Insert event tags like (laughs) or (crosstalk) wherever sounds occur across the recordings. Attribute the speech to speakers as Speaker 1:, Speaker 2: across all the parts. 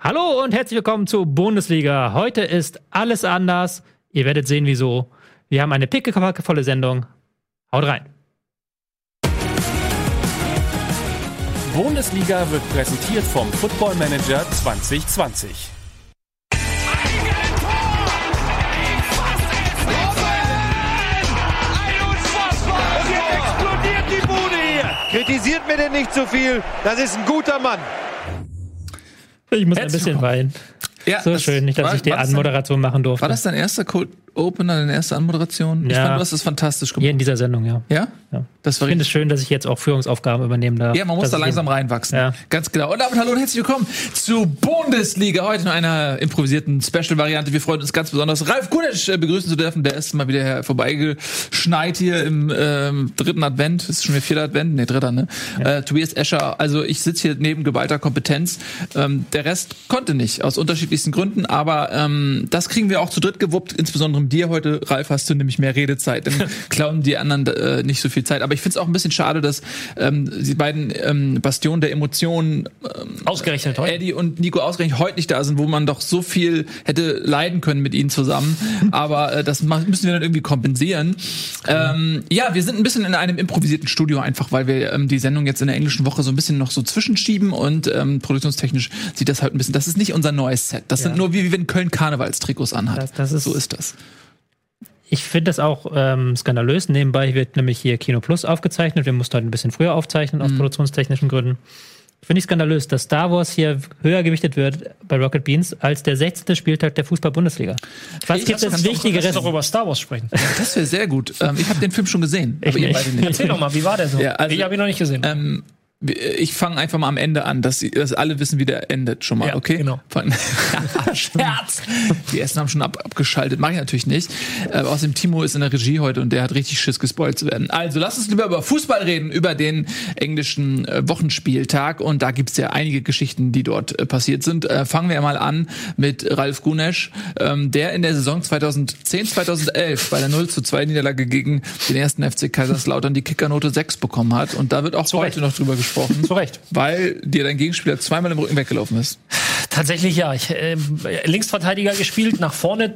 Speaker 1: Hallo und herzlich willkommen zur Bundesliga. Heute ist alles anders. Ihr werdet sehen, wieso. Wir haben eine pickepackevolle Sendung. Haut rein.
Speaker 2: Bundesliga wird präsentiert vom Football Manager 2020.
Speaker 3: Kritisiert mir denn nicht zu viel. Das ist ein guter Mann.
Speaker 1: Ich muss ein bisschen weinen.
Speaker 4: Ja,
Speaker 1: so schön, nicht, dass
Speaker 4: war,
Speaker 1: ich die Anmoderation machen durfte.
Speaker 4: War das dein erster Cold Opener, deine erste Anmoderation? Ich
Speaker 1: Ja.
Speaker 4: fand, du hast das fantastisch gemacht.
Speaker 1: Hier in dieser Sendung, ja.
Speaker 4: Ja?
Speaker 1: ja.
Speaker 4: Das war
Speaker 1: Ich finde es schön, dass ich jetzt auch Führungsaufgaben übernehmen darf.
Speaker 4: Ja, man muss da
Speaker 1: ich
Speaker 4: langsam
Speaker 1: eben-
Speaker 4: reinwachsen.
Speaker 1: Ja.
Speaker 4: Ganz genau. Und damit hallo und herzlich willkommen zu Bundesliga. Heute in einer improvisierten Special-Variante. Wir freuen uns ganz besonders, Ralf Kunesch äh, begrüßen zu dürfen. Der ist mal wieder vorbeigeschneit hier im ähm, dritten Advent. Ist schon wieder vierter Advent? Nee, dritter, ne? Äh, Tobias Escher. Also ich sitze hier neben geballter Kompetenz. Ähm, der Rest konnte nicht, aus unterschiedlichsten Gründen. Aber ähm, das kriegen wir auch zu dritt gewuppt. Insbesondere dir heute, Ralf, hast du nämlich mehr Redezeit. Dann (laughs) klauen die anderen äh, nicht so viel Zeit. Aber ich finde es auch ein bisschen schade, dass ähm, die beiden ähm, Bastionen der Emotionen
Speaker 5: Ausgerechnet heute.
Speaker 4: Eddie und Nico ausgerechnet heute nicht da sind, wo man doch so viel hätte leiden können mit ihnen zusammen. (laughs) Aber äh, das müssen wir dann irgendwie kompensieren. Ähm, ja, wir sind ein bisschen in einem improvisierten Studio einfach, weil wir ähm, die Sendung jetzt in der englischen Woche so ein bisschen noch so zwischenschieben und ähm, produktionstechnisch sieht das halt ein bisschen. Das ist nicht unser neues Set. Das sind nur wie, wie wenn Köln Karnevalstrikots anhat.
Speaker 1: Das- das ist-
Speaker 4: so ist das.
Speaker 1: Ich finde das auch ähm, skandalös. Nebenbei wird nämlich hier Kino Plus aufgezeichnet. Wir mussten heute ein bisschen früher aufzeichnen
Speaker 4: Mhm.
Speaker 1: aus produktionstechnischen Gründen. Finde ich skandalös, dass Star Wars hier höher gewichtet wird bei Rocket Beans als der 16. Spieltag der Fußball-Bundesliga. Was
Speaker 4: Ich
Speaker 1: gibt es Wichtigeres?
Speaker 5: Lass doch über Star Wars sprechen.
Speaker 4: Das wäre sehr gut. Ähm, ich habe den Film schon gesehen, aber ihr
Speaker 1: nicht.
Speaker 4: beide nicht.
Speaker 5: Erzähl doch mal, wie war der so?
Speaker 4: Ja, also-
Speaker 5: ich habe ihn noch nicht gesehen.
Speaker 4: Ähm, ich fange einfach mal am Ende an, dass, sie- dass alle wissen, wie der endet schon mal,
Speaker 5: Ja,
Speaker 4: okay?
Speaker 5: genau.
Speaker 4: Von, (laughs) (laughs) Scherz! Die ersten haben schon ab, abgeschaltet, mache ich natürlich nicht. Äh, außerdem Timo ist in der Regie heute und der hat richtig Schiss, gespoilt zu werden. Also lass uns lieber über Fußball reden, über den englischen äh, Wochenspieltag und da gibt's ja einige Geschichten, die dort äh, passiert sind. Äh, fangen wir mal an mit Ralf Gunesch, ähm, der in der Saison 2010, 2011 bei der 0 zu 2 Niederlage gegen den ersten FC Kaiserslautern die Kickernote 6 bekommen hat und da wird auch heute
Speaker 5: Recht.
Speaker 4: noch drüber gesprochen.
Speaker 5: Zu Recht.
Speaker 4: Weil dir dein Gegenspieler zweimal im Rücken weggelaufen ist.
Speaker 5: Tatsächlich ja. Ich, äh, Linksverteidiger gespielt, nach vorne.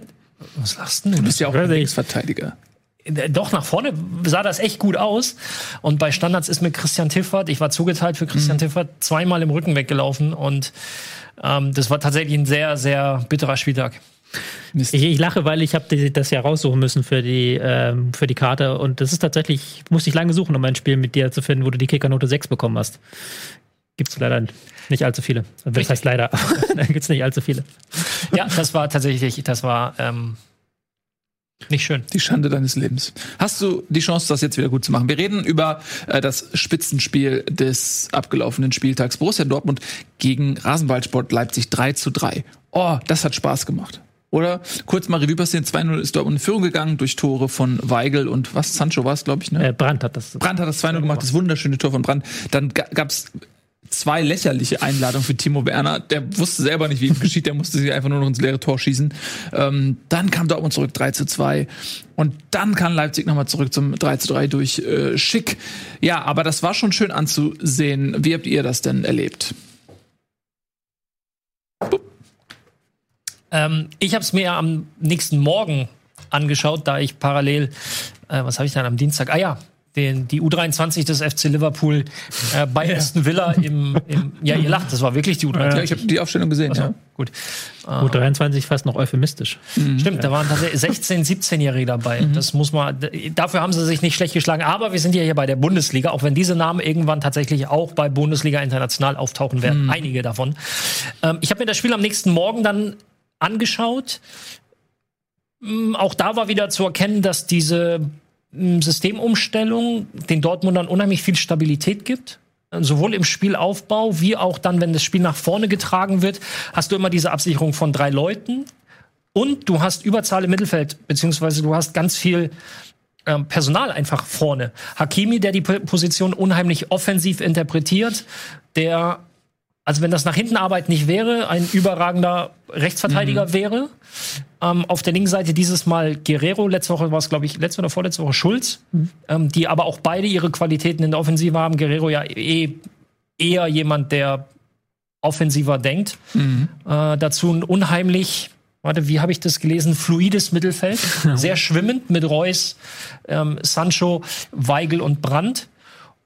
Speaker 5: Was lachst denn du?
Speaker 4: Du bist ja auch? Linksverteidiger.
Speaker 5: Äh, Doch, nach vorne sah das echt gut aus. Und bei Standards ist mir Christian Tiffert, ich war zugeteilt für
Speaker 4: Mhm.
Speaker 5: Christian Tiffert, zweimal im Rücken weggelaufen. Und ähm, das war tatsächlich ein sehr, sehr bitterer Spieltag.
Speaker 1: Ich, ich lache, weil ich habe das ja raussuchen müssen für die, ähm, für die Karte. Und das ist tatsächlich, musste ich lange suchen, um ein Spiel mit dir zu finden, wo du die Kickernote 6 bekommen hast. Gibt's leider nicht allzu viele. Das heißt leider, (laughs) da gibt's nicht allzu viele.
Speaker 5: Ja, das war tatsächlich, das war ähm, nicht schön.
Speaker 4: Die Schande deines Lebens. Hast du die Chance, das jetzt wieder gut zu machen? Wir reden über äh, das Spitzenspiel des abgelaufenen Spieltags. Borussia Dortmund gegen Rasenballsport Leipzig 3 zu 3. Oh, das hat Spaß gemacht. Oder? Kurz mal Revue passieren. 2-0 ist Dortmund in Führung gegangen durch Tore von Weigel und was? Sancho war es, glaube ich, ne?
Speaker 1: Äh, Brandt hat das.
Speaker 4: Brandt hat das 2-0 gemacht, das wunderschöne Tor von Brandt. Dann ga gab's zwei lächerliche Einladungen für Timo Werner. Der wusste selber nicht, wie ihm geschieht. Der musste sich einfach nur noch ins leere Tor schießen. Ähm, dann kam Dortmund zurück 3 zu 2. Und dann kam Leipzig nochmal zurück zum 3 zu 3 durch äh, Schick. Ja, aber das war schon schön anzusehen. Wie habt ihr das denn erlebt?
Speaker 5: Ähm, ich habe es mir am nächsten Morgen angeschaut, da ich parallel, äh, was habe ich dann am Dienstag? Ah ja, den, die U23 des FC Liverpool äh, bei Aston Villa im, im, ja, ihr lacht, das war wirklich die U23.
Speaker 4: Ja, ich habe die Aufstellung gesehen. Ja.
Speaker 5: Gut.
Speaker 1: Gut, 23 fast noch euphemistisch.
Speaker 5: Stimmt, da waren tatsächlich 16-, 17-Jährige dabei. Das muss man, dafür haben sie sich nicht schlecht geschlagen. Aber wir sind ja hier bei der Bundesliga, auch wenn diese Namen irgendwann tatsächlich auch bei Bundesliga International auftauchen werden. Einige davon. Ähm, ich habe mir das Spiel am nächsten Morgen dann angeschaut. Mm, Auch da war wieder zu erkennen, dass diese mm, Systemumstellung den Dortmundern unheimlich viel Stabilität gibt. Sowohl im Spielaufbau wie auch dann, wenn das Spiel nach vorne getragen wird, hast du immer diese Absicherung von drei Leuten. Und du hast Überzahl im Mittelfeld, beziehungsweise du hast ganz viel ähm, Personal einfach vorne. Hakimi, der die Position unheimlich offensiv interpretiert, der, also wenn das nach hinten Arbeit nicht wäre, ein überragender Rechtsverteidiger wäre. Ähm, auf der linken Seite dieses Mal Guerrero, letzte Woche war es, glaube ich, letzte oder vorletzte Woche Schulz, ähm, die aber auch beide ihre Qualitäten in der Offensive haben. Guerrero ja eh eher jemand, der offensiver denkt.
Speaker 4: Mhm.
Speaker 5: Äh, dazu ein unheimlich, warte, wie habe ich das gelesen? Fluides Mittelfeld. (laughs) Sehr schwimmend mit Reus, ähm, Sancho, Weigel und Brandt.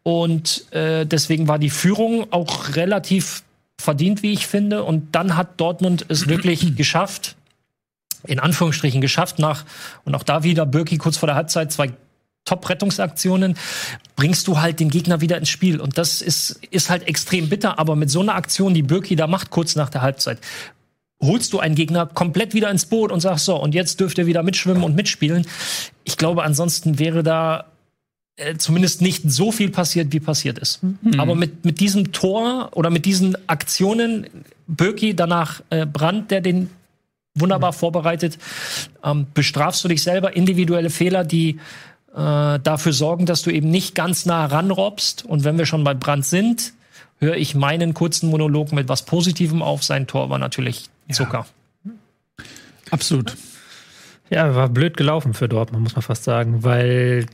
Speaker 5: Und äh, deswegen war die Führung auch relativ verdient, wie ich finde. Und dann hat Dortmund es wirklich (clears throat) geschafft, in Anführungsstrichen geschafft, nach, und auch da wieder Birki kurz vor der Halbzeit, zwei Top-Rettungsaktionen, bringst du halt den Gegner wieder ins Spiel. Und das ist, ist halt extrem bitter. Aber mit so einer Aktion, die Birki da macht, kurz nach der Halbzeit, holst du einen Gegner komplett wieder ins Boot und sagst so, und jetzt dürft ihr wieder mitschwimmen und mitspielen. Ich glaube, ansonsten wäre da äh, zumindest nicht so viel passiert, wie passiert ist. Aber mit, mit diesem Tor oder mit diesen Aktionen, Birki, danach äh, Brandt, der den wunderbar vorbereitet, ähm, bestrafst du dich selber individuelle Fehler, die äh, dafür sorgen, dass du eben nicht ganz nah ranrobst. Und wenn wir schon bei Brandt sind, höre ich meinen kurzen Monolog mit was Positivem auf. Sein Tor war natürlich Zucker.
Speaker 4: Absolut.
Speaker 1: Ja, war blöd gelaufen für Dortmund, muss man fast sagen, weil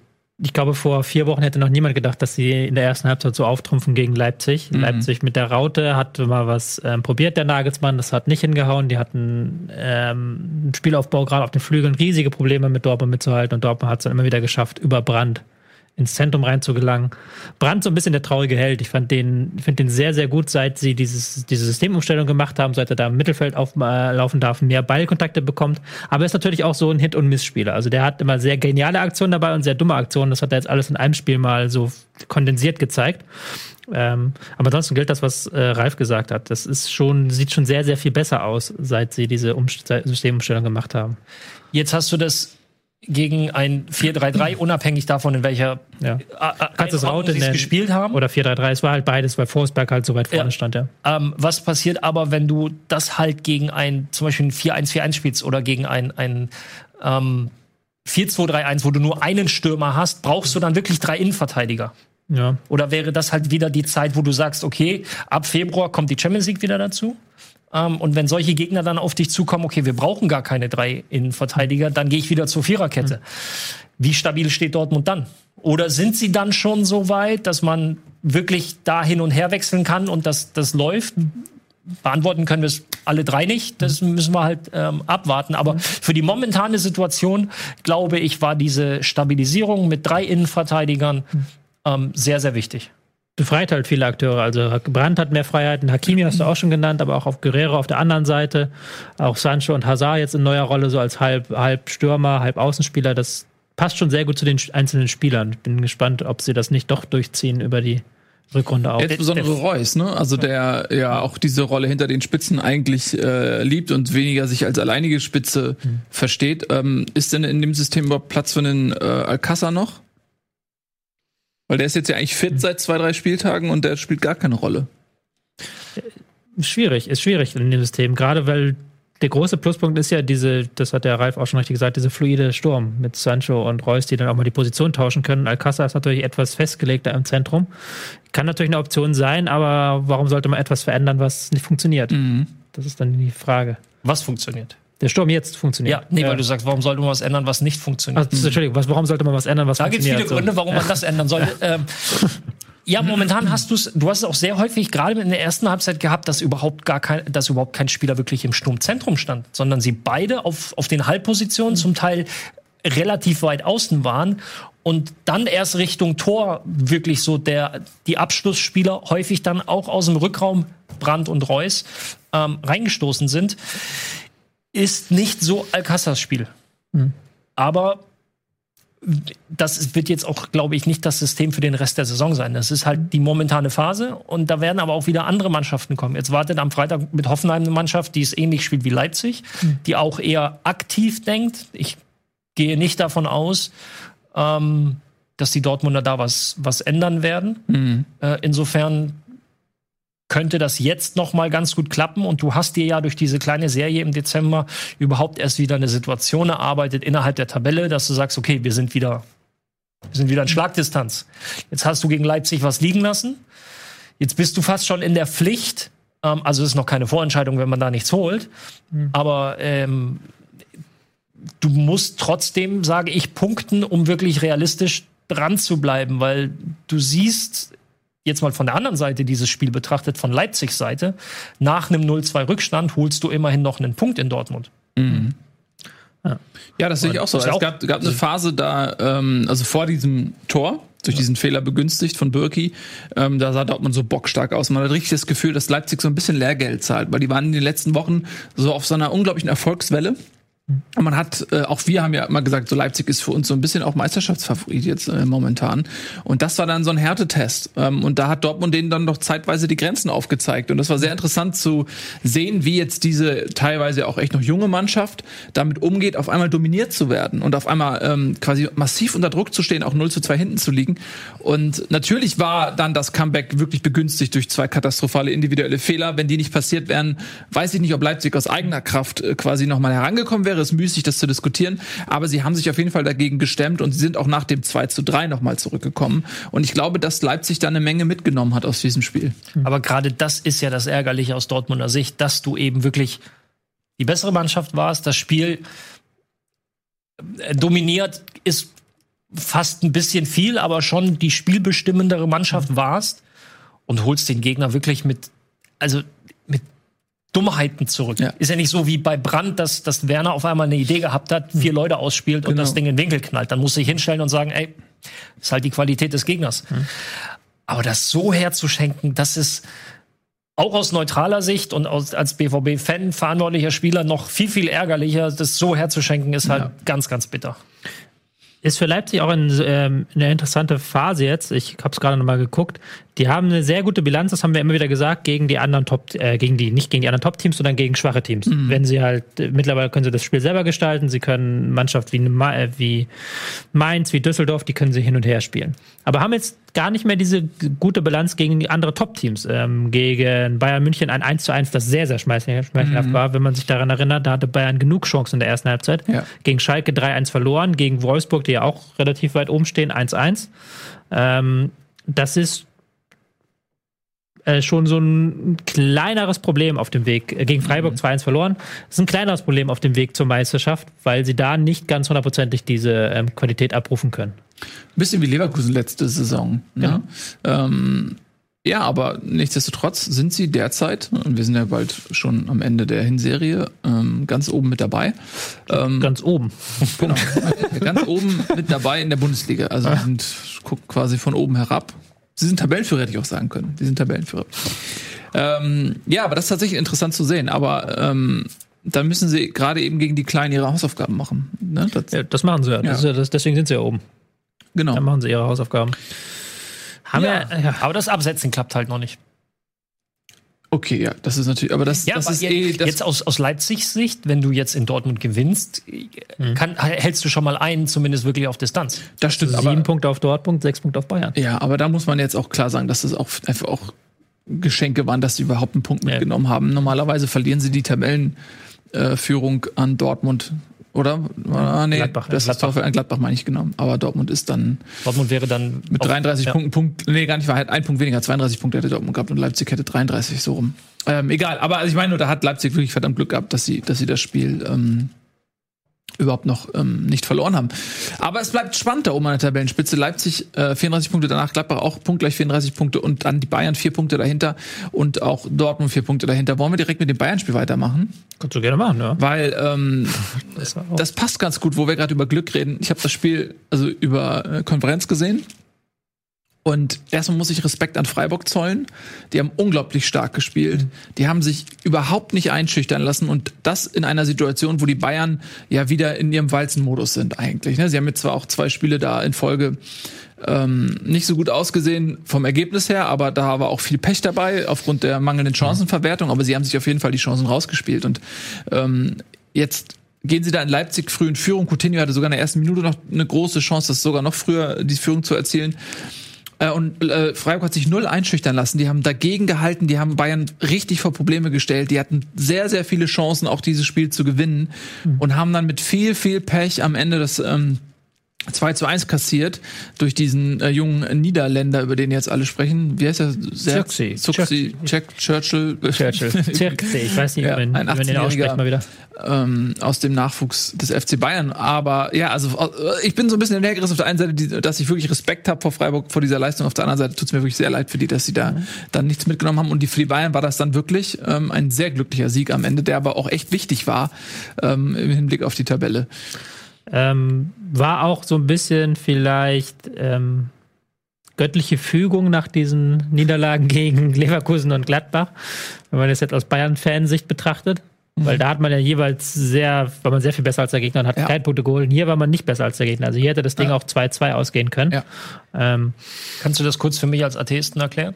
Speaker 1: ich glaube, vor vier Wochen hätte noch niemand gedacht, dass sie in der ersten Halbzeit so auftrumpfen gegen Leipzig.
Speaker 4: Mhm.
Speaker 1: Leipzig mit der Raute hat mal was ähm, probiert, der Nagelsmann, das hat nicht hingehauen. Die hatten ähm, Spielaufbau gerade auf den Flügeln riesige Probleme mit Dortmund mitzuhalten und Dortmund hat es dann immer wieder geschafft, über Brand ins Zentrum reinzugelangen. Brandt so ein bisschen der traurige Held. Ich fand den, finde den sehr, sehr gut, seit sie dieses, diese Systemumstellung gemacht haben, seit er da im Mittelfeld auflaufen darf, mehr Ballkontakte bekommt. Aber er ist natürlich auch so ein Hit- und Missspieler. Also der hat immer sehr geniale Aktionen dabei und sehr dumme Aktionen. Das hat er jetzt alles in einem Spiel mal so kondensiert gezeigt. Ähm, aber ansonsten gilt das, was äh, Ralf gesagt hat. Das ist schon, sieht schon sehr, sehr viel besser aus, seit sie diese Umst Systemumstellung gemacht haben.
Speaker 5: Jetzt hast du das gegen ein 4-3-3, (clears throat) unabhängig davon, in welcher
Speaker 1: Ja.
Speaker 5: äh,
Speaker 1: Kannst du es Raute
Speaker 5: sie es
Speaker 1: nennen?
Speaker 5: gespielt haben.
Speaker 1: Oder 4-3-3. Es war halt beides, weil Forsberg halt so weit vorne
Speaker 5: Ja.
Speaker 1: stand, ja.
Speaker 5: Ähm, was passiert aber, wenn du das halt gegen ein, zum Beispiel ein 4-1-4-1 spielst oder gegen ein, ein ähm, 4-2-3-1, wo du nur einen Stürmer hast, brauchst du dann wirklich drei Innenverteidiger?
Speaker 1: Ja.
Speaker 5: Oder wäre das halt wieder die Zeit, wo du sagst, okay, ab Februar kommt die Champions League wieder dazu? Ähm, und wenn solche Gegner dann auf dich zukommen, okay, wir brauchen gar keine drei Innenverteidiger, dann gehe ich wieder zur Viererkette. Wie stabil steht Dortmund dann? Oder sind sie dann schon so weit, dass man wirklich da hin und her wechseln kann und das, das läuft? Beantworten können wir es alle drei nicht. Das müssen wir halt ähm, abwarten. Aber für die momentane Situation, glaube ich, war diese Stabilisierung mit drei Innenverteidigern ähm, sehr, sehr wichtig.
Speaker 1: Befreit halt viele Akteure. Also Brandt hat mehr Freiheiten, Hakimi hast du auch schon genannt, aber auch auf Guerrero auf der anderen Seite. Auch Sancho und Hazard jetzt in neuer Rolle, so als halb, halb Stürmer, halb Außenspieler. Das passt schon sehr gut zu den einzelnen Spielern. Ich bin gespannt, ob sie das nicht doch durchziehen über die Rückrunde auch.
Speaker 4: Insbesondere Reus, ne? Also der ja auch diese Rolle hinter den Spitzen eigentlich äh, liebt und weniger sich als alleinige Spitze versteht. Ähm, ist denn in dem System überhaupt Platz für einen äh, Alcázar noch? Weil der ist jetzt ja eigentlich fit seit zwei, drei Spieltagen und der spielt gar keine Rolle.
Speaker 1: Schwierig, ist schwierig in dem System, gerade weil der große Pluspunkt ist ja diese, das hat der Ralf auch schon richtig gesagt, diese fluide Sturm mit Sancho und Reus, die dann auch mal die Position tauschen können. Alcázar ist natürlich etwas festgelegter im Zentrum. Kann natürlich eine Option sein, aber warum sollte man etwas verändern, was nicht funktioniert? Das ist dann die Frage.
Speaker 5: Was funktioniert?
Speaker 1: Der Sturm jetzt funktioniert.
Speaker 5: Ja, nee, weil du sagst, warum sollte man was ändern, was nicht funktioniert?
Speaker 1: Ach, Entschuldigung, was, warum sollte man was ändern, was
Speaker 5: Da gibt es
Speaker 1: funktioniert?
Speaker 5: viele Gründe, warum man das ändern sollte. (laughs) Ähm, ja, momentan hast du es, du hast es auch sehr häufig gerade in der ersten Halbzeit gehabt, dass überhaupt gar kein, dass überhaupt kein Spieler wirklich im Sturmzentrum stand, sondern sie beide auf, auf den Halbpositionen zum Teil relativ weit außen waren und dann erst Richtung Tor wirklich so der, die Abschlussspieler häufig dann auch aus dem Rückraum, Brandt und Reus, ähm, reingestoßen sind, ist nicht so Alcázars Spiel. Aber das wird jetzt auch, glaube ich, nicht das System für den Rest der Saison sein. Das ist halt die momentane Phase und da werden aber auch wieder andere Mannschaften kommen. Jetzt wartet am Freitag mit Hoffenheim eine Mannschaft, die es ähnlich spielt wie Leipzig, die auch eher aktiv denkt. Ich gehe nicht davon aus, ähm, dass die Dortmunder da was, was ändern werden. Äh, insofern könnte das jetzt noch mal ganz gut klappen und du hast dir ja durch diese kleine Serie im Dezember überhaupt erst wieder eine Situation erarbeitet innerhalb der Tabelle, dass du sagst, okay, wir sind wieder wir sind wieder in Schlagdistanz. Jetzt hast du gegen Leipzig was liegen lassen. Jetzt bist du fast schon in der Pflicht. Ähm, also es ist noch keine Vorentscheidung, wenn man da nichts holt. Aber ähm, du musst trotzdem, sage ich, punkten, um wirklich realistisch dran zu bleiben, weil du siehst jetzt mal von der anderen Seite dieses Spiel betrachtet, von Leipzigs Seite, nach einem 0-2 Rückstand holst du immerhin noch einen Punkt in Dortmund.
Speaker 4: Ja, das sehe ich auch so.
Speaker 5: Ist
Speaker 4: Es gab, gab eine Phase da, ähm, also vor diesem Tor, durch diesen Fehler begünstigt von Birki, ähm, da sah Dortmund so bockstark aus. Man hat richtig das Gefühl, dass Leipzig so ein bisschen Lehrgeld zahlt, weil die waren in den letzten Wochen so auf so einer unglaublichen Erfolgswelle. Und man hat, äh, auch wir haben ja immer gesagt, so Leipzig ist für uns so ein bisschen auch Meisterschaftsfavorit jetzt äh, momentan. Und das war dann so ein Härtetest. Ähm, und da hat Dortmund denen dann doch zeitweise die Grenzen aufgezeigt. Und das war sehr interessant zu sehen, wie jetzt diese teilweise auch echt noch junge Mannschaft damit umgeht, auf einmal dominiert zu werden und auf einmal ähm, quasi massiv unter Druck zu stehen, auch 0 zu 2 hinten zu liegen. Und natürlich war dann das Comeback wirklich begünstigt durch zwei katastrophale individuelle Fehler. Wenn die nicht passiert wären, weiß ich nicht, ob Leipzig aus eigener Kraft äh, quasi nochmal herangekommen wäre. Es ist müßig, das zu diskutieren. Aber sie haben sich auf jeden Fall dagegen gestemmt und sie sind auch nach dem 2 zu 3 nochmal zurückgekommen. Und ich glaube, dass Leipzig da eine Menge mitgenommen hat aus diesem Spiel.
Speaker 5: Aber gerade das ist ja das Ärgerliche aus Dortmunder Sicht, dass du eben wirklich die bessere Mannschaft warst, das Spiel äh, dominiert ist fast ein bisschen viel, aber schon die spielbestimmendere Mannschaft warst und holst den Gegner wirklich mit, also Dummheiten zurück.
Speaker 4: Ja.
Speaker 5: Ist ja nicht so wie bei Brandt, dass, dass Werner auf einmal eine Idee gehabt hat, vier Leute ausspielt und
Speaker 4: Genau.
Speaker 5: das Ding in den Winkel knallt. Dann musst du dich hinstellen und sagen, ey, das ist halt die Qualität des Gegners. Aber das so herzuschenken, das ist auch aus neutraler Sicht und aus, als BVB-Fan, verantwortlicher Spieler noch viel, viel ärgerlicher. Das so herzuschenken ist halt ganz, ganz bitter.
Speaker 1: Ist für Leipzig auch ein, ähm, eine interessante Phase jetzt. Ich habe es gerade noch mal geguckt. Die haben eine sehr gute Bilanz, das haben wir immer wieder gesagt, gegen die anderen Top, äh, gegen die, nicht gegen die anderen Top-Teams, sondern gegen schwache Teams. Wenn sie halt, äh, mittlerweile können sie das Spiel selber gestalten, sie können Mannschaft wie, äh, wie Mainz, wie Düsseldorf, die können sie hin und her spielen. Aber haben jetzt gar nicht mehr diese gute Bilanz gegen andere Top-Teams. Ähm, gegen Bayern München ein 1 zu 1, das sehr, sehr schmeichelhaft schmeichelhaft war, wenn man sich daran erinnert. Da hatte Bayern genug Chancen in der ersten Halbzeit.
Speaker 4: Ja.
Speaker 1: Gegen Schalke 3-1 verloren, gegen Wolfsburg, die ja auch relativ weit oben stehen, 1-1. Ähm, das ist äh, schon so ein kleineres Problem auf dem Weg. Äh, Gegen Freiburg 2-1 verloren. Das ist ein kleineres Problem auf dem Weg zur Meisterschaft, weil sie da nicht ganz hundertprozentig diese ähm, Qualität abrufen können.
Speaker 4: Ein bisschen wie Leverkusen letzte Saison. Ne? Ähm, ja, aber nichtsdestotrotz sind sie derzeit, und wir sind ja bald schon am Ende der Hinserie, ähm, ganz oben mit dabei. Ähm,
Speaker 1: Ganz oben.
Speaker 4: genau. (laughs) ganz oben mit dabei in der Bundesliga. Also wir sind guckt quasi von oben herab. Sie sind Tabellenführer, hätte ich auch sagen können. Sie sind Tabellenführer. Ähm, ja, aber das ist tatsächlich interessant zu sehen. Aber ähm, da müssen sie gerade eben gegen die Kleinen ihre Hausaufgaben machen. Ne? Das,
Speaker 1: Ja, das machen sie ja. Das ja das, deswegen sind sie ja oben.
Speaker 4: genau.
Speaker 1: Da machen sie ihre Hausaufgaben.
Speaker 5: Ja.
Speaker 1: ja.
Speaker 5: Aber das Absetzen klappt halt noch nicht.
Speaker 4: Okay, ja, das ist natürlich, aber das,
Speaker 5: Ja,
Speaker 4: das
Speaker 5: aber
Speaker 4: ist eh, das,
Speaker 5: jetzt aus, aus Leipzigs Sicht, wenn du jetzt in Dortmund gewinnst, kann, hältst du schon mal einen zumindest wirklich auf Distanz.
Speaker 4: das stimmt.
Speaker 1: Sieben
Speaker 4: Aber,
Speaker 1: Punkte auf Dortmund, sechs Punkte auf Bayern.
Speaker 4: ja, aber da muss man jetzt auch klar sagen, dass das auch einfach auch Geschenke waren, dass sie überhaupt einen Punkt
Speaker 1: Ja.
Speaker 4: mitgenommen haben. Normalerweise verlieren sie die Tabellenführung äh, an Dortmund. Oder? Ah, nee,
Speaker 1: Gladbach.
Speaker 4: das
Speaker 1: Gladbach.
Speaker 4: ist an Gladbach meine ich genommen. Aber Dortmund ist dann
Speaker 5: Dortmund wäre dann
Speaker 4: mit
Speaker 5: auf-
Speaker 4: 33
Speaker 5: ja.
Speaker 4: Punkten, Punkt, nee, gar nicht, war halt ein Punkt weniger, 32 Punkte hätte Dortmund gehabt und Leipzig hätte 33, so rum. Ähm, egal, aber also ich meine, nur, da hat Leipzig wirklich verdammt Glück gehabt, dass sie, dass sie das Spiel ähm, überhaupt noch ähm, nicht verloren haben. Aber es bleibt spannend da oben an der Tabellenspitze. Leipzig äh, 34 Punkte, danach Gladbach auch punktgleich 34 Punkte und dann die Bayern vier Punkte dahinter und auch Dortmund vier Punkte dahinter. Wollen wir direkt mit dem Bayern-Spiel weitermachen?
Speaker 1: Kannst du gerne machen, ja.
Speaker 4: Weil ähm,
Speaker 1: Das
Speaker 4: das passt ganz gut, wo wir gerade über Glück reden. Ich habe das Spiel also über äh, Konferenz gesehen. Und erstmal muss ich Respekt an Freiburg zollen. Die haben unglaublich stark gespielt. Die haben sich überhaupt nicht einschüchtern lassen und das in einer Situation, wo die Bayern ja wieder in ihrem Walzenmodus sind eigentlich. ne? Sie haben jetzt zwar auch zwei Spiele da in Folge ähm, nicht so gut ausgesehen vom Ergebnis her, aber da war auch viel Pech dabei aufgrund der mangelnden Chancenverwertung. Aber sie haben sich auf jeden Fall die Chancen rausgespielt und ähm, jetzt gehen sie da in Leipzig früh in Führung. Coutinho hatte sogar in der ersten Minute noch eine große Chance, das sogar noch früher die Führung zu erzielen. Äh, Und äh, Freiburg hat sich null einschüchtern lassen. Die haben dagegen gehalten, die haben Bayern richtig vor Probleme gestellt. Die hatten sehr, sehr viele Chancen, auch dieses Spiel zu gewinnen und haben dann mit viel, viel Pech am Ende das ähm, 2 zu 1 kassiert durch diesen äh, jungen Niederländer, über den jetzt alle sprechen. Wie heißt er?
Speaker 1: Zirkzee,
Speaker 4: Jack Churchill.
Speaker 1: Churchill. (laughs) Zirkzee, ich weiß nicht,
Speaker 4: Ja,
Speaker 1: wie man,
Speaker 4: ein
Speaker 1: man den
Speaker 4: 18-Jähriger.
Speaker 1: ausspricht mal wieder.
Speaker 4: ähm, aus dem Nachwuchs des FC Bayern. Aber ja, also äh, ich bin so ein bisschen hinterhergerissen auf der einen Seite, die, dass ich wirklich Respekt habe vor Freiburg, vor dieser Leistung. Auf der anderen Seite tut es mir wirklich sehr leid für die, dass sie da dann nichts mitgenommen haben. Und die für die Bayern war das dann wirklich ähm, ein sehr glücklicher Sieg am Ende, der aber auch echt wichtig war ähm, im Hinblick auf die Tabelle.
Speaker 1: Ähm, war auch so ein bisschen vielleicht ähm, göttliche Fügung nach diesen Niederlagen gegen (laughs) Leverkusen und Gladbach, wenn man das jetzt aus Bayern-Fansicht betrachtet. Weil da hat man ja jeweils sehr, war man sehr viel besser als der Gegner und hat
Speaker 4: Ja.
Speaker 1: keine Punkte geholt. Hier war man nicht besser als der Gegner. Also hier hätte das Ding
Speaker 4: Ja.
Speaker 1: auch 2-2 ausgehen können.
Speaker 4: Ja.
Speaker 1: Ähm,
Speaker 5: Kannst du das kurz für mich als Atheisten erklären?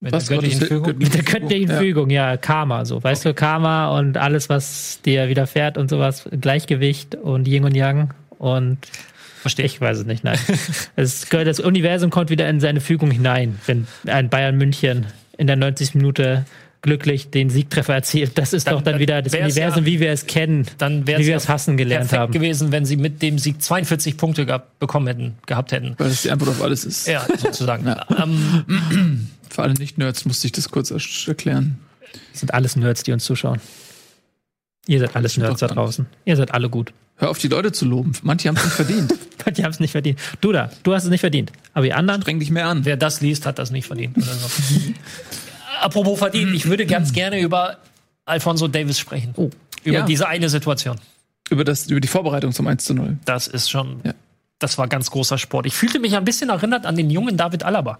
Speaker 5: Mit
Speaker 4: Was?
Speaker 5: der göttlichen
Speaker 4: Gottes-
Speaker 5: Fügung?
Speaker 1: mit der göttlichen
Speaker 4: Ja.
Speaker 1: Fügung, ja, Karma, so. Weißt du, Karma und alles, was dir widerfährt und sowas, Gleichgewicht und Yin und Yang und
Speaker 5: Verstehe ich.
Speaker 1: Weiß es nicht, nein. (laughs) es, das Universum kommt wieder in seine Fügung hinein, wenn ein Bayern München in der 90. Minute glücklich den Siegtreffer erzielt. Das ist
Speaker 5: Dann-
Speaker 1: doch dann
Speaker 5: dann
Speaker 1: wieder das Universum,
Speaker 5: ja-
Speaker 1: wie wir es kennen,
Speaker 5: Dann
Speaker 1: wie
Speaker 5: es
Speaker 1: wir es hassen gelernt
Speaker 5: perfekt
Speaker 1: haben.
Speaker 5: gewesen, wenn sie mit dem Sieg 42 Punkte gehabt, bekommen hätten, gehabt hätten.
Speaker 4: Weil das die Antwort auf alles ist.
Speaker 5: Ja, sozusagen. (laughs)
Speaker 4: Ja.
Speaker 5: Ähm, (clears throat)
Speaker 4: Für alle Nicht-Nerds musste ich das kurz er- erklären.
Speaker 1: Das sind alles Nerds, die uns zuschauen. Ihr seid alles Nerds da draußen. Ihr seid alle gut.
Speaker 4: Hör auf, die Leute zu loben. Manche haben es nicht verdient.
Speaker 1: Die haben es nicht verdient. Du da, du hast es nicht verdient. Aber die anderen,
Speaker 4: Streng dich mehr an.
Speaker 5: wer das liest, hat das nicht verdient. (laughs) Oder so. Apropos verdient, ich würde ganz gerne über Alfonso Davis sprechen.
Speaker 1: Oh.
Speaker 5: Über
Speaker 4: Ja.
Speaker 5: diese eine Situation.
Speaker 4: Über, das, über die Vorbereitung zum 1 zu 0.
Speaker 5: Das ist schon,
Speaker 4: Ja.
Speaker 5: das war ganz großer Sport. Ich fühlte mich ein bisschen erinnert an den jungen David Alaba.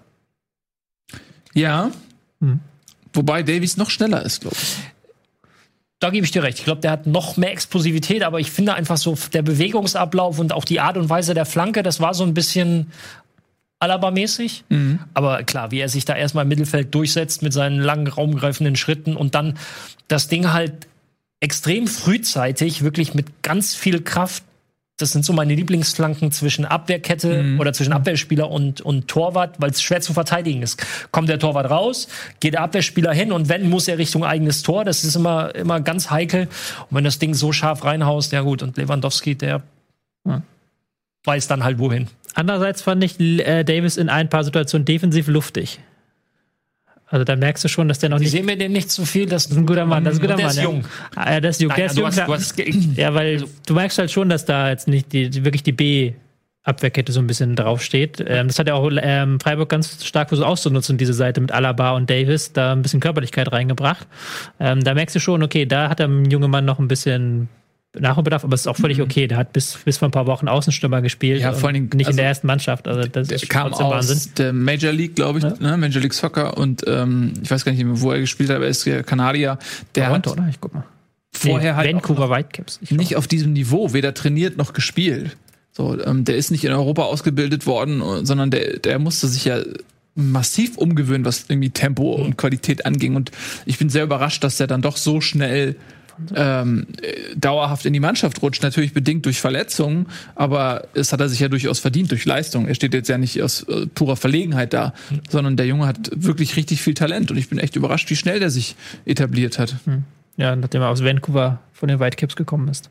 Speaker 4: Ja.
Speaker 1: Hm.
Speaker 4: Wobei Davies noch schneller ist, glaube ich.
Speaker 5: Da gebe ich dir recht. Ich glaube, der hat noch mehr Explosivität, aber ich finde einfach so der Bewegungsablauf und auch die Art und Weise der Flanke, das war so ein bisschen Alaba-mäßig. Aber klar, wie er sich da erstmal im Mittelfeld durchsetzt mit seinen langen, raumgreifenden Schritten und dann das Ding halt extrem frühzeitig, wirklich mit ganz viel Kraft. Das sind so meine Lieblingsflanken zwischen Abwehrkette oder zwischen Abwehrspieler und, und Torwart, weil es schwer zu verteidigen ist. Kommt der Torwart raus, geht der Abwehrspieler hin und wenn, muss er Richtung eigenes Tor. Das ist immer, immer ganz heikel. Und wenn das Ding so scharf reinhaust, ja gut. Und Lewandowski, der
Speaker 1: Ja.
Speaker 5: weiß dann halt wohin.
Speaker 1: Andererseits fand ich äh, Davis in ein paar Situationen defensiv luftig. Also da merkst du schon, dass der noch
Speaker 5: Ich
Speaker 1: nicht
Speaker 5: sehe mir den nicht zu viel. Das
Speaker 1: Das ist ein guter Mann, das ist ein guter
Speaker 5: der
Speaker 1: Mann.
Speaker 5: ist
Speaker 1: ja.
Speaker 5: jung.
Speaker 1: Ah, ja, der ist jung.
Speaker 5: Nein,
Speaker 1: der ist jung.
Speaker 5: hast- hast
Speaker 1: ja, weil du merkst halt schon, dass da jetzt nicht die, wirklich die B-Abwehrkette so ein bisschen draufsteht. Ähm, das hat ja auch ähm, Freiburg ganz stark versucht auszunutzen, diese Seite mit Alaba und Davis, da ein bisschen Körperlichkeit reingebracht. Ähm, da merkst du schon, okay, da hat der junge Mann noch ein bisschen Nachholbedarf, aber es ist auch völlig okay. Der hat bis, bis vor ein paar Wochen Außenstürmer gespielt.
Speaker 4: Mhm. Ja, vor Dingen,
Speaker 1: nicht
Speaker 4: also,
Speaker 1: in der ersten Mannschaft. Also das
Speaker 4: Der
Speaker 1: ist
Speaker 4: kam aus
Speaker 1: Wahnsinn.
Speaker 4: der Major League, glaube ich, ne? Major League Soccer und ähm, ich weiß gar nicht, wo er gespielt hat, aber er ist ja Kanadier. Der
Speaker 1: Toronto,
Speaker 4: hat
Speaker 1: oder? Ich guck mal.
Speaker 4: vorher
Speaker 1: nee,
Speaker 4: halt
Speaker 1: Vancouver Whitecaps. Ich
Speaker 4: nicht auf diesem Niveau weder trainiert noch gespielt. So, ähm, der ist nicht in Europa ausgebildet worden, sondern der, der musste sich ja massiv umgewöhnen, was irgendwie Tempo und Qualität anging. Und ich bin sehr überrascht, dass der dann doch so schnell ähm, äh, dauerhaft in die Mannschaft rutscht. Natürlich bedingt durch Verletzungen, aber es hat er sich ja durchaus verdient durch Leistung. Er steht jetzt ja nicht aus äh, purer Verlegenheit da, sondern der Junge hat wirklich richtig viel Talent. Und ich bin echt überrascht, wie schnell der sich etabliert hat.
Speaker 1: Ja, nachdem er aus Vancouver von den Whitecaps gekommen ist.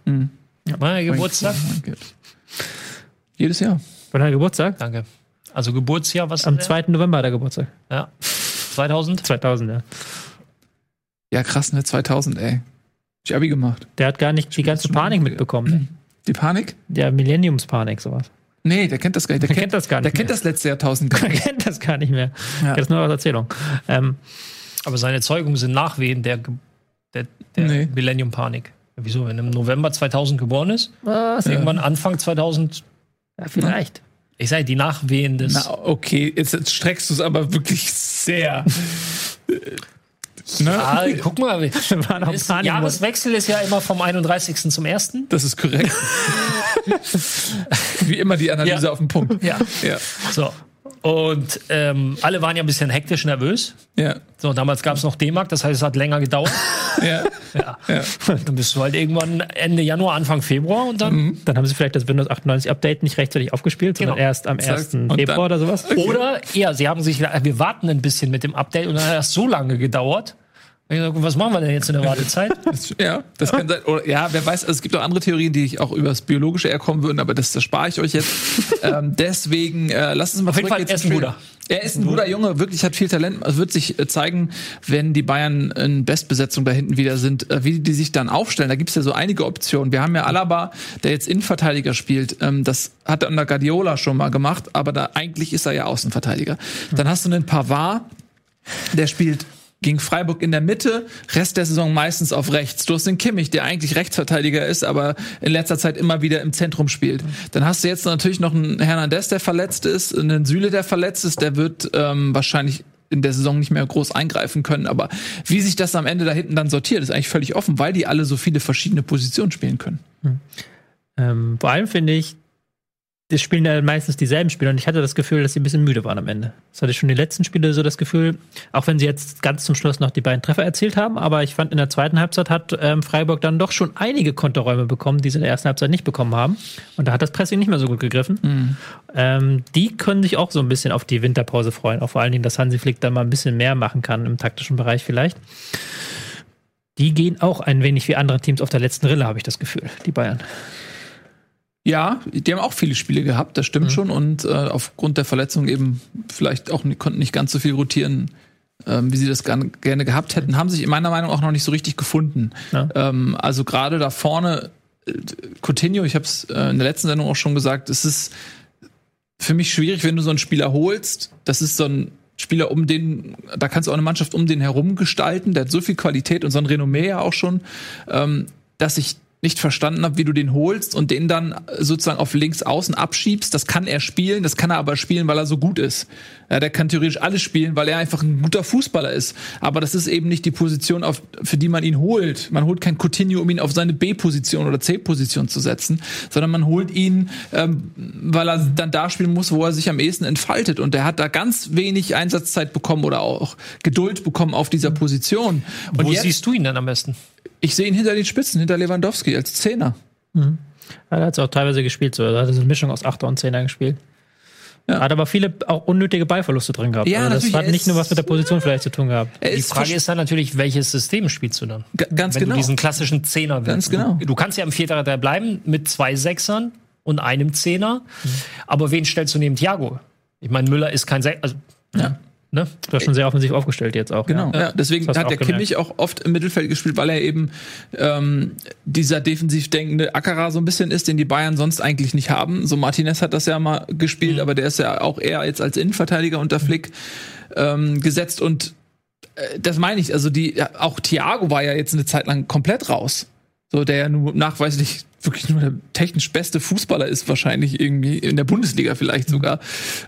Speaker 5: Mein Geburtstag?
Speaker 4: Jedes Jahr.
Speaker 1: Wann hat er Geburtstag?
Speaker 5: Danke. Also Geburtsjahr, was?
Speaker 1: Am
Speaker 5: ist
Speaker 1: 2. November hat er Geburtstag.
Speaker 5: Ja. 2000?
Speaker 1: 2000, ja.
Speaker 4: Ja, krass, ne? 2000, ey. Ich Abi gemacht.
Speaker 1: Der hat gar nicht die ganze Panik mitbekommen.
Speaker 4: Die Panik?
Speaker 1: Der Millenniumspanik, sowas.
Speaker 4: Nee, der kennt das gar nicht. Der,
Speaker 1: kennt das gar nicht
Speaker 4: Der kennt
Speaker 1: mehr.
Speaker 4: das letzte Jahrtausend gar (laughs)
Speaker 1: Der
Speaker 4: nicht.
Speaker 1: kennt das gar nicht mehr.
Speaker 4: Ja.
Speaker 1: Das ist nur aus Erzählung. Ähm,
Speaker 5: Aber seine Zeugungen sind Nachwehen der, der, der
Speaker 4: Nee.
Speaker 5: Millennium-Panik. Ja, Wieso? Wenn er im November 2000 geboren ist?
Speaker 1: was?
Speaker 5: Irgendwann Anfang 2000.
Speaker 1: Ja, vielleicht.
Speaker 5: Ich sage, die Nachwehen des.
Speaker 4: Na, okay, jetzt, jetzt streckst du es aber wirklich sehr. (laughs) ne?
Speaker 5: Ah, guck mal. Ist. (laughs) Jahreswechsel ist ja immer vom 31. zum 1.
Speaker 4: Das ist korrekt. (laughs) Wie immer die Analyse
Speaker 5: Ja.
Speaker 4: auf den Punkt.
Speaker 5: Ja.
Speaker 4: Ja.
Speaker 5: So. Und ähm, alle waren ja ein bisschen hektisch nervös.
Speaker 4: Ja.
Speaker 5: So, damals gab es noch D-Mark, das heißt, es hat länger gedauert. (laughs)
Speaker 4: Ja.
Speaker 5: ja.
Speaker 4: ja. (laughs)
Speaker 5: Dann bist du halt irgendwann Ende Januar, Anfang Februar und dann.
Speaker 1: Dann haben sie vielleicht das Windows 98 Update nicht rechtzeitig aufgespielt, sondern
Speaker 5: Genau.
Speaker 1: erst am
Speaker 4: Zack.
Speaker 1: 1.
Speaker 4: Und
Speaker 1: Februar
Speaker 4: dann-
Speaker 1: oder sowas.
Speaker 5: Oder eher, sie haben sich gedacht, wir warten ein bisschen mit dem Update und dann hat das so lange gedauert, Sag, was machen wir denn jetzt in der Wartezeit? (laughs)
Speaker 4: Ja, das kann sein. Oder, ja, wer weiß, also es gibt auch andere Theorien, die ich auch über das Biologische herkommen würden, aber das, das spare ich euch jetzt. (laughs) ähm, deswegen, äh, lasst uns mal
Speaker 5: Auf jeden Fall,
Speaker 4: jetzt
Speaker 5: er ist ein guter.
Speaker 4: Er ist ein guter Junge, wirklich hat viel Talent. Es wird sich äh, zeigen, wenn die Bayern in Bestbesetzung da hinten wieder sind, äh, wie die sich dann aufstellen. Da gibt's ja so einige Optionen. Wir haben ja Alaba, der jetzt Innenverteidiger spielt. Ähm, das hat er unter Guardiola schon mal gemacht, aber da eigentlich ist er ja Außenverteidiger. Dann hast du einen Pavard, der spielt gegen Freiburg in der Mitte, Rest der Saison meistens auf rechts. Du hast den Kimmich, der eigentlich Rechtsverteidiger ist, aber in letzter Zeit immer wieder im Zentrum spielt. Dann hast du jetzt natürlich noch einen Hernandez, der verletzt ist, einen Süle, der verletzt ist, der wird ähm, wahrscheinlich in der Saison nicht mehr groß eingreifen können. Aber wie sich das am Ende da hinten dann sortiert, ist eigentlich völlig offen, weil die alle so viele verschiedene Positionen spielen können.
Speaker 1: Ähm, vor allem finde ich, das spielen ja meistens dieselben Spieler und ich hatte das Gefühl, dass sie ein bisschen müde waren am Ende. Das hatte ich schon die letzten Spiele so das Gefühl, auch wenn sie jetzt ganz zum Schluss noch die beiden Treffer erzielt haben, aber ich fand in der zweiten Halbzeit hat ähm, Freiburg dann doch schon einige Konterräume bekommen, die sie in der ersten Halbzeit nicht bekommen haben. Und da hat das Pressing nicht mehr so gut gegriffen. Ähm, die können sich auch so ein bisschen auf die Winterpause freuen, auch vor allen Dingen, dass Hansi Flick da mal ein bisschen mehr machen kann im taktischen Bereich vielleicht. Die gehen auch ein wenig wie andere Teams auf der letzten Rille, habe ich das Gefühl, die Bayern.
Speaker 4: Ja, die haben auch viele Spiele gehabt, das stimmt schon. Und äh, aufgrund der Verletzung eben vielleicht auch nicht, konnten nicht ganz so viel rotieren, ähm, wie sie das gern, gerne gehabt hätten, haben sich in meiner Meinung auch noch nicht so richtig gefunden.
Speaker 1: Ja.
Speaker 4: Ähm, also gerade da vorne, äh, Coutinho, ich habe es äh, in der letzten Sendung auch schon gesagt, es ist für mich schwierig, wenn du so einen Spieler holst. Das ist so ein Spieler, um den, da kannst du auch eine Mannschaft um den herum gestalten. Der hat so viel Qualität und so ein Renommee ja auch schon, ähm, dass ich nicht verstanden habe, wie du den holst und den dann sozusagen auf links außen abschiebst. Das kann er spielen, das kann er aber spielen, weil er so gut ist. Ja, der kann theoretisch alles spielen, weil er einfach ein guter Fußballer ist. Aber das ist eben nicht die Position, auf, für die man ihn holt. Man holt kein Coutinho, um ihn auf seine B-Position oder C-Position zu setzen, sondern man holt ihn, ähm, weil er dann da spielen muss, wo er sich am ehesten entfaltet. Und er hat da ganz wenig Einsatzzeit bekommen oder auch Geduld bekommen auf dieser Position. Und
Speaker 5: Wo
Speaker 4: jetzt-
Speaker 5: siehst du ihn denn am besten?
Speaker 4: Ich sehe ihn hinter den Spitzen, hinter Lewandowski als Zehner.
Speaker 1: Er hat es auch teilweise gespielt, so. Er hat eine Mischung aus Achter und Zehner gespielt.
Speaker 4: Ja.
Speaker 1: Hat aber viele auch unnötige Ballverluste drin gehabt.
Speaker 4: Ja,
Speaker 1: also das hat nicht nur was mit der Position vielleicht zu tun gehabt.
Speaker 5: Die
Speaker 4: ist
Speaker 5: Frage ist dann natürlich, welches System spielst du dann?
Speaker 4: G- ganz
Speaker 5: Wenn
Speaker 4: genau.
Speaker 5: du diesen klassischen Zehner willst.
Speaker 4: Ganz genau.
Speaker 5: Du, du kannst ja im Vierter bleiben mit zwei Sechsern und einem Zehner.
Speaker 4: Mhm.
Speaker 5: Aber wen stellst du neben Thiago? Ich meine, Müller ist kein Sechser. Also,
Speaker 4: Ja.
Speaker 5: Ne?
Speaker 1: Du hast schon sehr offensiv aufgestellt jetzt auch.
Speaker 4: Genau, ja. deswegen
Speaker 1: Das hast
Speaker 4: hat der. Kimmich auch oft im Mittelfeld gespielt, weil er eben ähm, dieser defensiv denkende Ackerer so ein bisschen ist, den die Bayern sonst eigentlich nicht haben. So Martinez hat das ja mal gespielt,
Speaker 1: Mhm.
Speaker 4: aber der ist ja auch eher jetzt als Innenverteidiger unter Flick ähm, gesetzt und äh, das meine ich, also die ja, auch Thiago war ja jetzt eine Zeit lang komplett raus. So der ja nur nachweislich wirklich nur der technisch beste Fußballer ist wahrscheinlich irgendwie in der Bundesliga vielleicht sogar.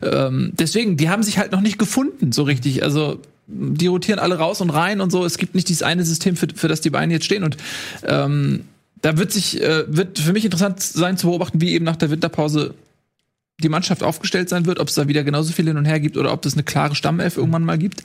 Speaker 4: Ähm, deswegen, die haben sich halt noch nicht gefunden so richtig. Also die rotieren alle raus und rein und so. Es gibt nicht dieses eine System, für, für das die beiden jetzt stehen. Und ähm, da wird sich, äh, wird für mich interessant sein zu beobachten, wie eben nach der Winterpause die Mannschaft aufgestellt sein wird, ob es da wieder genauso viel hin und her gibt oder ob es eine klare Stammelf irgendwann mal gibt.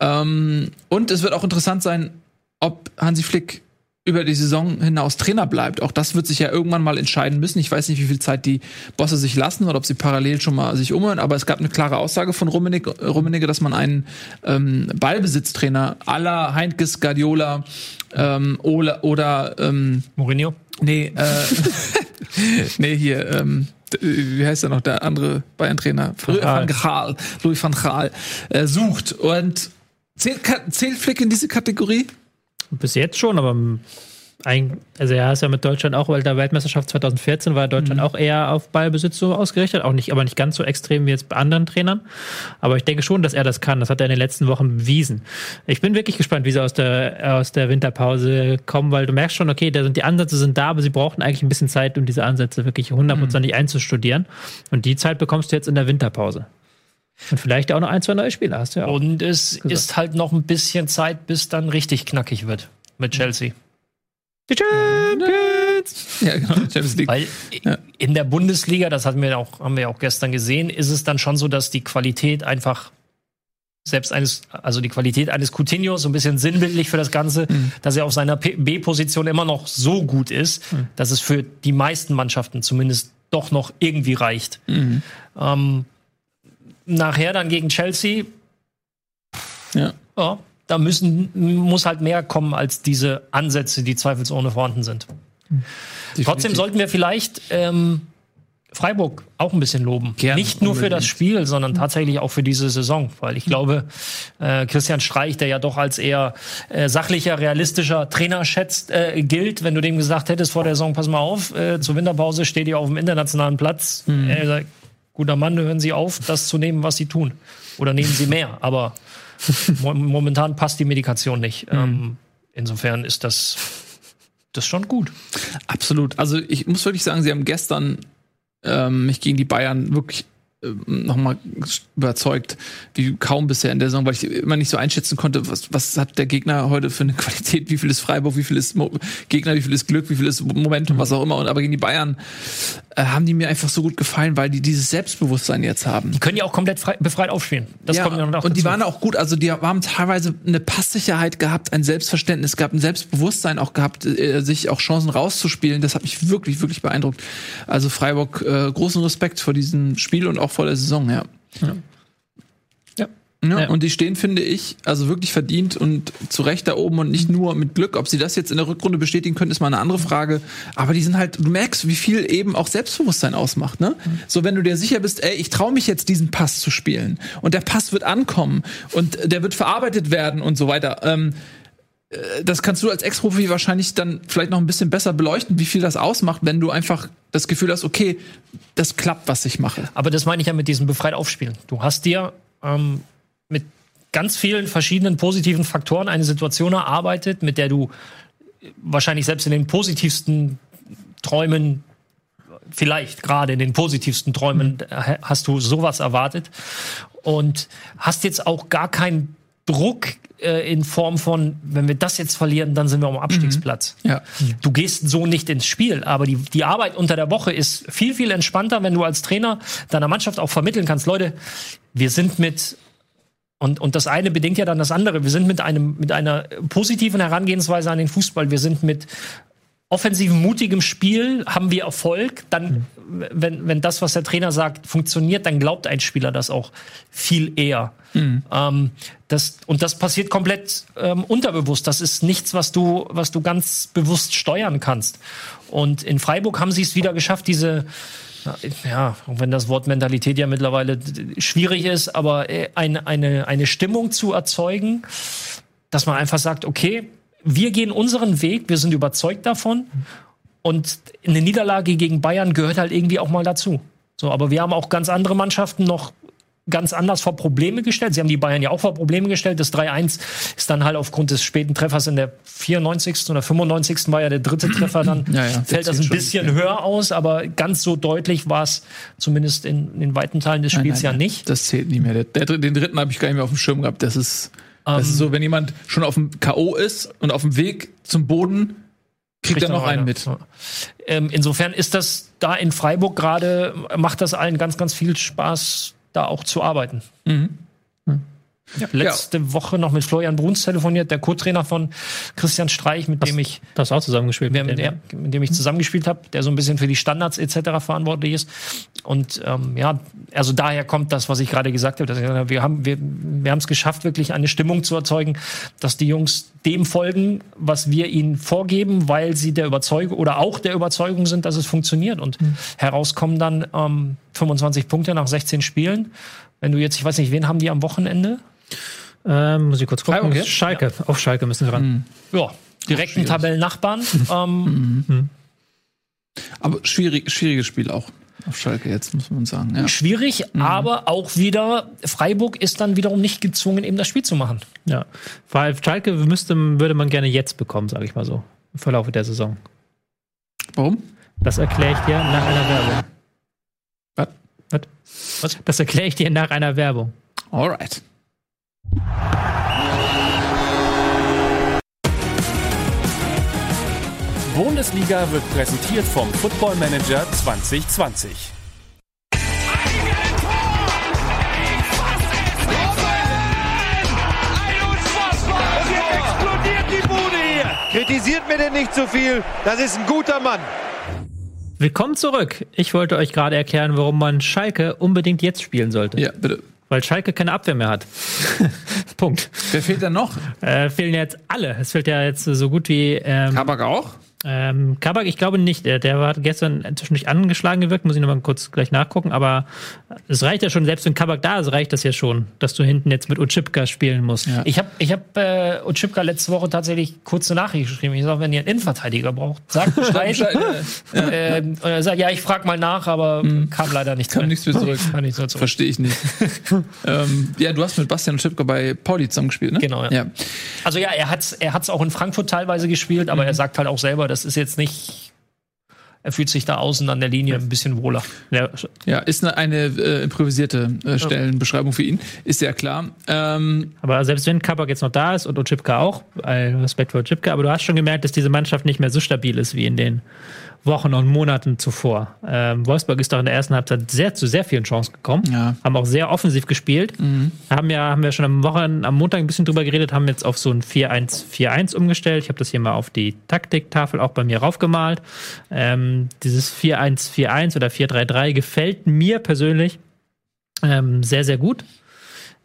Speaker 4: Ähm, und es wird auch interessant sein, ob Hansi Flick über die Saison hinaus Trainer bleibt. Auch das wird sich ja irgendwann mal entscheiden müssen. Ich weiß nicht, wie viel Zeit die Bosse sich lassen oder ob sie parallel schon mal sich umhören, aber es gab eine klare Aussage von Rummenigge, Rummenigge dass man einen ähm, Ballbesitztrainer aller Heintges, Guardiola ähm, oder, oder ähm,
Speaker 5: Mourinho?
Speaker 4: Nee, äh, (laughs) nee, hier, ähm, wie heißt er noch, der andere Bayern-Trainer? Van
Speaker 1: Gaal.
Speaker 4: Louis van Gaal, äh, sucht. Und zählt, zählt Flick in diese Kategorie?
Speaker 1: Bis jetzt schon, aber ein, also er ist ja mit Deutschland auch, weil der Weltmeisterschaft 2014 war Deutschland
Speaker 4: Mhm.
Speaker 1: auch eher auf Ballbesitz so ausgerichtet, auch nicht, aber nicht ganz so extrem wie jetzt bei anderen Trainern. Aber ich denke schon, dass er das kann. Das hat er in den letzten Wochen bewiesen. Ich bin wirklich gespannt, wie sie aus der aus der Winterpause kommen, weil du merkst schon, okay, da sind die Ansätze sind da, aber sie brauchen eigentlich ein bisschen Zeit, um diese Ansätze wirklich hundertprozentig einzustudieren. Und die Zeit bekommst du jetzt in der Winterpause. Und vielleicht auch noch ein, zwei neue Spieler hast du ja auch.
Speaker 5: Und es ist halt noch ein bisschen Zeit, bis dann richtig knackig wird mit Chelsea.
Speaker 1: Die Champions!
Speaker 4: Ja, genau, Champions League.
Speaker 5: Weil
Speaker 4: Ja.
Speaker 5: in der Bundesliga, das hatten wir auch, haben wir auch gestern gesehen, ist es dann schon so, dass die Qualität einfach selbst eines, also die Qualität eines Coutinho, so ein bisschen sinnbildlich für das Ganze, dass er auf seiner B-Position immer noch so gut ist, dass es für die meisten Mannschaften zumindest doch noch irgendwie reicht. Ähm, nachher dann gegen Chelsea,
Speaker 4: Ja.
Speaker 5: ja, da müssen, muss halt mehr kommen als diese Ansätze, die zweifelsohne vorhanden sind. Trotzdem sollten wir vielleicht ähm, Freiburg auch ein bisschen loben.
Speaker 4: Gerne,
Speaker 5: Nicht nur für das
Speaker 4: unbedingt.
Speaker 5: Spiel, sondern tatsächlich auch für diese Saison. Weil ich glaube, äh, Christian Streich, der ja doch als eher äh, sachlicher, realistischer Trainer schätzt, äh, gilt, wenn du dem gesagt hättest vor der Saison, pass mal auf, äh, zur Winterpause steht ihr auf dem internationalen Platz.
Speaker 4: Mhm.
Speaker 5: Er guter Mann, hören Sie auf, das zu nehmen, was Sie tun. Oder nehmen Sie mehr. Aber mo momentan passt die Medikation nicht.
Speaker 4: Mhm.
Speaker 5: Ähm, insofern ist das, das schon gut.
Speaker 4: Absolut. Also ich muss wirklich sagen, sie haben gestern ähm, mich gegen die Bayern wirklich ähm, nochmal überzeugt, wie kaum bisher in der Saison, weil ich immer nicht so einschätzen konnte, was, was hat der Gegner heute für eine (laughs) Qualität, wie viel ist Freiburg, wie viel ist Mo Gegner, wie viel ist Glück, wie viel ist Momentum, was auch immer. Und aber gegen die Bayern äh, haben die mir einfach so gut gefallen, weil die dieses Selbstbewusstsein jetzt haben.
Speaker 5: Die können ja auch komplett frei, befreit aufspielen. Das
Speaker 4: ja,
Speaker 5: kommt ja noch
Speaker 4: und die
Speaker 5: dazu.
Speaker 4: waren auch gut, also die haben teilweise eine Passsicherheit gehabt, ein Selbstverständnis gehabt, ein Selbstbewusstsein auch gehabt, äh, sich auch Chancen rauszuspielen. Das hat mich wirklich, wirklich beeindruckt. Also Freiburg, äh, großen Respekt vor diesem Spiel und auch vor der Saison, ja.
Speaker 1: Ja.
Speaker 4: Ja,
Speaker 1: Ja.
Speaker 4: Und die stehen, finde ich, also wirklich verdient und zu Recht da oben und nicht nur mit Glück. Ob sie das jetzt in der Rückrunde bestätigen können, ist mal eine andere Frage. Aber die sind halt, du merkst, wie viel eben auch Selbstbewusstsein ausmacht. Ne? So, wenn du dir sicher bist, ey, ich traue mich jetzt, diesen Pass zu spielen und der Pass wird ankommen und der wird verarbeitet werden und so weiter. Ähm, äh, das kannst du als Ex-Profi wahrscheinlich dann vielleicht noch ein bisschen besser beleuchten, wie viel das ausmacht, wenn du einfach das Gefühl hast, okay, das klappt, was ich mache.
Speaker 5: Aber das meine ich ja mit diesem befreit aufspielen. Du hast dir ähm, mit ganz vielen verschiedenen positiven Faktoren eine Situation erarbeitet, mit der du wahrscheinlich selbst in den positivsten Träumen, vielleicht gerade in den positivsten Träumen, äh, hast du sowas erwartet und hast jetzt auch gar keinen Druck äh, in Form von, wenn wir das jetzt verlieren, dann sind wir am Abstiegsplatz.
Speaker 4: Ja.
Speaker 5: Du gehst so nicht ins Spiel, aber die, die Arbeit unter der Woche ist viel, viel entspannter, wenn du als Trainer deiner Mannschaft auch vermitteln kannst, Leute, wir sind mit und, und das eine bedingt ja dann das andere. Wir sind mit einem, mit einer positiven Herangehensweise an den Fußball. Wir sind mit offensiven, mutigem Spiel haben wir Erfolg. Dann, wenn, wenn das, was der Trainer sagt, funktioniert, dann glaubt ein Spieler das auch viel eher. Ähm, das, und das passiert komplett ähm, unterbewusst. Das ist nichts, was du, was du ganz bewusst steuern kannst. Und in Freiburg haben sie es wieder geschafft, diese, ja, auch wenn das Wort Mentalität ja mittlerweile schwierig ist, aber äh, eine, eine, eine Stimmung zu erzeugen, dass man einfach sagt, okay, wir gehen unseren Weg, wir sind überzeugt davon und eine Niederlage gegen Bayern gehört halt irgendwie auch mal dazu. So, aber wir haben auch ganz andere Mannschaften noch ganz anders vor Probleme gestellt. Sie haben die Bayern ja auch vor Probleme gestellt. Das 3-1 ist dann halt aufgrund des späten Treffers in der 94. oder 95. war ja der dritte Treffer dann. (clears throat)
Speaker 4: Ja, ja,
Speaker 5: fällt das ein
Speaker 4: schon,
Speaker 5: bisschen
Speaker 4: ja.
Speaker 5: höher aus, aber ganz so deutlich war es zumindest in, in den weiten Teilen des Spiels ja nicht.
Speaker 4: Das zählt nicht mehr. Der, der, den dritten habe ich gar nicht mehr auf dem Schirm gehabt. Das ist, das ist so, wenn jemand schon auf dem K.O. ist und auf dem Weg zum Boden, kriegt, er noch einen mit.
Speaker 5: Ähm, insofern ist das da in Freiburg gerade, macht das allen ganz, ganz viel Spaß, da auch zu arbeiten.
Speaker 4: Mhm.
Speaker 5: Ja, letzte Woche noch mit Florian Bruns telefoniert, der Co-Trainer von Christian Streich, mit dem ich
Speaker 1: Das auch zusammengespielt. mit
Speaker 5: der,
Speaker 1: denen,
Speaker 5: mit dem ich zusammengespielt habe, der so ein bisschen für die Standards etc. verantwortlich ist. Und ähm, ja, also daher kommt das, was ich gerade gesagt habe. Wir haben wir, wir haben es geschafft, wirklich eine Stimmung zu erzeugen, dass die Jungs dem folgen, was wir ihnen vorgeben, weil sie der Überzeugung oder auch der Überzeugung sind, dass es funktioniert. Und herauskommen dann ähm, 25 Punkte nach 16 Spielen. Wenn du jetzt, ich weiß nicht, wen haben die am Wochenende?
Speaker 1: Ähm, muss ich kurz gucken.
Speaker 4: Ja?
Speaker 1: Schalke. Auf Schalke müssen wir ran.
Speaker 5: Ja, direkten Tabellennachbarn. (laughs) ähm,
Speaker 4: Aber schwierig, schwieriges Spiel auch auf Schalke jetzt, muss man sagen. Ja.
Speaker 5: schwierig, aber auch wieder, Freiburg ist dann wiederum nicht gezwungen, eben das Spiel zu machen.
Speaker 1: Ja. Weil Schalke müsste, würde man gerne jetzt bekommen, sage ich mal so. Im Verlauf der Saison.
Speaker 4: Warum?
Speaker 1: Das erkläre ich dir nach einer Werbung.
Speaker 4: Was?
Speaker 1: Was? Was? Das erkläre ich dir nach einer Werbung.
Speaker 4: Alright.
Speaker 2: Bundesliga wird präsentiert vom Football Manager 2020.
Speaker 3: Und jetzt explodiert die Bude hier. Kritisiert mir denn nicht zu viel. Das ist ein guter Mann.
Speaker 1: Willkommen zurück. Ich wollte euch gerade erklären, warum man Schalke unbedingt jetzt spielen sollte.
Speaker 4: Ja, bitte.
Speaker 1: Weil Schalke keine Abwehr mehr hat. (laughs) Punkt.
Speaker 4: Wer fehlt denn noch?
Speaker 1: Äh, fehlen jetzt alle. Es fehlt ja jetzt so gut wie ähm,
Speaker 4: Kabak auch?
Speaker 1: Ähm, Kabak, ich glaube nicht. Der, der war gestern zwischendurch angeschlagen gewirkt, muss ich nochmal kurz gleich nachgucken. Aber es reicht ja schon, selbst wenn Kabak da ist, reicht das ja schon, dass du hinten jetzt mit Uchipka spielen musst.
Speaker 4: Ja.
Speaker 5: Ich habe ich hab, äh, Otschipka letzte Woche tatsächlich kurze Nachricht geschrieben. Ich sage, wenn ihr einen Innenverteidiger braucht, sagt (laughs) Bescheid. ähm, und er sagt, ja, ich frage mal nach, aber kam leider nicht
Speaker 4: Kam nichts mehr zurück.
Speaker 5: Kam nicht so zurück.
Speaker 4: Verstehe ich nicht. (laughs) ähm, ja, du hast mit Bastian Schipka bei Pauli zusammengespielt, ne?
Speaker 5: Genau, ja.
Speaker 4: ja.
Speaker 5: Also ja, er hat's, er hat's auch in Frankfurt teilweise gespielt, aber er sagt halt auch selber, das ist jetzt nicht. Er fühlt sich da außen an der Linie ein bisschen wohler.
Speaker 1: Ja,
Speaker 4: Ja, ist eine, eine äh, improvisierte äh, Stellenbeschreibung für ihn, ist ja klar. Ähm,
Speaker 1: aber selbst wenn Kabak jetzt noch da ist und Uchipka auch, Respekt für Uchipka, aber du hast schon gemerkt, dass diese Mannschaft nicht mehr so stabil ist wie in den Wochen und Monaten zuvor. Ähm, Wolfsburg ist doch in der ersten Halbzeit sehr zu sehr vielen Chancen gekommen,
Speaker 4: Ja.
Speaker 1: haben auch sehr offensiv gespielt, haben ja haben wir schon am Wochen, am Montag ein bisschen drüber geredet, haben jetzt auf so ein 4-1-4-1 umgestellt. Ich habe das hier mal auf die Taktiktafel auch bei mir raufgemalt. Ähm, dieses 4-1-4-1 oder 4-3-3 gefällt mir persönlich ähm, sehr, sehr gut.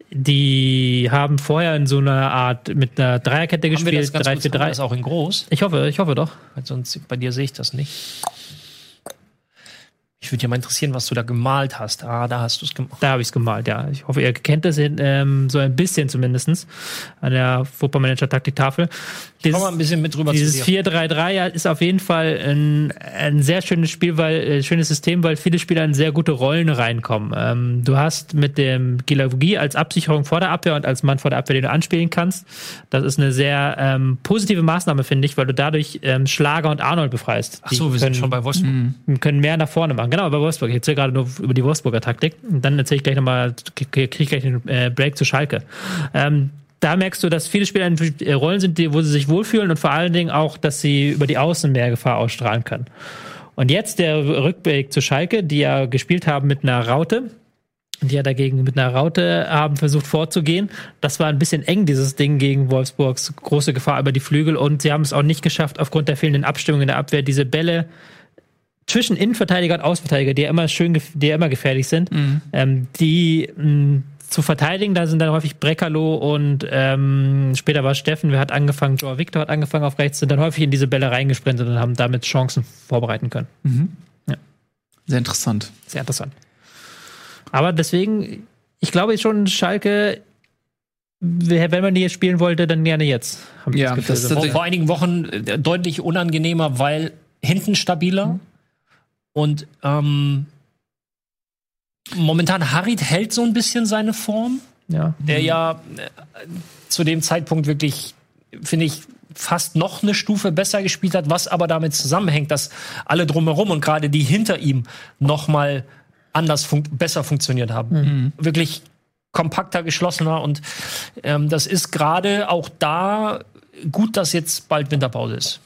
Speaker 1: Die haben vorher in so einer Art mit einer Dreierkette
Speaker 5: Haben wir das
Speaker 1: gespielt,
Speaker 5: ganz kurz, haben wir das
Speaker 1: 3-4-3.
Speaker 5: auch in groß?
Speaker 1: Ich hoffe, ich hoffe doch.
Speaker 5: Weil sonst bei dir sehe ich das nicht. Ich würde ja mal interessieren, was du da gemalt hast. Ah, da hast du es gemacht.
Speaker 1: Da habe ich es gemalt, ja. Ich hoffe, ihr kennt das ähm, so ein bisschen zumindest an der Football Manager Taktiktafel.
Speaker 5: Komm mal ein bisschen mit rüber
Speaker 1: Dieses
Speaker 5: zu dir.
Speaker 1: 4-3-3 ist auf jeden Fall ein, ein sehr schönes Spiel, weil äh, schönes System, weil viele Spieler in sehr gute Rollen reinkommen. Ähm, du hast mit dem Gilavogi als Absicherung vor der Abwehr und als Mann vor der Abwehr, den du anspielen kannst. Das ist eine sehr ähm, positive Maßnahme, finde ich, weil du dadurch ähm, Schlager und Arnold befreist.
Speaker 5: Ach so, wir sind schon bei Wolfsburg.
Speaker 1: Wir können mehr nach vorne machen. Genau, bei Wolfsburg. Ich erzähle gerade nur über die Wolfsburger Taktik. Und dann erzähle ich gleich nochmal, kriege ich gleich den äh, Break zu Schalke. Ähm, da merkst du, dass viele Spieler in äh, Rollen sind, wo sie sich wohlfühlen und vor allen Dingen auch, dass sie über die Außen mehr Gefahr ausstrahlen können. Und jetzt der Rückblick zu Schalke, die ja gespielt haben mit einer Raute. Die ja dagegen mit einer Raute haben versucht vorzugehen. Das war ein bisschen eng, dieses Ding gegen Wolfsburgs große Gefahr über die Flügel. Und sie haben es auch nicht geschafft, aufgrund der fehlenden Abstimmung in der Abwehr, diese Bälle zwischen Innenverteidiger und Außenverteidiger, die ja immer schön, die ja immer gefährlich sind, ähm, die mh, zu verteidigen. Da sind dann häufig Breckerlo und ähm, später war es Steffen, wer hat angefangen, Joao Victor hat angefangen auf rechts, sind dann häufig in diese Bälle reingesprintet und haben damit Chancen vorbereiten können.
Speaker 4: sehr interessant.
Speaker 1: Sehr interessant. Aber deswegen, ich glaube schon, Schalke, wenn man die jetzt spielen wollte, dann gerne jetzt.
Speaker 4: Ja, das ist
Speaker 5: Vor, vor einigen Wochen äh, deutlich unangenehmer, weil hinten stabiler und ähm, momentan Harit hält so ein bisschen seine Form,
Speaker 1: ja.
Speaker 5: der ja äh, zu dem Zeitpunkt wirklich, finde ich, fast noch eine Stufe besser gespielt hat, was aber damit zusammenhängt, dass alle drumherum und gerade die hinter ihm noch mal anders fun besser funktioniert haben. Wirklich kompakter, geschlossener und ähm, das ist gerade auch da gut, dass jetzt bald Winterpause ist.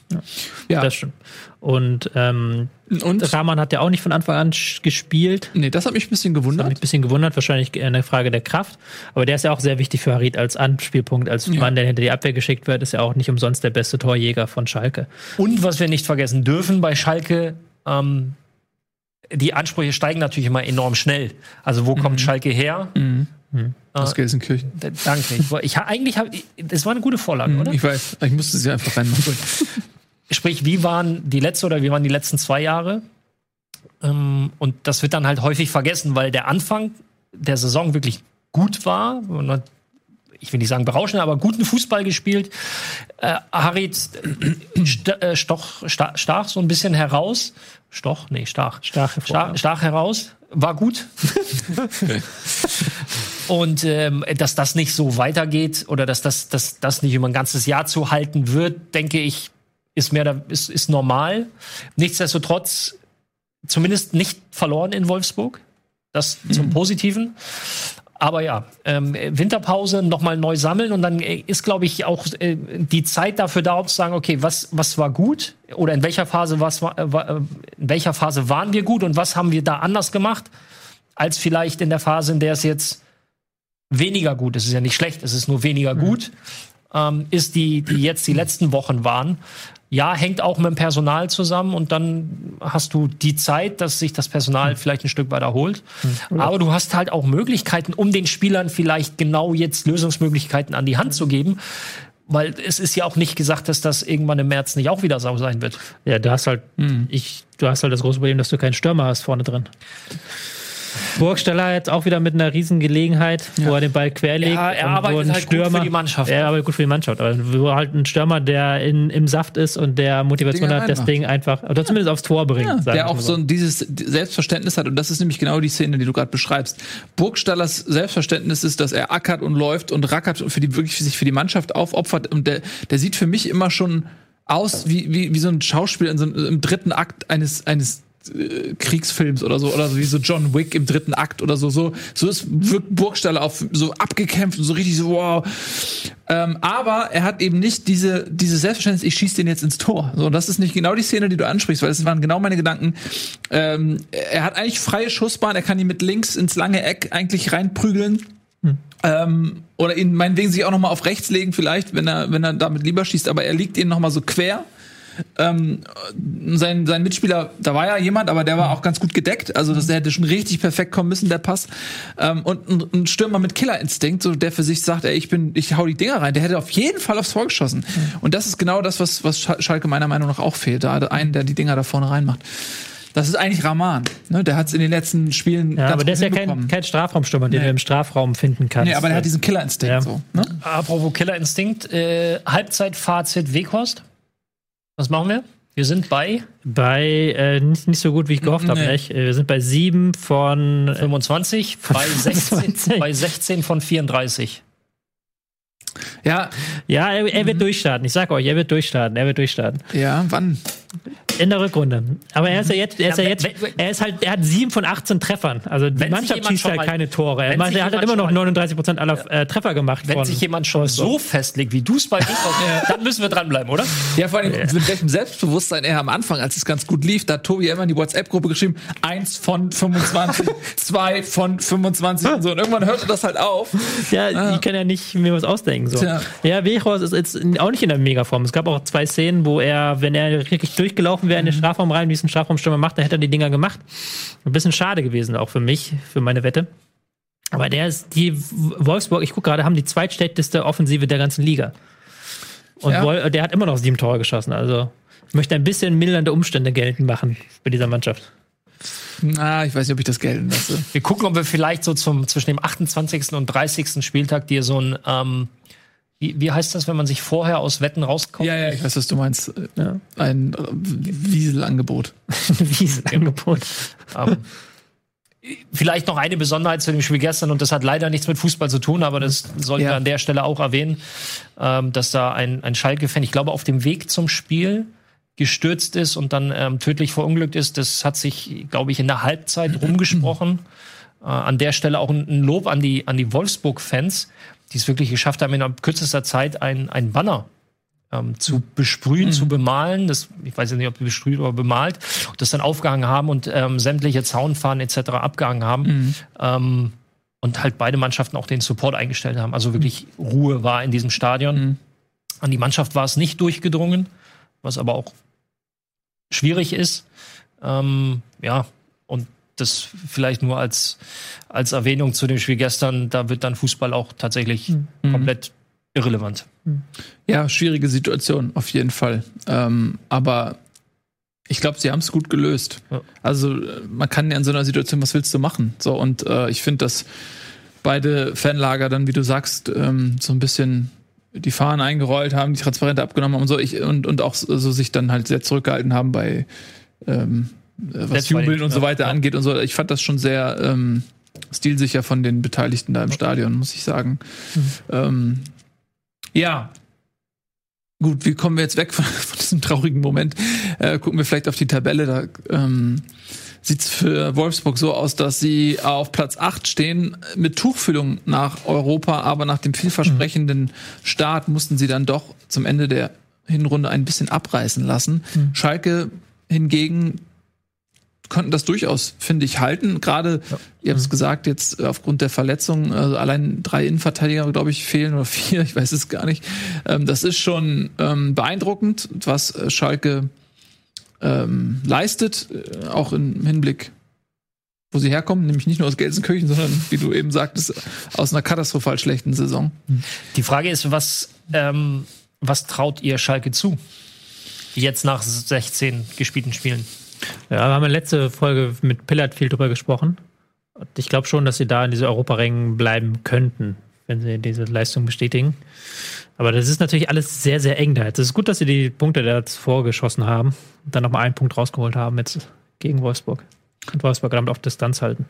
Speaker 4: Ja.
Speaker 1: Das stimmt. Und ähm,
Speaker 4: Und?
Speaker 1: Rahman hat ja auch nicht von Anfang an gespielt.
Speaker 4: Nee, das hat mich ein bisschen
Speaker 1: Hat mich
Speaker 4: gewundert.
Speaker 1: ein bisschen gewundert, wahrscheinlich eine Frage der Kraft. Aber der ist ja auch sehr wichtig für Harit als Anspielpunkt, als Mann, der hinter die Abwehr geschickt wird, ist ja auch nicht umsonst der beste Torjäger von Schalke.
Speaker 5: Und was wir nicht vergessen dürfen bei Schalke, ähm, die Ansprüche steigen natürlich immer enorm schnell. Also wo kommt Schalke her?
Speaker 4: Aus Gelsenkirchen.
Speaker 5: D- Danke. Ich, ich eigentlich habe, das war eine gute Vorlage, oder?
Speaker 4: Ich weiß, ich musste sie einfach reinmachen.
Speaker 5: Sprich, wie waren die letzte oder wie waren die letzten zwei Jahre? Ähm, und das wird dann halt häufig vergessen, weil der Anfang der Saison wirklich gut war. Man hat, ich will nicht sagen berauschend, aber guten Fußball gespielt. Äh, Harit äh, (clears throat) st äh, stoch, sta stach so ein bisschen heraus. Stoch? Nee, stach.
Speaker 1: Stach
Speaker 5: stach, stach heraus. War gut. (laughs) (laughs) Und ähm, dass das nicht so weitergeht oder dass das, dass das nicht über ein ganzes Jahr zu halten wird, denke ich, ist mehr da, ist, ist normal. Nichtsdestotrotz zumindest nicht verloren in Wolfsburg. Das zum Positiven. Aber ja, ähm, Winterpause nochmal neu sammeln und dann äh, ist, glaube ich, auch äh, die Zeit dafür da, um zu sagen, okay, was, was war gut oder in welcher Phase was äh, war, äh, in welcher Phase waren wir gut und was haben wir da anders gemacht, als vielleicht in der Phase, in der es jetzt weniger gut. Es ist ja nicht schlecht, es ist nur weniger gut. ähm, ist, die, die jetzt die letzten Wochen waren. Ja, hängt auch mit dem Personal zusammen und dann hast du die Zeit, dass sich das Personal vielleicht ein Stück weit erholt. Aber du hast halt auch Möglichkeiten, um den Spielern vielleicht genau jetzt Lösungsmöglichkeiten an die Hand zu geben. Weil es ist ja auch nicht gesagt, dass das irgendwann im März nicht auch wieder so sein wird.
Speaker 1: Ja, du hast halt, ich, du hast halt das große Problem, dass du keinen Stürmer hast vorne drin. Burgstaller jetzt auch wieder mit einer riesen Gelegenheit, wo er den Ball querlegt.
Speaker 5: Ja, er
Speaker 1: und wo
Speaker 5: arbeitet
Speaker 1: ein
Speaker 5: halt gut für die Mannschaft.
Speaker 1: Er arbeitet gut für die Mannschaft. Aber wo halt ein Stürmer, der in, im Saft ist und der Motivation
Speaker 4: Dinge
Speaker 1: hat, das. Ding einfach, oder zumindest aufs Tor bringt.
Speaker 4: der auch so ein, dieses Selbstverständnis hat. Und das ist nämlich genau die Szene, die du gerade beschreibst. Burgstallers Selbstverständnis ist, dass er ackert und läuft und rackert und für die, wirklich sich für die Mannschaft aufopfert. Und der, der sieht für mich immer schon aus wie, wie, wie so ein Schauspieler in so einem, im dritten Akt eines, eines Kriegsfilms oder so oder so wie so John Wick im dritten Akt oder so so so ist wirkt Burgstaller auf so abgekämpft und so richtig so wow. Ähm, aber er hat eben nicht diese diese Selbstverständnis ich schieße den jetzt ins Tor. So und das ist nicht genau die Szene die du ansprichst weil das waren genau meine Gedanken. Ähm, er hat eigentlich freie Schussbahn er kann ihn mit links ins lange Eck eigentlich reinprügeln. Ähm, oder ihn meinetwegen sich auch noch mal auf rechts legen vielleicht wenn er wenn er damit lieber schießt. Aber er liegt ihn noch mal so quer ähm, sein, sein Mitspieler, da war ja jemand, aber der war auch ganz gut gedeckt. Also das, der hätte schon richtig perfekt kommen müssen, der Pass. Ähm, und ein, ein Stürmer mit Killerinstinkt, so der für sich sagt, ey, ich bin, ich hau die Dinger rein, der hätte auf jeden Fall aufs Tor geschossen. Und das ist genau das, was, was Sch- Schalke meiner Meinung nach auch fehlt. Da hat einen, der die Dinger da vorne reinmacht. Das ist eigentlich Rahman. Ne? Der hat es in den letzten Spielen
Speaker 1: Ja,
Speaker 4: ganz
Speaker 1: aber der ist ja kein, kein Strafraumstürmer, den
Speaker 4: Nee.
Speaker 1: du im Strafraum finden kannst.
Speaker 4: Nee, aber der hat diesen Killerinstinkt
Speaker 1: Ja.
Speaker 4: so. Ne?
Speaker 5: Apropos Killerinstinkt, äh, Halbzeitfazit Weghorst. Was machen wir? Wir sind bei
Speaker 1: bei äh, nicht, nicht so gut, wie ich gehofft habe.
Speaker 4: Nee.
Speaker 1: Echt. Äh, Wir sind bei sieben von äh,
Speaker 5: 25, (laughs) bei 16, bei 16 von 34.
Speaker 4: Ja,
Speaker 1: Ja, er, er
Speaker 4: Mhm.
Speaker 1: wird durchstarten. Ich sag euch, er wird durchstarten. Er wird durchstarten.
Speaker 4: ja, wann?
Speaker 1: In der Rückrunde. Aber er ist ja jetzt, er ist ja
Speaker 5: Ja,
Speaker 1: jetzt, er ist halt, er hat sieben von 18 Treffern. Also die
Speaker 5: Wenn
Speaker 1: Mannschaft schießt halt
Speaker 5: mal-
Speaker 1: keine Tore. Er, macht, er hat halt immer noch
Speaker 5: schon mal-
Speaker 1: 39 Prozent aller äh, Treffer gemacht.
Speaker 5: Wenn
Speaker 1: von
Speaker 5: sich jemand schon so festlegt, wie du es bei Weghorst, dann müssen wir dranbleiben, oder?
Speaker 4: Ja, vor allem mit welchem Selbstbewusstsein er am Anfang, als es ganz gut lief, da hat Tobi ja immer in die WhatsApp-Gruppe geschrieben, eins von 25, (laughs) zwei von 25 und so. Und irgendwann hörte das halt auf.
Speaker 1: Ja, ich kann ja nicht mir was ausdenken. So.
Speaker 4: Tja.
Speaker 1: Ja, Wechhorst ist jetzt auch nicht in der Megaform. Es gab auch zwei Szenen, wo er, wenn er wirklich durchgelaufen wäre in den Strafraum rein, wie es ein Strafraumstürmer macht, dann hätte er die Dinger gemacht. Ein bisschen schade gewesen auch für mich, für meine Wette. Aber der ist, die Wolfsburg, ich gucke gerade, haben die zweitschlechteste Offensive der ganzen Liga. Und
Speaker 4: Ja.
Speaker 1: Wol- der hat immer noch sieben Tore geschossen. Also ich möchte ein bisschen mildernde Umstände geltend machen bei dieser Mannschaft.
Speaker 4: Na, ich weiß nicht, ob ich das gelten lasse.
Speaker 5: Wir gucken, ob wir vielleicht so zum, zwischen dem 28. und 30. Spieltag dir so ein, ähm, wie, wie heißt das, wenn man sich vorher aus Wetten rauskauft?
Speaker 4: Ja, ja, ich weiß, was du meinst.
Speaker 1: Ja.
Speaker 4: Ein äh, Wieselangebot. (laughs)
Speaker 1: wie ist das Angebot?
Speaker 5: Ähm, vielleicht noch eine Besonderheit zu dem Spiel gestern, und das hat leider nichts mit Fußball zu tun, aber das sollten
Speaker 4: Ja.
Speaker 5: wir an der Stelle auch erwähnen, ähm, dass da ein, ein Schalke-Fan, ich glaube, auf dem Weg zum Spiel gestürzt ist und dann ähm, tödlich verunglückt ist. Das hat sich, glaube ich, in der Halbzeit rumgesprochen. Äh, an der Stelle auch ein, ein Lob an die, an die Wolfsburg-Fans, die es wirklich geschafft haben, in kürzester Zeit ein, ein Banner ähm, zu besprühen, zu bemalen. Das, ich weiß ja nicht, ob besprüht oder bemalt. Und das dann aufgehangen haben und ähm, sämtliche Zaunfahnen etc. abgehangen haben. Ähm, und halt beide Mannschaften auch den Support eingestellt haben. Also wirklich Ruhe war in diesem Stadion. An die Mannschaft war es nicht durchgedrungen, was aber auch schwierig ist. Ähm, ja, das vielleicht nur als, als Erwähnung zu dem Spiel gestern, da wird dann Fußball auch tatsächlich komplett irrelevant.
Speaker 4: Ja, schwierige Situation, auf jeden Fall. Ähm, aber ich glaube, sie haben es gut gelöst.
Speaker 5: Ja.
Speaker 4: Also äh, man kann ja in so einer Situation, was willst du machen? So, und äh, ich finde, dass beide Fanlager dann, wie du sagst, ähm, so ein bisschen die Fahnen eingerollt haben, die Transparente abgenommen haben und so, ich, und, und auch so sich dann halt sehr zurückgehalten haben bei ähm, äh, was
Speaker 5: bei den-
Speaker 4: Jubeln und so weiter
Speaker 5: ja.
Speaker 4: angeht und so. Ich fand das schon sehr ähm, stilsicher von den Beteiligten da im Stadion, muss ich sagen. Ähm, ja. Gut, wie kommen wir jetzt weg (laughs) von, von diesem traurigen Moment? Äh, gucken wir vielleicht auf die Tabelle. Da ähm, sieht es für Wolfsburg so aus, dass sie auf Platz 8 stehen mit Tuchfüllung nach Europa, aber nach dem vielversprechenden Start mussten sie dann doch zum Ende der Hinrunde ein bisschen abreißen lassen. Schalke hingegen könnten das durchaus, finde ich, halten. Gerade, ihr habt es gesagt, jetzt äh, aufgrund der Verletzung, also allein drei Innenverteidiger, glaube ich, fehlen oder (laughs) vier, ich weiß es gar nicht. Ähm, das ist schon ähm, beeindruckend, was äh, Schalke ähm, leistet, äh, auch im Hinblick wo sie herkommen, nämlich nicht nur aus Gelsenkirchen, sondern, wie du eben sagtest, aus einer katastrophal schlechten Saison.
Speaker 5: Die Frage ist, was, ähm, was traut ihr Schalke zu? Jetzt nach 16 gespielten Spielen.
Speaker 1: Ja, wir haben in der letzten Folge mit Pillard viel drüber gesprochen. Ich glaube schon, dass sie da in diese Europarängen bleiben könnten, wenn sie diese Leistung bestätigen. Aber das ist natürlich alles sehr, sehr eng da. Es ist gut, dass sie die Punkte da vorgeschossen haben und dann nochmal einen Punkt rausgeholt haben jetzt gegen Wolfsburg. Und Wolfsburg damit auf Distanz halten.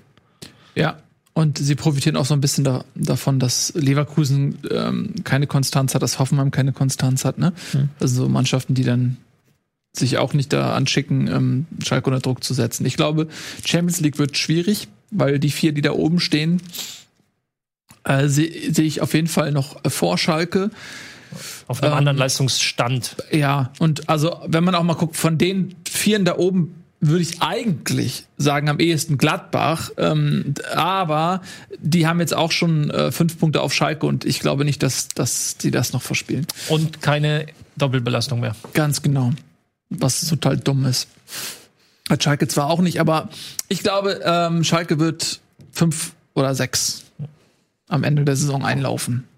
Speaker 4: Ja, und sie profitieren auch so ein bisschen da, davon, dass Leverkusen ähm, keine Konstanz hat, dass Hoffenheim keine Konstanz hat. Ne?
Speaker 1: Hm.
Speaker 4: Also so Mannschaften, die dann sich auch nicht da anschicken, ähm, Schalke unter Druck zu setzen. Ich glaube, Champions League wird schwierig, weil die vier, die da oben stehen, äh, sehe seh ich auf jeden Fall noch vor Schalke.
Speaker 5: Auf einem
Speaker 4: Ähm,
Speaker 5: anderen Leistungsstand.
Speaker 4: Ja, und also, wenn man auch mal guckt, von den Vieren da oben würde ich eigentlich sagen, am ehesten Gladbach. Ähm, aber die haben jetzt auch schon äh, fünf Punkte auf Schalke und ich glaube nicht, dass, dass die das noch verspielen.
Speaker 5: Und keine Doppelbelastung mehr.
Speaker 4: Ganz genau. Was total dumm ist. Hat Schalke zwar auch nicht, aber ich glaube, ähm, Schalke wird fünf oder sechs am Ende der Saison einlaufen.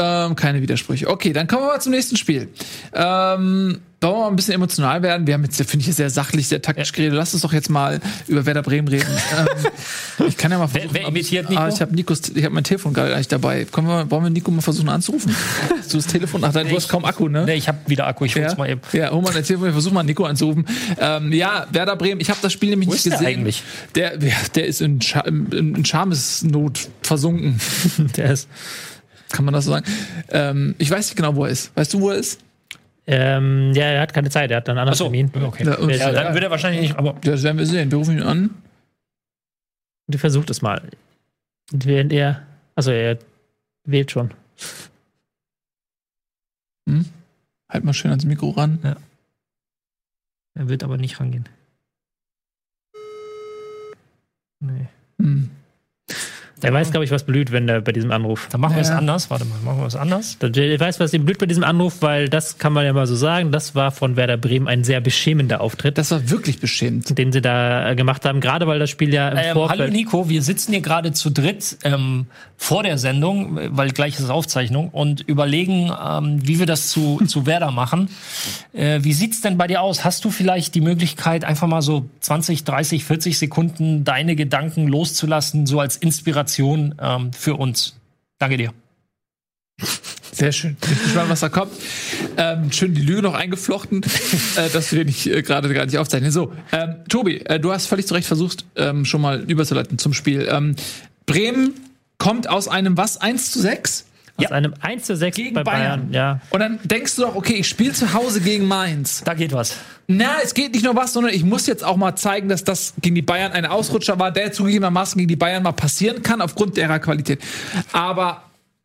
Speaker 4: Ähm, keine Widersprüche. Okay, dann kommen wir mal zum nächsten Spiel. Ähm, wollen wir mal ein bisschen emotional werden? Wir haben jetzt, finde ich, sehr sachlich, sehr taktisch geredet. Lass uns doch jetzt mal über Werder Bremen reden. ähm, ich kann ja mal versuchen.
Speaker 5: wer imitiert Nico?
Speaker 4: Ah, ich habe Nikos, ich habe mein Telefon gerade eigentlich dabei. Können wir, wollen wir Nico mal versuchen anzurufen? (laughs) Du das Telefon? Ach, nein, du hast kaum Akku, ne?
Speaker 5: Nee, ich habe wieder Akku, ich hol's
Speaker 4: Ja,
Speaker 5: mal eben.
Speaker 4: ja, hol mal dein Telefon, wir versuchen mal Nico anzurufen. Ähm, ja, Werder Bremen, ich habe das Spiel nämlich
Speaker 5: Wo
Speaker 4: nicht
Speaker 5: ist der
Speaker 4: gesehen.
Speaker 5: eigentlich?
Speaker 4: Der, der, ist in, Scha in, in Schamesnot versunken. (laughs)
Speaker 1: Der ist,
Speaker 4: Kann man das so sagen? Ähm, ich weiß nicht genau, wo er ist. Weißt du, wo er ist?
Speaker 1: ähm, ja, er hat keine Zeit, er hat einen anderen
Speaker 5: Achso,
Speaker 1: Termin.
Speaker 5: okay.
Speaker 4: Ja, und-
Speaker 5: Ja, dann wird er wahrscheinlich nicht, aber
Speaker 4: Das werden wir sehen. Wir rufen ihn an.
Speaker 1: Du versucht es mal. Und Während er, also er wählt schon.
Speaker 4: Hm? Halt mal schön ans Mikro ran.
Speaker 5: er wird aber nicht rangehen. Nee.
Speaker 4: Hm.
Speaker 1: Er weiß, glaube ich, was blüht, wenn er bei diesem Anruf.
Speaker 5: Dann machen wir es anders. Warte mal, machen wir es anders.
Speaker 1: Er weiß, was ihm blüht bei diesem Anruf, weil das kann man ja mal so sagen. Das war von Werder Bremen ein sehr beschämender Auftritt,
Speaker 4: Das war wirklich beschämend.
Speaker 1: den sie da äh, gemacht haben. Gerade weil das Spiel ja im
Speaker 5: Ähm, hallo
Speaker 1: Vorfeld.
Speaker 5: Nico, wir sitzen hier gerade zu dritt ähm, vor der Sendung, weil gleich ist Aufzeichnung, und überlegen, ähm, wie wir das zu, (laughs) zu Werder machen. Äh, wie sieht's denn bei dir aus? Hast du vielleicht die Möglichkeit, einfach mal so 20, 30, 40 Sekunden deine Gedanken loszulassen, so als Inspiration ähm, für uns? Danke dir.
Speaker 4: Sehr schön. Ich bin gespannt, was da kommt. Ähm, schön die Lüge noch eingeflochten, (laughs) äh, dass wir nicht äh, gerade gar nicht aufzeichnen. So, ähm, Tobi, äh, du hast völlig zu Recht versucht, ähm, schon mal überzuleiten zum Spiel. Ähm, Bremen kommt aus einem was? 1 zu 6?
Speaker 1: Aus einem 1 zu 6
Speaker 4: Gegen
Speaker 1: bei Bayern.
Speaker 4: Bayern.
Speaker 1: Ja.
Speaker 4: Und dann denkst du doch, okay, ich spiele zu Hause gegen Mainz.
Speaker 5: Da geht was.
Speaker 4: Na, es geht nicht nur was, sondern ich muss jetzt auch mal zeigen, dass das gegen die Bayern ein Ausrutscher war, der zugegebenermaßen gegen die Bayern mal passieren kann, aufgrund ihrer Qualität. Aber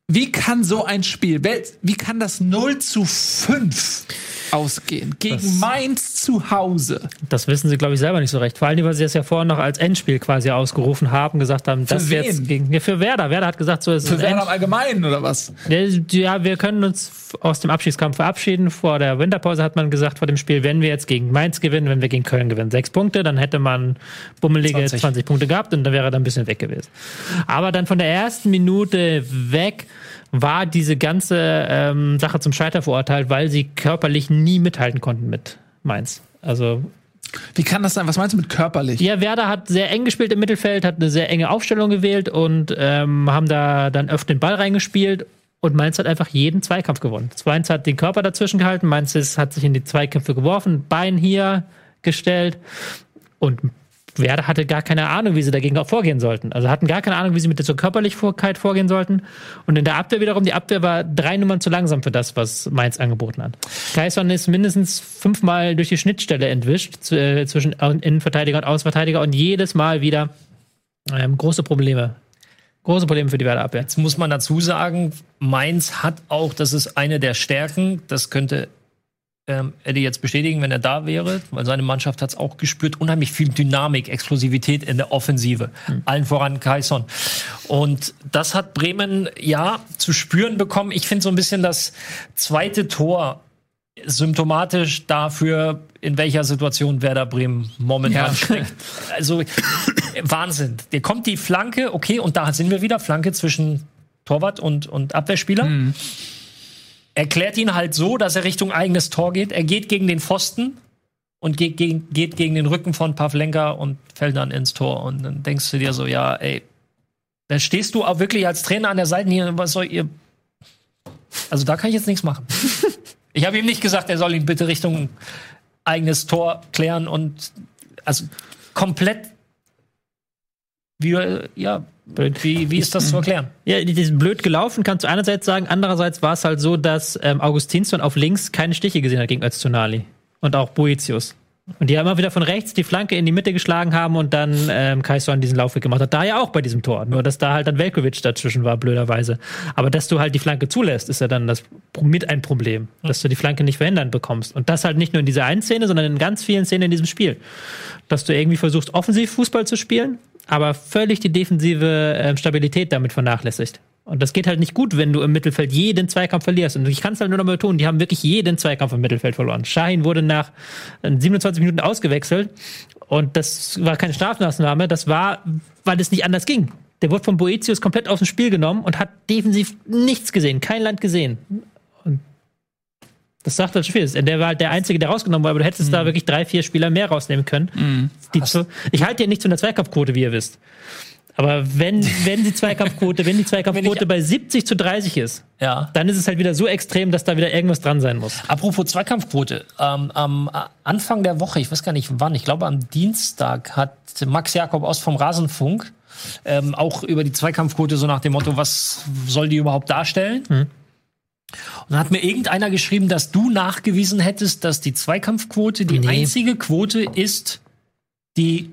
Speaker 4: wie kann so ein Spiel, wie kann das 0 zu 5 ausgehen? Gegen
Speaker 1: Das-
Speaker 4: Mainz zu Hause.
Speaker 1: Das wissen sie, glaube ich, selber nicht so recht. Vor allem, weil sie das ja vorher noch als Endspiel quasi ausgerufen haben, gesagt haben, das jetzt gegen. Ja, für Werder. Werder hat gesagt, so ist
Speaker 4: Für
Speaker 1: es
Speaker 4: Werder im Allgemeinen oder was?
Speaker 1: Ja, wir können uns aus dem Abschiedskampf verabschieden. Vor der Winterpause hat man gesagt, vor dem Spiel, wenn wir jetzt gegen Mainz gewinnen, wenn wir gegen Köln gewinnen, sechs Punkte, dann hätte man bummelige 20,
Speaker 5: 20.
Speaker 1: Punkte gehabt und dann wäre er dann ein bisschen weg gewesen. Aber dann von der ersten Minute weg war diese ganze ähm, Sache zum Scheiter verurteilt, weil sie körperlich nie mithalten konnten mit Mainz. Also
Speaker 4: Wie kann das sein? Was meinst du mit körperlich?
Speaker 1: ja, Werder hat sehr eng gespielt im Mittelfeld, hat eine sehr enge Aufstellung gewählt und ähm, haben da dann öfter den Ball reingespielt. Und Mainz hat einfach jeden Zweikampf gewonnen. Mainz hat den Körper dazwischen gehalten, Mainz ist, hat sich in die Zweikämpfe geworfen, Bein hier gestellt und Werder hatte gar keine Ahnung, wie sie dagegen auch vorgehen sollten. Also hatten gar keine Ahnung, wie sie mit der Körperlichkeit vorgehen sollten. Und in der Abwehr wiederum, die Abwehr war drei Nummern zu langsam für das, was Mainz angeboten hat. Kaisson ist mindestens fünfmal durch die Schnittstelle entwischt äh, zwischen Innenverteidiger und Außenverteidiger und jedes Mal wieder ähm, große Probleme. Große Probleme für die Werder Abwehr.
Speaker 5: Jetzt muss man dazu sagen, Mainz hat auch, das ist eine der Stärken, das könnte ähm, Eddie jetzt bestätigen, wenn er da wäre, weil seine Mannschaft hat es auch gespürt, unheimlich viel Dynamik, Explosivität in der Offensive. Mhm. Allen voran Kaison. Und das hat Bremen ja zu spüren bekommen. Ich finde so ein bisschen das zweite Tor symptomatisch dafür, in welcher Situation Werder Bremen momentan ja. steckt. (laughs) Also Wahnsinn. Dir kommt die Flanke, okay, und da sind wir wieder, Flanke zwischen Torwart und, und Abwehrspieler. Mhm. Erklärt ihn halt so, dass er Richtung eigenes Tor geht. Er geht gegen den Pfosten und geht gegen, geht gegen den Rücken von Pavlenka und fällt dann ins Tor. Und dann denkst du dir so, ja, ey, da stehst du auch wirklich als Trainer an der Seite hier, was soll ihr. Also da kann ich jetzt nichts machen. (laughs) Ich habe ihm nicht gesagt, er soll ihn bitte Richtung eigenes Tor klären und also komplett wie, ja, wie, wie ist das zu erklären?
Speaker 1: Ja, die ist blöd gelaufen, kannst du einerseits sagen. Andererseits war es halt so, dass ähm, Augustinsson auf links keine Stiche gesehen hat gegen Öztunali. Und auch Boetius. Und die haben immer wieder von rechts die Flanke in die Mitte geschlagen haben und dann ähm, Kaiser diesen Laufweg gemacht hat. Da ja auch bei diesem Tor. Nur, dass da halt dann Velkovic dazwischen war, blöderweise. Aber dass du halt die Flanke zulässt, ist ja dann das mit ein Problem. Dass du die Flanke nicht verhindern bekommst. Und das halt nicht nur in dieser einen Szene, sondern in ganz vielen Szenen in diesem Spiel. Dass du irgendwie versuchst, offensiv Fußball zu spielen, aber völlig die defensive äh, Stabilität damit vernachlässigt. Und das geht halt nicht gut, wenn du im Mittelfeld jeden Zweikampf verlierst. Und ich kann es halt nur noch mal betonen, die haben wirklich jeden Zweikampf im Mittelfeld verloren. Shahin wurde nach 27 Minuten ausgewechselt und das war keine Strafmaßnahme, das war, weil es nicht anders ging. Der wurde von Boetius komplett aus dem Spiel genommen und hat defensiv nichts gesehen, kein Land gesehen. Das sagt halt viel. Der war halt der Einzige, der rausgenommen wurde, aber du hättest mhm. da wirklich drei, vier Spieler mehr rausnehmen können. Mhm. ich halte ja nicht zu einer Zweikampfquote, wie ihr wisst. Aber wenn, wenn die Zweikampfquote, wenn die Zweikampfquote wenn bei 70 zu 30 ist, ja. dann ist es halt wieder so extrem, dass da wieder irgendwas dran sein muss.
Speaker 5: Apropos Zweikampfquote, ähm, am Anfang der Woche, ich weiß gar nicht wann, ich glaube am Dienstag hat Max Jakob aus vom Rasenfunk ähm, auch über die Zweikampfquote so nach dem Motto, was soll die überhaupt darstellen? Mhm. Und dann hat mir irgendeiner geschrieben, dass du nachgewiesen hättest, dass die Zweikampfquote die nee. einzige Quote ist, die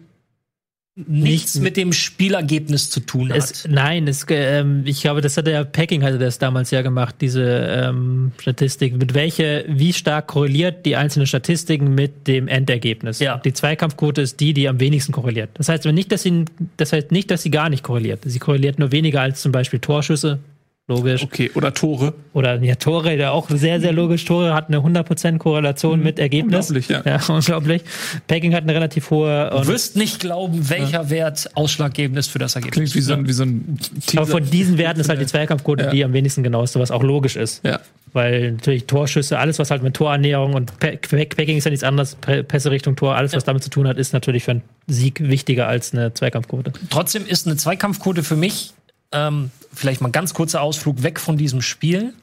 Speaker 5: nichts mit dem Spielergebnis zu tun hat.
Speaker 1: Es, nein, es, ähm, ich glaube, das hat der Packing hatte das damals ja gemacht, diese ähm, Statistik, mit welche, wie stark korreliert die einzelnen Statistiken mit dem Endergebnis. Ja. Die Zweikampfquote ist die, die am wenigsten korreliert. Das heißt aber nicht, dass sie, das heißt nicht, dass sie gar nicht korreliert. Sie korreliert nur weniger als zum Beispiel Torschüsse, Logisch.
Speaker 4: Okay, oder Tore.
Speaker 1: Oder ja, Tore, der auch sehr, sehr logisch. Tore hat eine 100% Korrelation mhm. mit Ergebnis.
Speaker 4: Unglaublich, ja.
Speaker 1: ja. (laughs) unglaublich. Packing hat eine relativ hohe.
Speaker 5: Du wirst nicht glauben, welcher ja. Wert ausschlaggebend ist für das Ergebnis.
Speaker 4: Klingt wie so ein, wie so ein
Speaker 1: Aber von diesen Werten ist halt die Zweikampfquote, ja. die am wenigsten genau ist, was auch logisch ist. Ja. Weil natürlich Torschüsse, alles, was halt mit Torannäherung und Packing ist ja nichts anderes, Pässe Richtung Tor, alles, was damit zu tun hat, ist natürlich für einen Sieg wichtiger als eine Zweikampfquote.
Speaker 5: Trotzdem ist eine Zweikampfquote für mich ähm, vielleicht mal ganz kurzer Ausflug weg von diesem Spiel,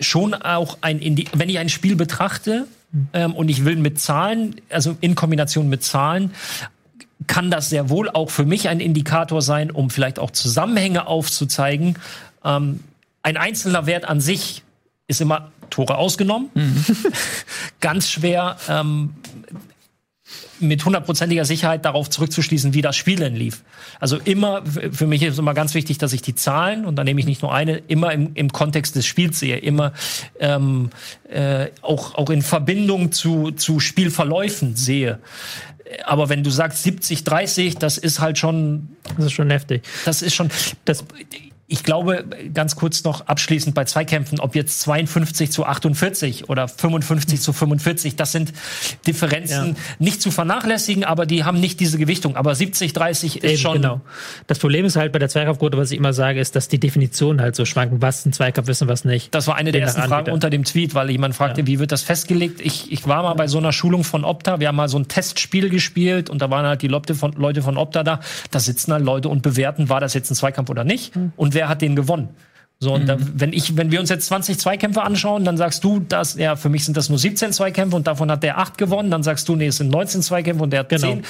Speaker 5: schon auch ein, Indi wenn ich ein Spiel betrachte ähm, und ich will mit Zahlen, also in Kombination mit Zahlen, kann das sehr wohl auch für mich ein Indikator sein, um vielleicht auch Zusammenhänge aufzuzeigen. Ähm, ein einzelner Wert an sich ist immer Tore ausgenommen. Mhm. (laughs) Ganz schwer ähm, mit hundertprozentiger Sicherheit darauf zurückzuschließen, wie das Spiel denn lief. Also immer, für mich ist immer ganz wichtig, dass ich die Zahlen, und da nehme ich nicht nur eine, immer im, im Kontext des Spiels sehe, immer ähm, äh, auch, auch in Verbindung zu, zu Spielverläufen sehe. Aber wenn du sagst 70, 30, das ist halt schon.
Speaker 1: Das ist schon heftig.
Speaker 5: Das ist schon. Das, ich glaube, ganz kurz noch abschließend bei Zweikämpfen, ob jetzt 52 zu 48 oder 55 zu 45, das sind Differenzen ja. nicht zu vernachlässigen, aber die haben nicht diese Gewichtung. Aber 70, 30 ist Eben, schon. Genau.
Speaker 1: Das Problem ist halt bei der Zweikampfquote, was ich immer sage, ist, dass die Definitionen halt so schwanken, was ein Zweikampf ist und was nicht.
Speaker 5: Das war eine der ersten Fragen unter dem Tweet, weil jemand fragte, ja. wie wird das festgelegt? Ich, ich war mal bei so einer Schulung von Opta, wir haben mal so ein Testspiel gespielt und da waren halt die Leute von, Leute von Opta da. Da sitzen halt Leute und bewerten, war das jetzt ein Zweikampf oder nicht? Mhm. Und wer hat den gewonnen? So, und mhm. da, wenn ich, wenn wir uns jetzt 20 Zweikämpfe anschauen, dann sagst du, dass, ja, für mich sind das nur 17 Zweikämpfe und davon hat der 8 gewonnen, dann sagst du, nee, es sind 19 Zweikämpfe und der hat genau. 10.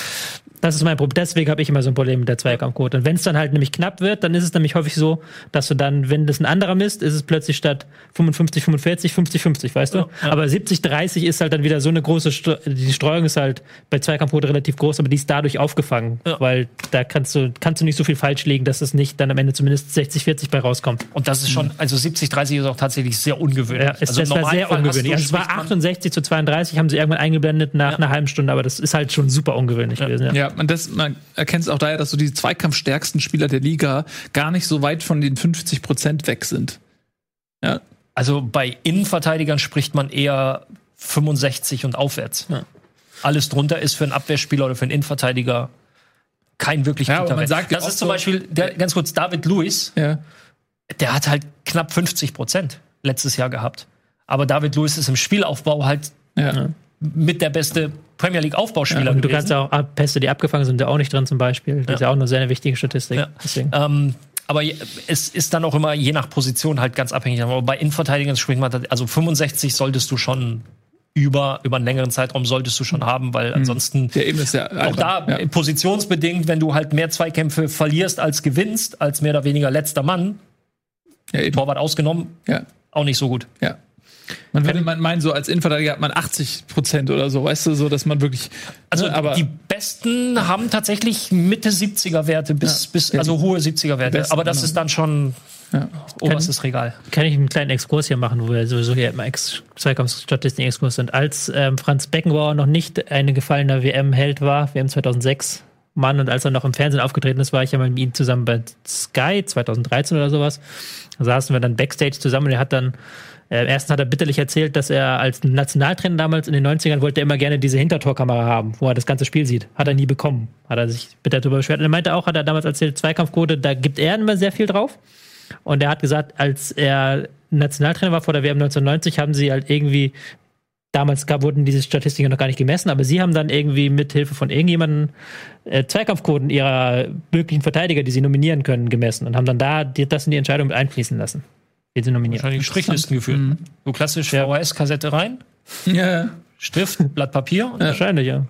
Speaker 1: Das ist mein Problem. Deswegen habe ich immer so ein Problem mit der Zweikampfquote. Und wenn es dann halt nämlich knapp wird, dann ist es nämlich häufig so, dass du dann, wenn das ein anderer misst, ist es plötzlich statt 55, 45, 50, 50, weißt du? Aber 70, 30 ist halt dann wieder so eine große, Stre die Streuung ist halt bei Zweikampfquote relativ groß, aber die ist dadurch aufgefangen,
Speaker 5: Ja.
Speaker 1: weil da kannst du, kannst du nicht so viel falsch legen, dass es nicht dann am Ende zumindest 60, 40 bei rauskommt.
Speaker 5: Und das ist schon, also 70, 30 ist auch tatsächlich sehr ungewöhnlich.
Speaker 1: Ja, es,
Speaker 5: also
Speaker 1: das war sehr ungewöhnlich. Also es war 68 zu 32, haben sie irgendwann eingeblendet nach einer halben Stunde, aber das ist halt schon super ungewöhnlich gewesen. Ja.
Speaker 4: Ja, man, das, man erkennt es auch daher, dass so die zweikampfstärksten Spieler der Liga gar nicht so weit von den 50 Prozent weg sind. Ja,
Speaker 5: Also bei Innenverteidigern spricht man eher 65 und aufwärts. Alles drunter ist für einen Abwehrspieler oder für einen Innenverteidiger kein wirklich
Speaker 4: Ja, aber man
Speaker 5: Wert.
Speaker 4: sagt ja
Speaker 5: Das ist zum
Speaker 4: so-
Speaker 5: Beispiel, der, ganz kurz, David Lewis,
Speaker 4: ja.
Speaker 5: Der hat halt knapp 50 Prozent letztes Jahr gehabt. Aber David Lewis ist im Spielaufbau halt
Speaker 4: ja.
Speaker 5: mit der beste Premier League Aufbauspieler
Speaker 1: Und du
Speaker 5: gewesen.
Speaker 1: kannst auch Ab- Pässe, die abgefangen sind, da auch nicht drin zum Beispiel. Das ist ja auch eine sehr wichtige Statistik.
Speaker 5: Ja. Ähm, aber es ist dann auch immer je nach Position halt ganz abhängig. Aber bei Innenverteidigern spricht man, also 65 solltest du schon über, über einen längeren Zeitraum solltest du schon haben, weil ansonsten
Speaker 4: Der eben ist ja
Speaker 5: auch da
Speaker 4: Ja.
Speaker 5: positionsbedingt, wenn du halt mehr Zweikämpfe verlierst als gewinnst, als mehr oder weniger letzter Mann,
Speaker 4: Ja, eben.
Speaker 5: Torwart ausgenommen,
Speaker 4: ja.
Speaker 5: auch nicht so gut.
Speaker 4: Ja. Man würde man meinen, so als Innenverteidiger hat man 80 Prozent oder so, weißt du, so, dass man wirklich.
Speaker 5: Also
Speaker 4: ne, aber
Speaker 5: die besten haben tatsächlich Mitte 70er Werte bis, bis
Speaker 4: Ja,
Speaker 5: also hohe 70er Werte.
Speaker 4: besten,
Speaker 5: Aber das
Speaker 4: genau.
Speaker 5: ist dann schon
Speaker 4: ja.
Speaker 5: oberstes Regal.
Speaker 1: Kann ich einen kleinen Exkurs hier machen, wo wir sowieso hier im Ex Zweikampfstatistiken-Exkurs sind. Als ähm, Franz Beckenbauer noch nicht ein gefallener WM-Held war, WM 2006, Mann, und als er noch im Fernsehen aufgetreten ist, war ich ja mal mit ihm zusammen bei Sky 2013 oder sowas. Saßen wir dann Backstage zusammen und er hat dann äh, erstens hat er bitterlich erzählt, dass er als Nationaltrainer damals in den 90ern wollte er immer gerne diese Hintertorkamera haben, wo er das ganze Spiel sieht. Hat er nie bekommen. Hat er sich bitter darüber beschwert. Und er meinte auch, hat er damals erzählt, Zweikampfquote, da gibt er immer sehr viel drauf. Und er hat gesagt, als er Nationaltrainer war vor der WM 1990, haben sie halt irgendwie, damals gab, wurden diese Statistiken noch gar nicht gemessen, aber sie haben dann irgendwie mit Hilfe von irgendjemandem äh, Zweikampfquoten ihrer möglichen Verteidiger, die sie nominieren können, gemessen und haben dann da die, das in die Entscheidung mit einfließen lassen, wie sie nominieren.
Speaker 5: Wahrscheinlich Strichlisten geführt. So klassisch VHS-Kassette rein,
Speaker 4: Ja,
Speaker 5: Stift, Blatt Papier und
Speaker 1: Wahrscheinlich, ja.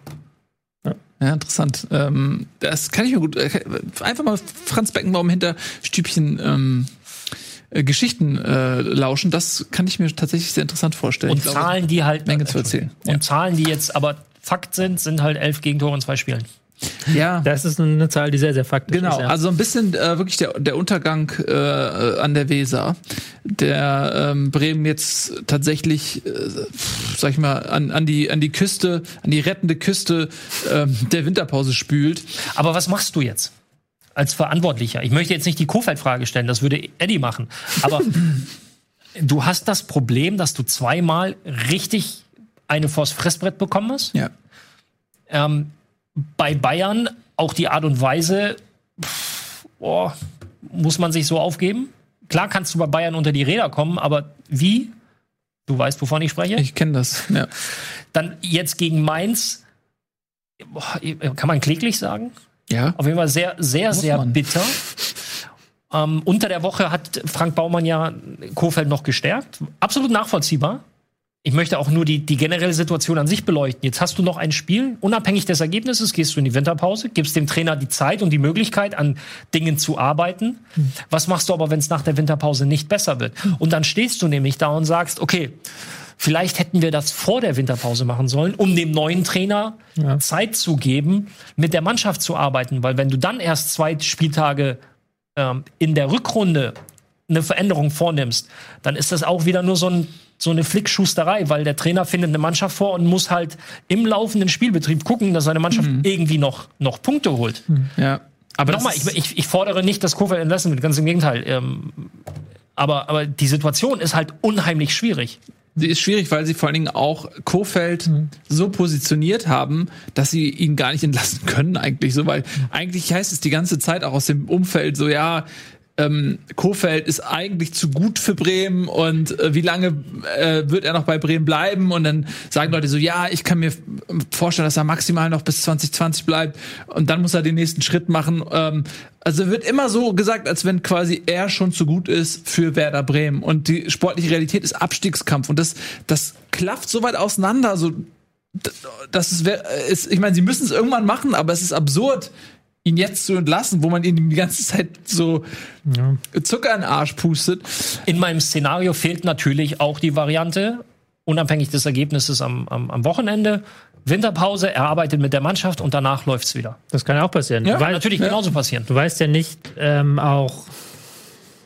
Speaker 4: ja, interessant. Ähm, das kann ich mir gut. äh, Einfach mal Franz Beckenbaum hinter Stübchen ähm, äh, Geschichten äh, lauschen. Das kann ich mir tatsächlich sehr interessant vorstellen.
Speaker 5: Und
Speaker 4: glaube,
Speaker 5: Zahlen, die halt
Speaker 4: Menge zu erzählen.
Speaker 5: Und Zahlen, die jetzt aber Fakt sind, sind halt elf Gegentore in zwei Spielen.
Speaker 4: Ja.
Speaker 1: Das ist eine Zahl, die sehr, sehr faktisch
Speaker 4: Genau,
Speaker 1: ist. Ja.
Speaker 4: also ein bisschen äh, wirklich der, der Untergang äh, an der Weser, der ähm, Bremen jetzt tatsächlich, äh, sag ich mal, an, an, die, an die Küste, an die rettende Küste ähm, der Winterpause spült.
Speaker 5: Aber was machst du jetzt? Als Verantwortlicher. Ich möchte jetzt nicht die Kofeld-Frage stellen, das würde Eddie machen. Aber (laughs) du hast das Problem, dass du zweimal richtig eine vors Fressbrett bekommen hast.
Speaker 4: Ja.
Speaker 5: Ähm, bei Bayern auch die Art und Weise, pff, oh, muss man sich so aufgeben? Klar kannst du bei Bayern unter die Räder kommen, aber wie? Du weißt, wovon ich spreche?
Speaker 4: Ich kenne das. Ja.
Speaker 5: Dann jetzt gegen Mainz, boah, kann man kläglich sagen?
Speaker 4: Ja.
Speaker 5: Auf jeden Fall sehr, sehr,
Speaker 4: Muss
Speaker 5: sehr
Speaker 4: man.
Speaker 5: bitter. Ähm, unter der Woche hat Frank Baumann ja Kofeld noch gestärkt. Absolut nachvollziehbar. Ich möchte auch nur die, die generelle Situation an sich beleuchten. Jetzt hast du noch ein Spiel, unabhängig des Ergebnisses, gehst du in die Winterpause, gibst dem Trainer die Zeit und die Möglichkeit, an Dingen zu arbeiten. Was machst du aber, wenn es nach der Winterpause nicht besser wird? Und dann stehst du nämlich da und sagst, okay, Vielleicht hätten wir das vor der Winterpause machen sollen, um dem neuen Trainer Zeit zu geben, mit der Mannschaft zu arbeiten. Weil wenn du dann erst zwei Spieltage ähm, in der Rückrunde eine Veränderung vornimmst, dann ist das auch wieder nur so, ein, so eine Flickschusterei, weil der Trainer findet eine Mannschaft vor und muss halt im laufenden Spielbetrieb gucken, dass seine Mannschaft irgendwie noch, noch Punkte holt.
Speaker 4: ja. Aber
Speaker 5: Nochmal,
Speaker 4: ist-
Speaker 5: ich, ich, ich fordere nicht, dass Kofeld entlassen wird, ganz im Gegenteil. Ähm, aber, aber die Situation ist halt unheimlich schwierig.
Speaker 4: Sie ist schwierig, weil sie vor allen Dingen auch Kofeld so positioniert haben, dass sie ihn gar nicht entlassen können eigentlich so, weil eigentlich heißt es die ganze Zeit auch aus dem Umfeld so, ja, ähm, Kofeld ist eigentlich zu gut für Bremen und äh, wie lange äh, wird er noch bei Bremen bleiben? Und dann sagen Leute so, ja, ich kann mir vorstellen, dass er maximal noch bis 2020 bleibt und dann muss er den nächsten Schritt machen. Ähm, also wird immer so gesagt, als wenn quasi er schon zu gut ist für Werder Bremen. Und die sportliche Realität ist Abstiegskampf. Und das, das klafft so weit auseinander. So, das ist, ist ich meine, sie müssen es irgendwann machen, aber es ist absurd, ihn jetzt zu entlassen, wo man ihn die ganze Zeit so ja. Zucker in den Arsch pustet.
Speaker 5: In meinem Szenario fehlt natürlich auch die Variante, unabhängig des Ergebnisses am, am, am Wochenende. Winterpause, er arbeitet mit der Mannschaft und danach läuft's wieder.
Speaker 1: Das kann ja auch passieren.
Speaker 5: Ja, kann natürlich ja. genauso passieren.
Speaker 1: Du weißt ja nicht ähm, auch,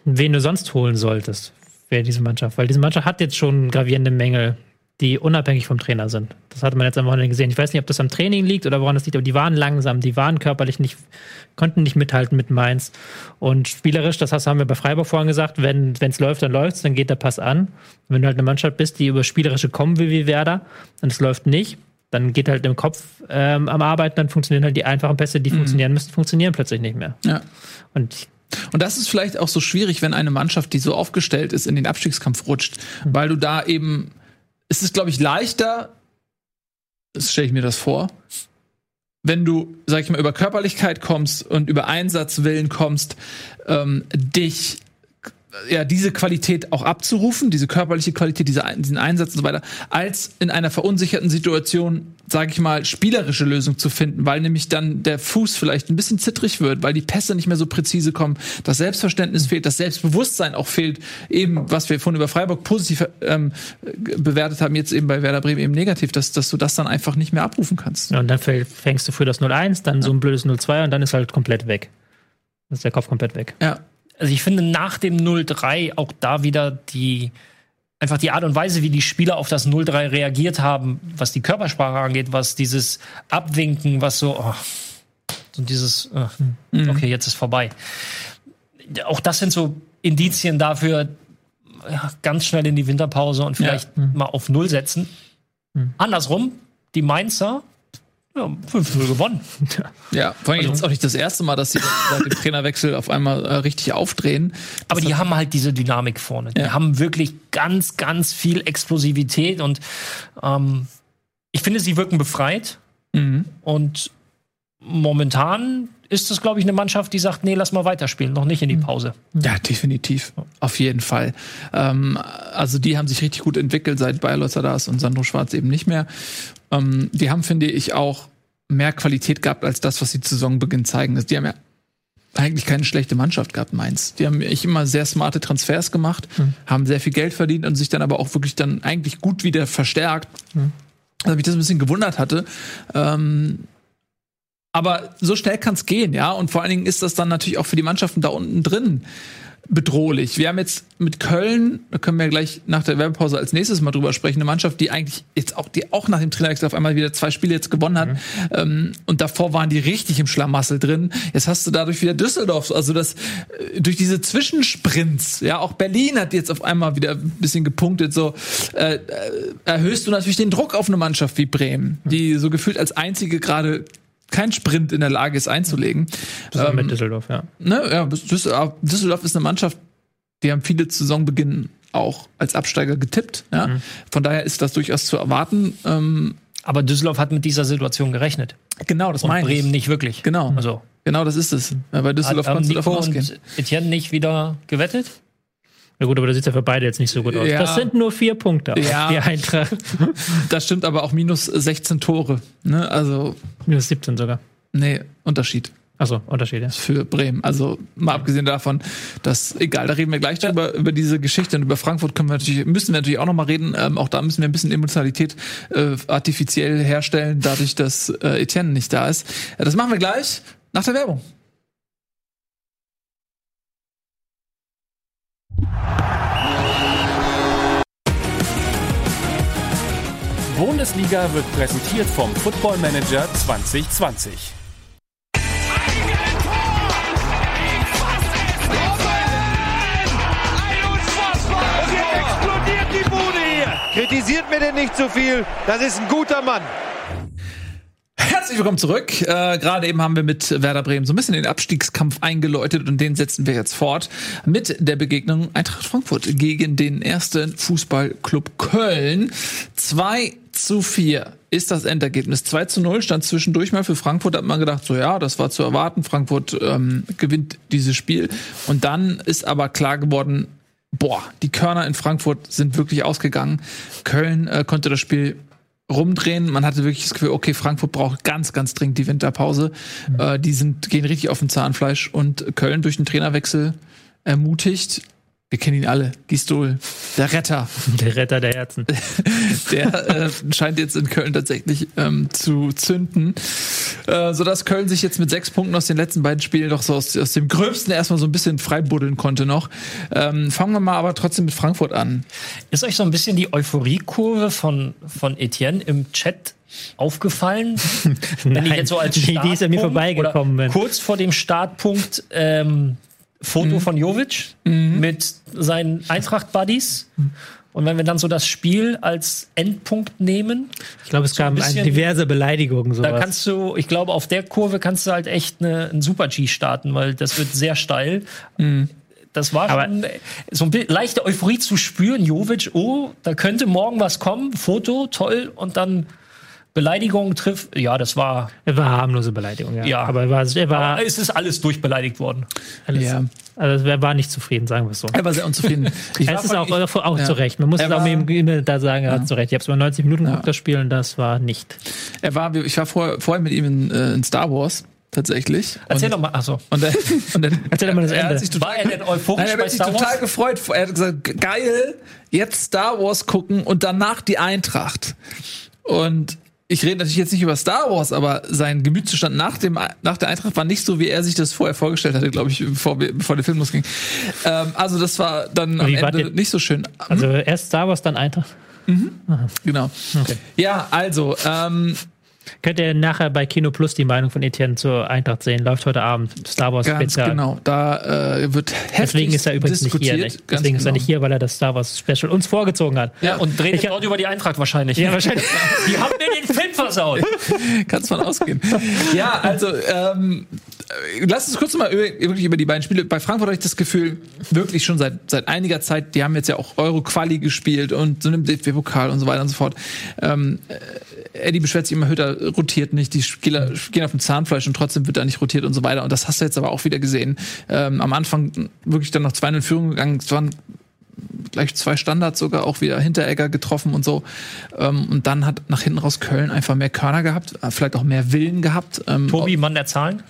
Speaker 1: wen du sonst holen solltest für diese Mannschaft, weil diese Mannschaft hat jetzt schon gravierende Mängel die unabhängig vom Trainer sind. Das hatte man jetzt am Wochenende gesehen. Ich weiß nicht, ob das am Training liegt oder woran das liegt, aber die waren langsam, die waren körperlich nicht, konnten nicht mithalten mit Mainz. Und spielerisch, das haben wir bei Freiburg vorhin gesagt, wenn es läuft, dann läuft's, dann geht der Pass an. Wenn du halt eine Mannschaft bist, die über Spielerische kommen will wie Werder und es läuft nicht, dann geht halt im Kopf ähm, am Arbeiten, dann funktionieren halt die einfachen Pässe, die mhm. funktionieren müssen, funktionieren plötzlich nicht mehr.
Speaker 4: Ja. Und und das ist vielleicht auch so schwierig, wenn eine Mannschaft, die so aufgestellt ist, in den Abstiegskampf rutscht, mhm. weil du da eben es ist, glaube ich, leichter, das stelle ich mir das vor, wenn du, sag ich mal, über Körperlichkeit kommst und über Einsatzwillen kommst, ähm, dich ja, diese Qualität auch abzurufen, diese körperliche Qualität, diese, diesen Einsatz und so weiter, als in einer verunsicherten Situation, sage ich mal, spielerische Lösung zu finden, weil nämlich dann der Fuß vielleicht ein bisschen zittrig wird, weil die Pässe nicht mehr so präzise kommen, das Selbstverständnis fehlt, das Selbstbewusstsein auch fehlt, eben, was wir vorhin über Freiburg positiv ähm, bewertet haben, jetzt eben bei Werder Bremen eben negativ, dass, dass du das dann einfach nicht mehr abrufen kannst.
Speaker 1: Ja, und dann fängst du für das 0-1, dann ja. so ein blödes 0-2 und dann ist halt komplett weg. Dann ist der Kopf komplett weg.
Speaker 5: Ja, also ich finde nach dem 0-3 auch da wieder die einfach die Art und Weise, wie die Spieler auf das 0-3 reagiert haben, was die Körpersprache angeht, was dieses Abwinken, was so, oh, so dieses, oh, okay, jetzt ist vorbei. Auch das sind so Indizien dafür, ja, ganz schnell in die Winterpause und vielleicht ja. mal auf Null setzen. Mhm. Andersrum, die Mainzer ja, 5-0 gewonnen. (laughs)
Speaker 4: Ja, vor allem also, ist auch nicht das erste Mal, dass sie seit dem Trainerwechsel auf einmal äh, richtig aufdrehen.
Speaker 5: Aber die haben halt diese Dynamik vorne. Ja. Die haben wirklich ganz, ganz viel Explosivität und ähm, ich finde, sie wirken befreit. Mhm. Und momentan ist es, glaube ich, eine Mannschaft, die sagt, nee, lass mal weiterspielen, noch nicht in die mhm. Pause.
Speaker 4: Ja, definitiv. Auf jeden Fall. Ähm, also die haben sich richtig gut entwickelt, seit Bayer da ist und Sandro Schwarz eben nicht mehr. Ähm, die haben, finde ich, auch mehr Qualität gehabt als das, was sie zu Saisonbeginn zeigen. Also die haben ja eigentlich keine schlechte Mannschaft gehabt, Mainz. Die haben echt immer sehr smarte Transfers gemacht, mhm. haben sehr viel Geld verdient und sich dann aber auch wirklich dann eigentlich gut wieder verstärkt. Mhm. Also mich das ein bisschen gewundert hatte. Ähm, aber so schnell kann es gehen, ja. Und vor allen Dingen ist das dann natürlich auch für die Mannschaften da unten drin bedrohlich. Wir haben jetzt mit Köln, da können wir gleich nach der Werbepause als nächstes mal drüber sprechen, eine Mannschaft, die eigentlich jetzt auch, die auch nach dem Trainerwechsel auf einmal wieder zwei Spiele jetzt gewonnen hat. Mhm. Ähm, und davor waren die richtig im Schlamassel drin. Jetzt hast du dadurch wieder Düsseldorf, also das, äh, durch diese Zwischensprints, ja, auch Berlin hat jetzt auf einmal wieder ein bisschen gepunktet, so, äh, äh erhöhst du natürlich den Druck auf eine Mannschaft wie Bremen, die so gefühlt als einzige gerade kein Sprint in der Lage ist einzulegen.
Speaker 1: Das ähm, mit Düsseldorf, ja.
Speaker 4: Ne, ja, Düsseldorf ist eine Mannschaft, die haben viele Saisonbeginn auch als Absteiger getippt. Ja? Mhm. Von daher ist das durchaus zu erwarten. Ähm,
Speaker 5: aber Düsseldorf hat mit dieser Situation gerechnet.
Speaker 4: Genau, das meine
Speaker 5: ich. Bremen nicht wirklich.
Speaker 4: Genau. Also. Genau, das ist es. Bei Düsseldorf
Speaker 5: hat, kannst du davon ausgehen. Und Etienne nicht wieder gewettet?
Speaker 1: Ja gut, aber da sieht ja für beide jetzt nicht so gut aus. Ja. Das sind nur vier Punkte.
Speaker 4: Ja. Die Eintracht. (laughs) Das stimmt aber auch minus 16 Tore. Ne? Also.
Speaker 1: Minus 17 sogar.
Speaker 4: Nee, Unterschied.
Speaker 1: Achso, Unterschied, ja.
Speaker 4: Für Bremen. Also mal abgesehen davon, dass, egal, da reden wir gleich drüber, über diese Geschichte und über Frankfurt können wir natürlich, müssen wir natürlich auch nochmal reden. Ähm, auch da müssen wir ein bisschen Emotionalität äh, artifiziell herstellen, dadurch, dass äh, Etienne nicht da ist. Ja, das machen wir gleich nach der Werbung.
Speaker 2: Bundesliga wird präsentiert vom Football Manager 2020.
Speaker 3: Kritisiert mir denn nicht zu so viel, das ist ein guter Mann.
Speaker 4: Herzlich willkommen zurück. Äh, Gerade eben haben wir mit Werder Bremen so ein bisschen den Abstiegskampf eingeläutet und den setzen wir jetzt fort mit der Begegnung Eintracht Frankfurt gegen den ersten Fußballclub Köln. 2 zu 4 ist das Endergebnis. 2 zu 0 stand zwischendurch mal für Frankfurt, hat man gedacht, so ja, das war zu erwarten. Frankfurt ähm, gewinnt dieses Spiel. Und dann ist aber klar geworden, boah, die Körner in Frankfurt sind wirklich ausgegangen. Köln äh, konnte das Spiel rumdrehen. Man hatte wirklich das Gefühl, okay, Frankfurt braucht ganz, ganz dringend die Winterpause. Mhm. Äh, die sind, gehen richtig auf den Zahnfleisch und Köln durch den Trainerwechsel ermutigt. Wir kennen ihn alle, Gistol, der Retter. (laughs)
Speaker 1: Der Retter der Herzen. (laughs)
Speaker 4: der äh, scheint jetzt in Köln tatsächlich ähm, zu zünden. Äh, sodass Köln sich jetzt mit sechs Punkten aus den letzten beiden Spielen doch so aus, aus dem Gröbsten erstmal so ein bisschen freibuddeln konnte noch. Ähm, fangen wir mal aber trotzdem mit Frankfurt an.
Speaker 5: Ist euch so ein bisschen die Euphoriekurve von, von Etienne im Chat aufgefallen? (laughs)
Speaker 1: Wenn ich jetzt so als Startpunkt, die ist an mir vorbeigekommen bin.
Speaker 5: Kurz vor dem Startpunkt ähm, Foto mhm. von Jovic mhm. mit seinen Eintracht-Buddies. Mhm. Und wenn wir dann so das Spiel als Endpunkt nehmen.
Speaker 1: Ich glaube, es so gab bisschen, diverse Beleidigungen.
Speaker 5: Sowas. Da kannst du, ich glaube, auf der Kurve kannst du halt echt eine, einen Super-G starten, weil das wird sehr steil. Mhm. Das war Aber schon so ein leichte Euphorie zu spüren. Jovic, oh, da könnte morgen was kommen. Foto, toll. Und dann Beleidigung trifft, ja, das war.
Speaker 1: Er war harmlose Beleidigung, ja.
Speaker 5: ja.
Speaker 1: Aber er war, er war
Speaker 5: Aber es ist alles durchbeleidigt worden.
Speaker 1: Alles. Ja. Also er war nicht zufrieden, sagen wir es so.
Speaker 4: Er war sehr unzufrieden.
Speaker 1: Ich (laughs) es ist auch, ich, auch ja. zu Recht. Man muss es auch mit ihm da sagen, er ja. hat zu Recht. Ich habe es mal 90 Minuten geguckt, das Spiel, und das war nicht.
Speaker 4: Er war, ich war vorher, vorher mit ihm in, äh, in Star Wars tatsächlich.
Speaker 5: Erzähl und, doch mal, achso.
Speaker 4: Und dann, (laughs) und dann
Speaker 1: Erzähl doch mal das
Speaker 4: Ende.
Speaker 1: Er hat
Speaker 4: sich total, War er denn euphorisch nein, er hat sich total gefreut. Er hat gesagt, geil, jetzt Star Wars gucken und danach die Eintracht. Und ich rede natürlich jetzt nicht über Star Wars, aber sein Gemütszustand nach, dem, nach der Eintracht war nicht so, wie er sich das vorher vorgestellt hatte, glaube ich, bevor, bevor der Film losging. Ähm, also das war dann am Ende nicht so schön.
Speaker 1: Also erst Star Wars, dann Eintracht?
Speaker 4: Mhm. Genau. Okay. Ja, also ähm,
Speaker 1: Könnt ihr nachher bei Kino Plus die Meinung von Etienne zur Eintracht sehen? Läuft heute Abend Star Wars
Speaker 4: Ganz
Speaker 1: Spezial.
Speaker 4: Genau, da äh, wird heftig
Speaker 1: Deswegen ist er übrigens nicht hier. Nicht? Deswegen genau. ist er nicht hier, weil er das Star Wars Special uns vorgezogen hat.
Speaker 5: Ja, und dreht ich dort über die Eintracht wahrscheinlich.
Speaker 1: Ja, wahrscheinlich. (laughs)
Speaker 5: die haben mir den Film versaut. (laughs)
Speaker 4: Kannst von ausgehen. ja, also ähm, lass uns kurz mal wirklich über die beiden Spiele. Bei Frankfurt habe ich das Gefühl, wirklich schon seit, seit einiger Zeit, die haben jetzt ja auch Euro-Quali gespielt und so einem DFB-Pokal und so weiter und so fort. Ähm, Eddie beschwert sich immer, Hütter rotiert nicht, die Spieler gehen auf dem Zahnfleisch und trotzdem wird da nicht rotiert und so weiter. Und das hast du jetzt aber auch wieder gesehen. Ähm, am Anfang wirklich dann noch 2-0 Führung gegangen. Es waren gleich zwei Standards sogar auch wieder Hinteregger getroffen und so. Ähm, und dann hat nach hinten raus Köln einfach mehr Körner gehabt, vielleicht auch mehr Willen gehabt.
Speaker 5: Ähm, Tobi, Mann der Zahlen?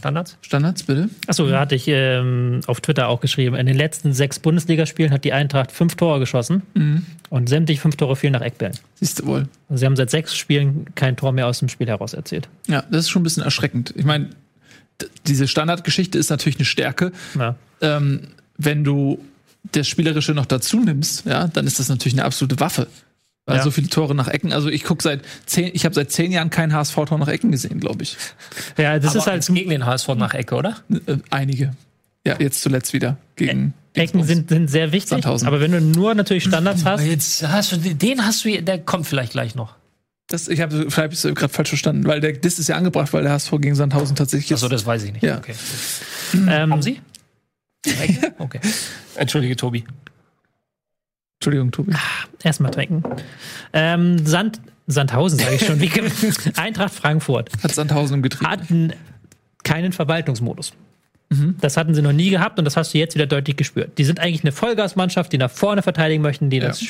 Speaker 5: Standards?
Speaker 4: Standards, bitte.
Speaker 1: Achso, da hatte ich ähm, auf Twitter auch geschrieben. In den letzten sechs Bundesligaspielen hat die Eintracht fünf Tore geschossen mhm. und sämtliche fünf Tore fielen nach Eckbällen.
Speaker 4: Siehst du wohl.
Speaker 1: Also sie haben seit sechs Spielen kein Tor mehr aus dem Spiel heraus erzielt.
Speaker 4: Ja, das ist schon ein bisschen erschreckend. Ich meine, diese Standardgeschichte ist natürlich eine Stärke. Ja. Ähm, wenn du das Spielerische noch dazu nimmst, ja, dann ist das natürlich eine absolute Waffe. Weil ja. so viele Tore nach Ecken. Also ich gucke seit zehn, ich habe seit zehn Jahren kein HSV-Tor nach Ecken gesehen, glaube ich.
Speaker 5: Ja, das Aber ist halt gegen den HSV nach Ecke, oder?
Speaker 4: Äh, einige. Ja, jetzt zuletzt wieder gegen.
Speaker 1: Ä Ecken sind, sind sehr wichtig. Sandhausen. Aber wenn du nur natürlich Standards hast.
Speaker 5: Jetzt hast du den hast du, der kommt vielleicht gleich noch.
Speaker 4: Das, ich habe vielleicht gerade falsch verstanden, weil der Diss ist ja angebracht, weil der HSV gegen Sandhausen tatsächlich
Speaker 5: ist. Achso, das weiß ich nicht.
Speaker 4: Ja.
Speaker 5: Okay. Ähm, Haben Sie? (laughs) okay. Entschuldige, Tobi.
Speaker 4: Entschuldigung, Tobi.
Speaker 1: Ah, erstmal trinken. Ähm, Sand, Sandhausen, sage ich schon. Wie, (laughs) Eintracht Frankfurt.
Speaker 4: Hat Sandhausen im Getriebe.
Speaker 1: Hatten keinen Verwaltungsmodus. Mhm. Das hatten sie noch nie gehabt und das hast du jetzt wieder deutlich gespürt. Die sind eigentlich eine Vollgasmannschaft, die nach vorne verteidigen möchten, die ja. das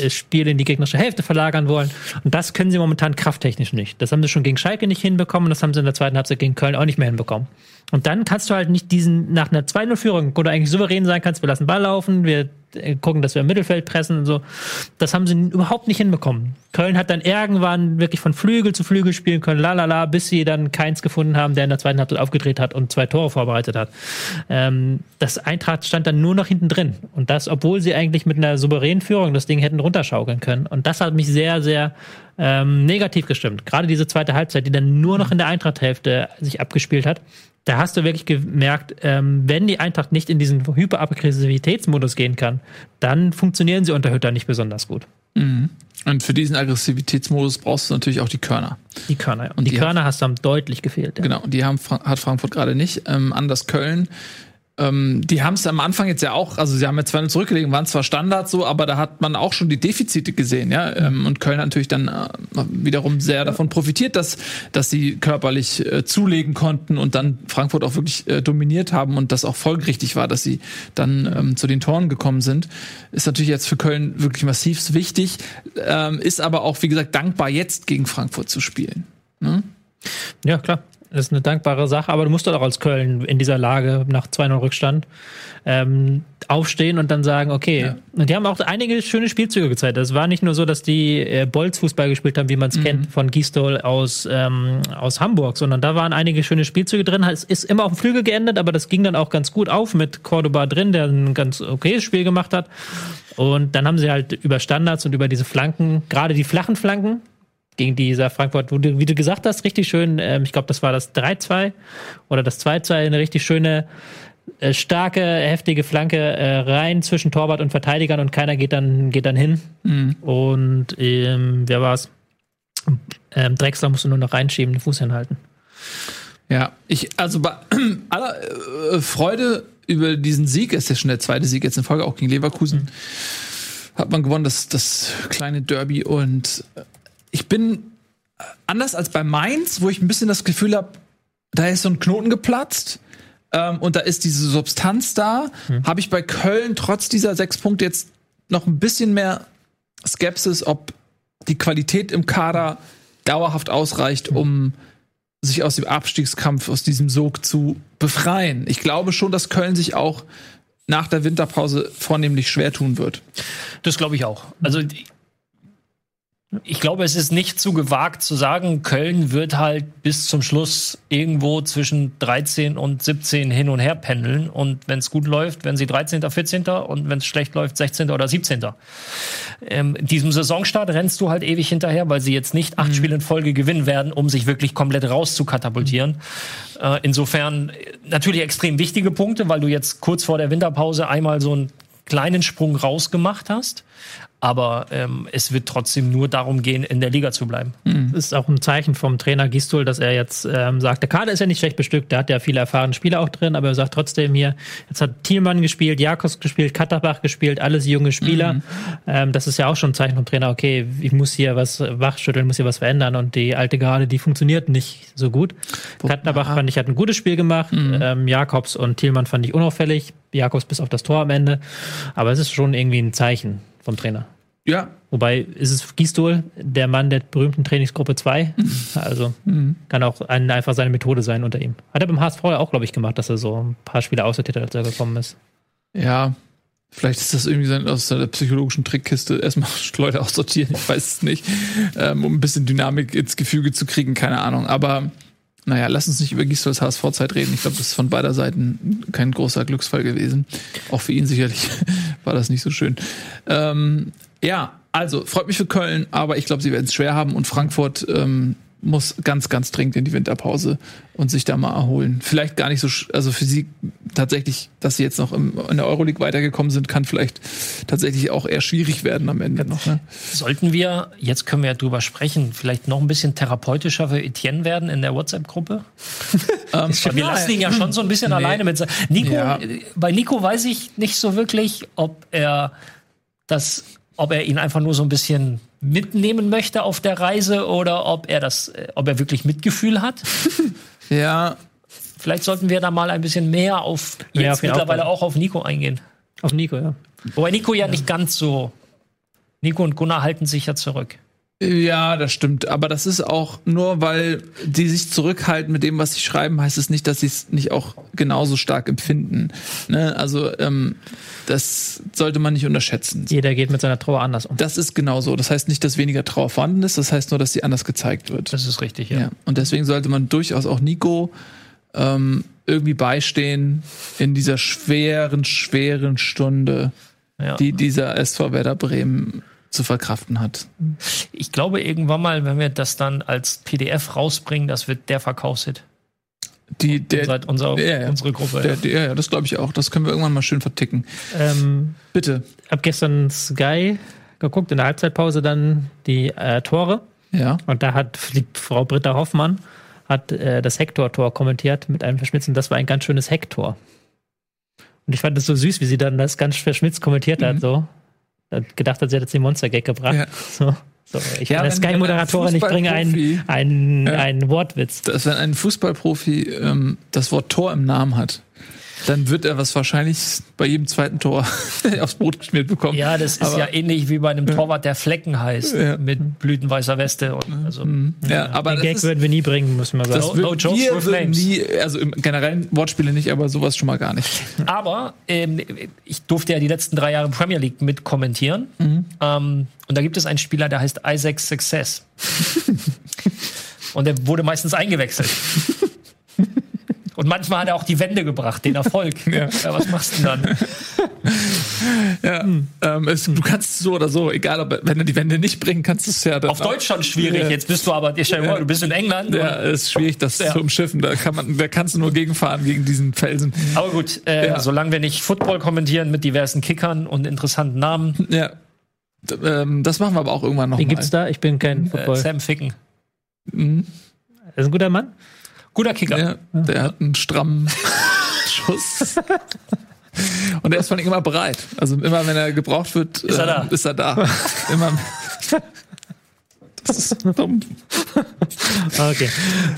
Speaker 1: äh, Spiel in die gegnerische Hälfte verlagern wollen. Und das können sie momentan krafttechnisch nicht. Das haben sie schon gegen Schalke nicht hinbekommen und das haben sie in der zweiten Halbzeit gegen Köln auch nicht mehr hinbekommen. Und dann kannst du halt nicht diesen, nach einer 2-0-Führung, wo du eigentlich souverän sein kannst, wir lassen Ball laufen, wir äh, gucken, dass wir im Mittelfeld pressen und so. Das haben sie überhaupt nicht hinbekommen. Köln hat dann irgendwann wirklich von Flügel zu Flügel spielen können, lalala, bis sie dann keins gefunden haben, der in der zweiten Halbzeit aufgedreht hat und zwei Tore vorbereitet hat. Ähm, das Eintracht stand dann nur noch hinten drin. Und das, obwohl sie eigentlich mit einer souveränen Führung das Ding hätten runterschaukeln können. Und das hat mich sehr, sehr ähm, negativ gestimmt. Gerade diese zweite Halbzeit, die dann nur noch in der Eintracht-Hälfte sich abgespielt hat da hast du wirklich gemerkt, ähm, wenn die Eintracht nicht in diesen Hyperaggressivitätsmodus gehen kann, dann funktionieren sie unter Hütter nicht besonders gut.
Speaker 4: Mhm. Und für diesen Aggressivitätsmodus brauchst du natürlich auch die Körner.
Speaker 1: Die Körner, ja. Und die, die Körner haben, hast du deutlich gefehlt. Ja.
Speaker 4: Genau, die haben, hat Frankfurt gerade nicht. Ähm, anders Köln ähm, die haben es am Anfang jetzt ja auch, also sie haben jetzt 2 zurückgelegen, waren zwar Standards so, aber da hat man auch schon die Defizite gesehen, ja. Ähm, und Köln natürlich dann äh, wiederum sehr davon profitiert, dass, dass sie körperlich äh, zulegen konnten und dann Frankfurt auch wirklich äh, dominiert haben und das auch folgerichtig war, dass sie dann ähm, zu den Toren gekommen sind. Ist natürlich jetzt für Köln wirklich massiv wichtig, ähm, ist aber auch, wie gesagt, dankbar, jetzt gegen Frankfurt zu spielen. Ne?
Speaker 1: Ja, klar. Das ist eine dankbare Sache, aber du musst doch auch als Köln in dieser Lage nach 2-0 Rückstand ähm, aufstehen und dann sagen, okay. Ja. Und die haben auch einige schöne Spielzüge gezeigt. Es war nicht nur so, dass die äh, Bolzfußball gespielt haben, wie man es mhm. kennt von Gistol aus, ähm, aus Hamburg, sondern da waren einige schöne Spielzüge drin. Es ist immer auf dem Flügel geendet, aber das ging dann auch ganz gut auf mit Cordoba drin, der ein ganz okayes Spiel gemacht hat. Und dann haben sie halt über Standards und über diese Flanken, gerade die flachen Flanken, gegen dieser Frankfurt, du, wie du gesagt hast, richtig schön, ähm, ich glaube, das war das 3-2 oder das 2-2, eine richtig schöne, äh, starke, heftige Flanke äh, rein zwischen Torwart und Verteidigern und keiner geht dann, geht dann hin. Mhm. Und ähm, wer war's? Ähm, Drexler musste nur noch reinschieben, den Fuß hinhalten.
Speaker 4: Ja, ich, also bei (clears throat) aller äh, Freude über diesen Sieg, ist ja schon der zweite Sieg jetzt in Folge, auch gegen Leverkusen, mhm. hat man gewonnen, das, das kleine Derby und äh, ich bin anders als bei Mainz, wo ich ein bisschen das Gefühl habe, da ist so ein Knoten geplatzt ähm, und da ist diese Substanz da, hm. habe ich bei Köln trotz dieser sechs Punkte jetzt noch ein bisschen mehr Skepsis, ob die Qualität im Kader dauerhaft ausreicht, hm. um sich aus dem Abstiegskampf, aus diesem Sog zu befreien. Ich glaube schon, dass Köln sich auch nach der Winterpause vornehmlich schwer tun wird.
Speaker 5: Das glaube ich auch. Also ich glaube, es ist nicht zu gewagt zu sagen, Köln wird halt bis zum Schluss irgendwo zwischen 13 und 17 hin und her pendeln. Und wenn es gut läuft, wenn sie 13., 14. und wenn es schlecht läuft, 16. oder 17. Ähm, diesem Saisonstart rennst du halt ewig hinterher, weil sie jetzt nicht acht mhm. Spiele in Folge gewinnen werden, um sich wirklich komplett rauszukatapultieren. Mhm. Äh, insofern natürlich extrem wichtige Punkte, weil du jetzt kurz vor der Winterpause einmal so einen kleinen Sprung rausgemacht hast. Aber ähm, es wird trotzdem nur darum gehen, in der Liga zu bleiben.
Speaker 1: Mhm. Das ist auch ein Zeichen vom Trainer Gistul, dass er jetzt ähm, sagt, der Kader ist ja nicht schlecht bestückt, der hat ja viele erfahrene Spieler auch drin, aber er sagt trotzdem hier, jetzt hat Thielmann gespielt, Jakobs gespielt, Katterbach gespielt, alles junge Spieler. Mhm. Ähm, das ist ja auch schon ein Zeichen vom Trainer, okay, ich muss hier was wachschütteln, muss hier was verändern und die alte Garde, die funktioniert nicht so gut. Wo, Katterbach aha. fand ich, hat ein gutes Spiel gemacht, mhm. ähm, Jakobs und Thielmann fand ich unauffällig, Jakobs bis auf das Tor am Ende, aber es ist schon irgendwie ein Zeichen vom Trainer.
Speaker 4: Ja.
Speaker 1: Wobei ist es Gistol, der Mann der berühmten Trainingsgruppe 2. Also mhm. kann auch ein, einfach seine Methode sein unter ihm. Hat er beim HSV auch, glaube ich, gemacht, dass er so ein paar Spiele aussortiert hat, als er gekommen ist.
Speaker 4: Ja, Vielleicht ist das irgendwie aus der psychologischen Trickkiste erstmal (laughs) Leute aussortieren, ich weiß es nicht, ähm, um ein bisschen Dynamik ins Gefüge zu kriegen, keine Ahnung. Aber naja, lass uns nicht über Gistols HSV-Zeit reden. Ich glaube, das ist von beider Seiten kein großer Glücksfall gewesen. Auch für ihn sicherlich (laughs) war das nicht so schön. Ähm, ja, also freut mich für Köln, aber ich glaube, sie werden es schwer haben und Frankfurt ähm, muss ganz, ganz dringend in die Winterpause und sich da mal erholen. Vielleicht gar nicht so, also für sie tatsächlich, dass sie jetzt noch im, in der Euroleague weitergekommen sind, kann vielleicht tatsächlich auch eher schwierig werden am Ende noch. Ne?
Speaker 5: Sollten wir, jetzt können wir ja drüber sprechen, vielleicht noch ein bisschen therapeutischer für Etienne werden in der WhatsApp-Gruppe? (laughs) ähm, wir lassen ihn ja schon so ein bisschen nee. alleine mit. Nico, ja. bei Nico weiß ich nicht so wirklich, ob er das ob er ihn einfach nur so ein bisschen mitnehmen möchte auf der Reise oder ob er das, äh, ob er wirklich Mitgefühl hat. (laughs)
Speaker 4: ja.
Speaker 5: Vielleicht sollten wir da mal ein bisschen mehr auf
Speaker 1: jetzt auf
Speaker 5: mittlerweile auch, auch auf Nico eingehen.
Speaker 1: Auf Nico, ja.
Speaker 5: Wobei Nico ja, ja nicht ganz so. Nico und Gunnar halten sich ja zurück.
Speaker 4: Ja, das stimmt. Aber das ist auch nur, weil die sich zurückhalten mit dem, was sie schreiben, heißt es nicht, dass sie es nicht auch genauso stark empfinden. Ne? Also ähm, das sollte man nicht unterschätzen.
Speaker 1: Jeder geht mit seiner Trauer anders um.
Speaker 4: Das ist genau so. Das heißt nicht, dass weniger Trauer vorhanden ist. Das heißt nur, dass sie anders gezeigt wird.
Speaker 5: Das ist richtig, ja. ja.
Speaker 4: Und deswegen sollte man durchaus auch Nico ähm, irgendwie beistehen in dieser schweren, schweren Stunde, ja. die dieser SV Werder Bremen zu verkraften hat.
Speaker 5: Ich glaube irgendwann mal, wenn wir das dann als PDF rausbringen, das wird der Verkaufshit.
Speaker 4: Die, der,
Speaker 5: Seit unser,
Speaker 4: ja, ja.
Speaker 5: unsere Gruppe.
Speaker 4: Der, der, ja, das glaube ich auch. Das können wir irgendwann mal schön verticken. Ähm, Bitte.
Speaker 1: Hab gestern Sky geguckt, in der Halbzeitpause dann die äh, Tore.
Speaker 4: Ja.
Speaker 1: Und da hat die Frau Britta Hoffmann hat äh, das Hector-Tor kommentiert mit einem Verschmitzen. Das war ein ganz schönes Hector. Und ich fand das so süß, wie sie dann das ganz verschmitzt kommentiert hat, so. Gedacht hat, sie hat jetzt den Monster-Gag gebracht.
Speaker 4: Ja.
Speaker 1: So. So, ich
Speaker 4: Ja,
Speaker 1: bin
Speaker 4: ein
Speaker 1: Sky-Moderatorin, ich bringe einen, einen,
Speaker 4: Ja.
Speaker 1: einen Wortwitz.
Speaker 4: dass wenn ein Fußballprofi ähm, das Wort Tor im Namen hat, dann wird er was wahrscheinlich bei jedem zweiten Tor (laughs) aufs Brot geschmiert bekommen.
Speaker 5: Ja, das ist
Speaker 4: Aber-
Speaker 5: ja ähnlich wie bei einem Torwart, der Flecken heißt,
Speaker 4: Ja.
Speaker 5: mit blütenweißer Weste. Und, also,
Speaker 4: ja, aber
Speaker 1: Den Gag
Speaker 4: ist,
Speaker 1: würden wir nie bringen, muss man sagen.
Speaker 4: das
Speaker 5: No- no jokes
Speaker 4: wir würden nie, also im generellen Wortspiele nicht, aber sowas schon mal gar nicht.
Speaker 5: Aber ähm, ich durfte ja die letzten drei Jahre Premier League mit kommentieren.
Speaker 4: Mhm.
Speaker 5: Ähm, und da gibt es einen Spieler, der heißt Isaac Success. (laughs) und der wurde meistens eingewechselt. (laughs) Und manchmal hat er auch die Wende gebracht, den Erfolg. (laughs) Ja. was machst du denn dann? (laughs)
Speaker 4: Ja, ähm, es, du kannst es so oder so, egal ob wenn er die Wende nicht bringen, kannst du es ja dann
Speaker 5: Auf Deutsch schon schwierig.
Speaker 4: Ja.
Speaker 5: Jetzt bist du aber, dir vor, du bist in England.
Speaker 4: Ja, es ist schwierig, das
Speaker 5: Ja.
Speaker 4: zu umschiffen. Da kann man, da kannst du nur gegenfahren gegen diesen Felsen.
Speaker 5: aber gut, äh,
Speaker 4: Ja.
Speaker 5: solange wir nicht Football kommentieren mit diversen Kickern und interessanten Namen,
Speaker 4: Ja. D- Ähm, das machen wir aber auch irgendwann noch
Speaker 1: Wen
Speaker 4: mal.
Speaker 1: gibt's da? Ich bin kein
Speaker 5: äh,
Speaker 1: Football.
Speaker 5: Sam Ficken.
Speaker 4: Mhm.
Speaker 1: Das ist ein guter Mann.
Speaker 5: Guter Kicker.
Speaker 4: Ja, der hat einen strammen (laughs) Schuss. Und er ist vor allem immer bereit. Also immer, wenn er gebraucht wird,
Speaker 5: Ist er da.
Speaker 4: ist er da. immer. Das ist dumm.
Speaker 1: Okay.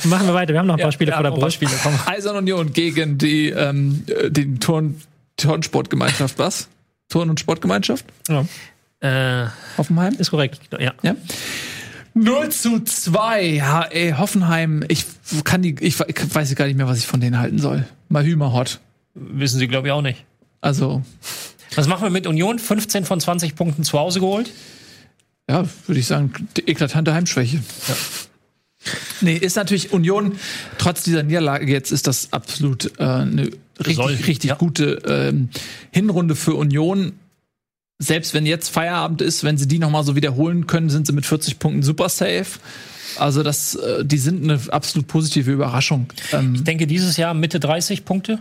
Speaker 1: Machen wir weiter. Wir haben noch ein paar Spiele
Speaker 5: Ja,
Speaker 1: vor der Brust.
Speaker 5: Spiele.
Speaker 4: Eisern Union gegen die ähm, äh, den Turn Turnsportgemeinschaft. Was? Turn- und Sportgemeinschaft?
Speaker 1: Ja,
Speaker 5: Äh,
Speaker 4: Hoffenheim?
Speaker 1: ist korrekt.
Speaker 5: ja.
Speaker 4: Ja. 0 zu 2. Ja, ey, Hoffenheim. Ich kann die, ich, ich weiß gar nicht mehr, was ich von denen halten soll. Mal Hümer hot.
Speaker 5: Wissen sie, glaube ich, auch nicht.
Speaker 4: Also,
Speaker 5: Was machen wir mit Union? 15 von 20 Punkten zu Hause geholt.
Speaker 4: ja, würde ich sagen, die eklatante Heimschwäche. Nee, ist natürlich Union, trotz dieser Niederlage jetzt, ist das absolut äh, eine richtig,
Speaker 5: Soll,
Speaker 4: richtig
Speaker 5: ja.
Speaker 4: gute ähm, Hinrunde für Union. Selbst wenn jetzt Feierabend ist, wenn sie die nochmal so wiederholen können, sind sie mit 40 Punkten super safe. Also das, äh, die sind eine absolut positive Überraschung. Ähm,
Speaker 5: Ich denke, dieses Jahr Mitte 30 Punkte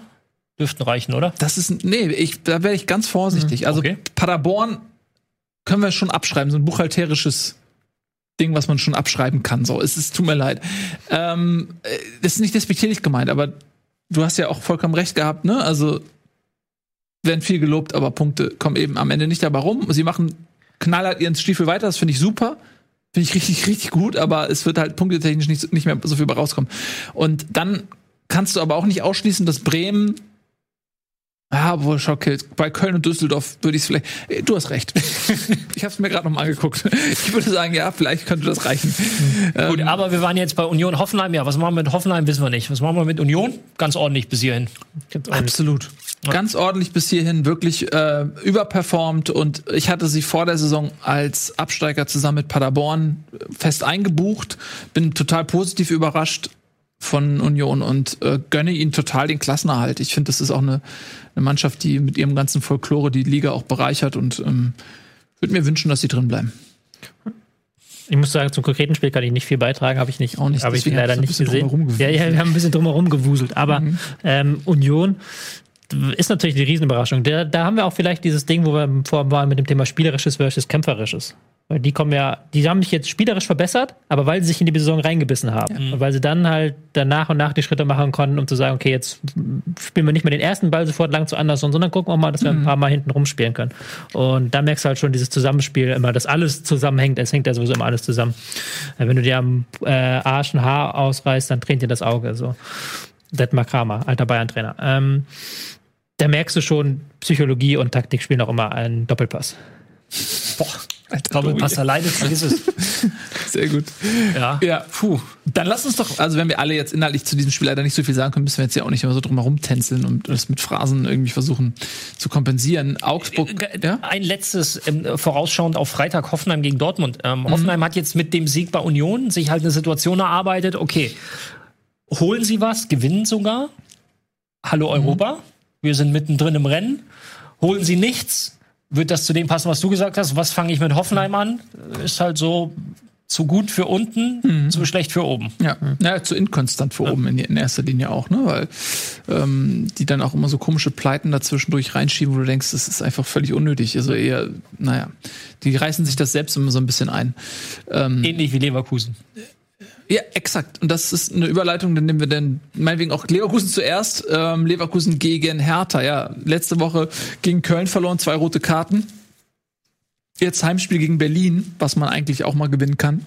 Speaker 5: dürften reichen, oder?
Speaker 4: Das ist, nee, ich, da wäre ich ganz vorsichtig. Also
Speaker 5: okay.
Speaker 4: Paderborn können wir schon abschreiben, so ein buchhalterisches Ding, was man schon abschreiben kann. So, es ist, tut mir leid. Ähm, äh, das ist nicht despektierlich gemeint, aber du hast ja auch vollkommen recht gehabt, ne? Also werden viel gelobt, aber Punkte kommen eben am Ende nicht dabei rum. Sie machen knallhart ihren Stiefel weiter, das finde ich super. Finde ich richtig, (laughs) richtig gut, aber es wird halt punktetechnisch nicht, nicht mehr so viel bei rauskommen. Und dann kannst du aber auch nicht ausschließen, dass Bremen ja, wohl schockiert. Bei Köln und Düsseldorf würde ich es vielleicht. Äh, Du hast recht. (laughs) ich habe es mir gerade noch mal angeguckt. Ich würde sagen, ja, vielleicht könnte das reichen.
Speaker 5: Gut,
Speaker 4: Ähm,
Speaker 5: aber wir waren jetzt bei Union Hoffenheim. Ja, was machen wir mit Hoffenheim, wissen wir nicht. Was machen wir mit Union? Ganz ordentlich bis hierhin.
Speaker 4: Absolut. Ganz ordentlich bis hierhin, wirklich äh, überperformt und ich hatte sie vor der Saison als Absteiger zusammen mit Paderborn fest eingebucht. Bin total positiv überrascht von Union und äh, gönne ihnen total den Klassenerhalt. Ich finde, das ist auch eine, eine Mannschaft, die mit ihrem ganzen Folklore die Liga auch bereichert und ähm, würde mir wünschen, dass sie drin bleiben.
Speaker 1: Ich muss sagen, zum konkreten Spiel kann ich nicht viel beitragen, habe ich nicht,
Speaker 4: Auch nicht,
Speaker 1: habe ich leider nicht
Speaker 4: so ein bisschen
Speaker 1: gesehen. Ja, ja, wir haben ein bisschen drumherum gewuselt, aber
Speaker 4: Mhm.
Speaker 1: ähm, Union ist natürlich die Riesenüberraschung. Da, da haben wir auch vielleicht dieses Ding, wo wir vorhin waren mit dem Thema spielerisches versus kämpferisches. Weil die kommen ja, die haben sich jetzt spielerisch verbessert, aber weil sie sich in die Saison reingebissen haben. Und weil sie dann halt dann nach und nach die Schritte machen konnten, um zu sagen, okay, jetzt spielen wir nicht mehr den ersten Ball sofort lang zu Anderson, sondern gucken wir mal, dass wir ein paar Mal hinten rumspielen können. Und da merkst du halt schon dieses Zusammenspiel immer, dass alles zusammenhängt. Es hängt ja sowieso immer alles zusammen. Äh, Wenn du dir am äh, Arsch ein Haar ausreißt, dann tränt dir das Auge. So. Detmar Kramer, alter Bayern-Trainer. Ähm, da merkst du schon, Psychologie und Taktik spielen auch immer einen Doppelpass.
Speaker 5: Boah, Doppelpass alleine, vergiss es. (laughs)
Speaker 4: Sehr gut.
Speaker 5: Ja.
Speaker 4: Ja, puh. Dann lass uns doch, also wenn wir alle jetzt inhaltlich zu diesem Spiel leider nicht so viel sagen können, müssen wir jetzt ja auch nicht immer so drum herum tänzeln und das mit Phrasen irgendwie versuchen zu kompensieren. Augsburg, ja?
Speaker 5: Ein letztes, ähm, vorausschauend auf Freitag Hoffenheim gegen Dortmund. Ähm, Hoffenheim hat jetzt mit dem Sieg bei Union sich halt eine Situation erarbeitet, okay, holen sie was, gewinnen sogar. Hallo Europa, wir sind mittendrin im Rennen. Holen sie nichts, wird das zu dem passen, was du gesagt hast. Was fange ich mit Hoffenheim an? Ist halt so zu gut für unten, zu schlecht für oben.
Speaker 4: Ja, ja zu inkonstant für oben in, in erster Linie auch, ne? Weil ähm, die dann auch immer so komische Pleiten dazwischendurch reinschieben, wo du denkst, das ist einfach völlig unnötig. Also eher, naja, die reißen sich das selbst immer so ein bisschen ein. Ähm,
Speaker 5: Ähnlich wie Leverkusen.
Speaker 4: Ja, exakt. Und das ist eine Überleitung, dann nehmen wir dann meinetwegen auch Leverkusen zuerst. Ähm, Leverkusen gegen Hertha. Ja, letzte Woche gegen Köln verloren, zwei rote Karten. Jetzt Heimspiel gegen Berlin, was man eigentlich auch mal gewinnen kann.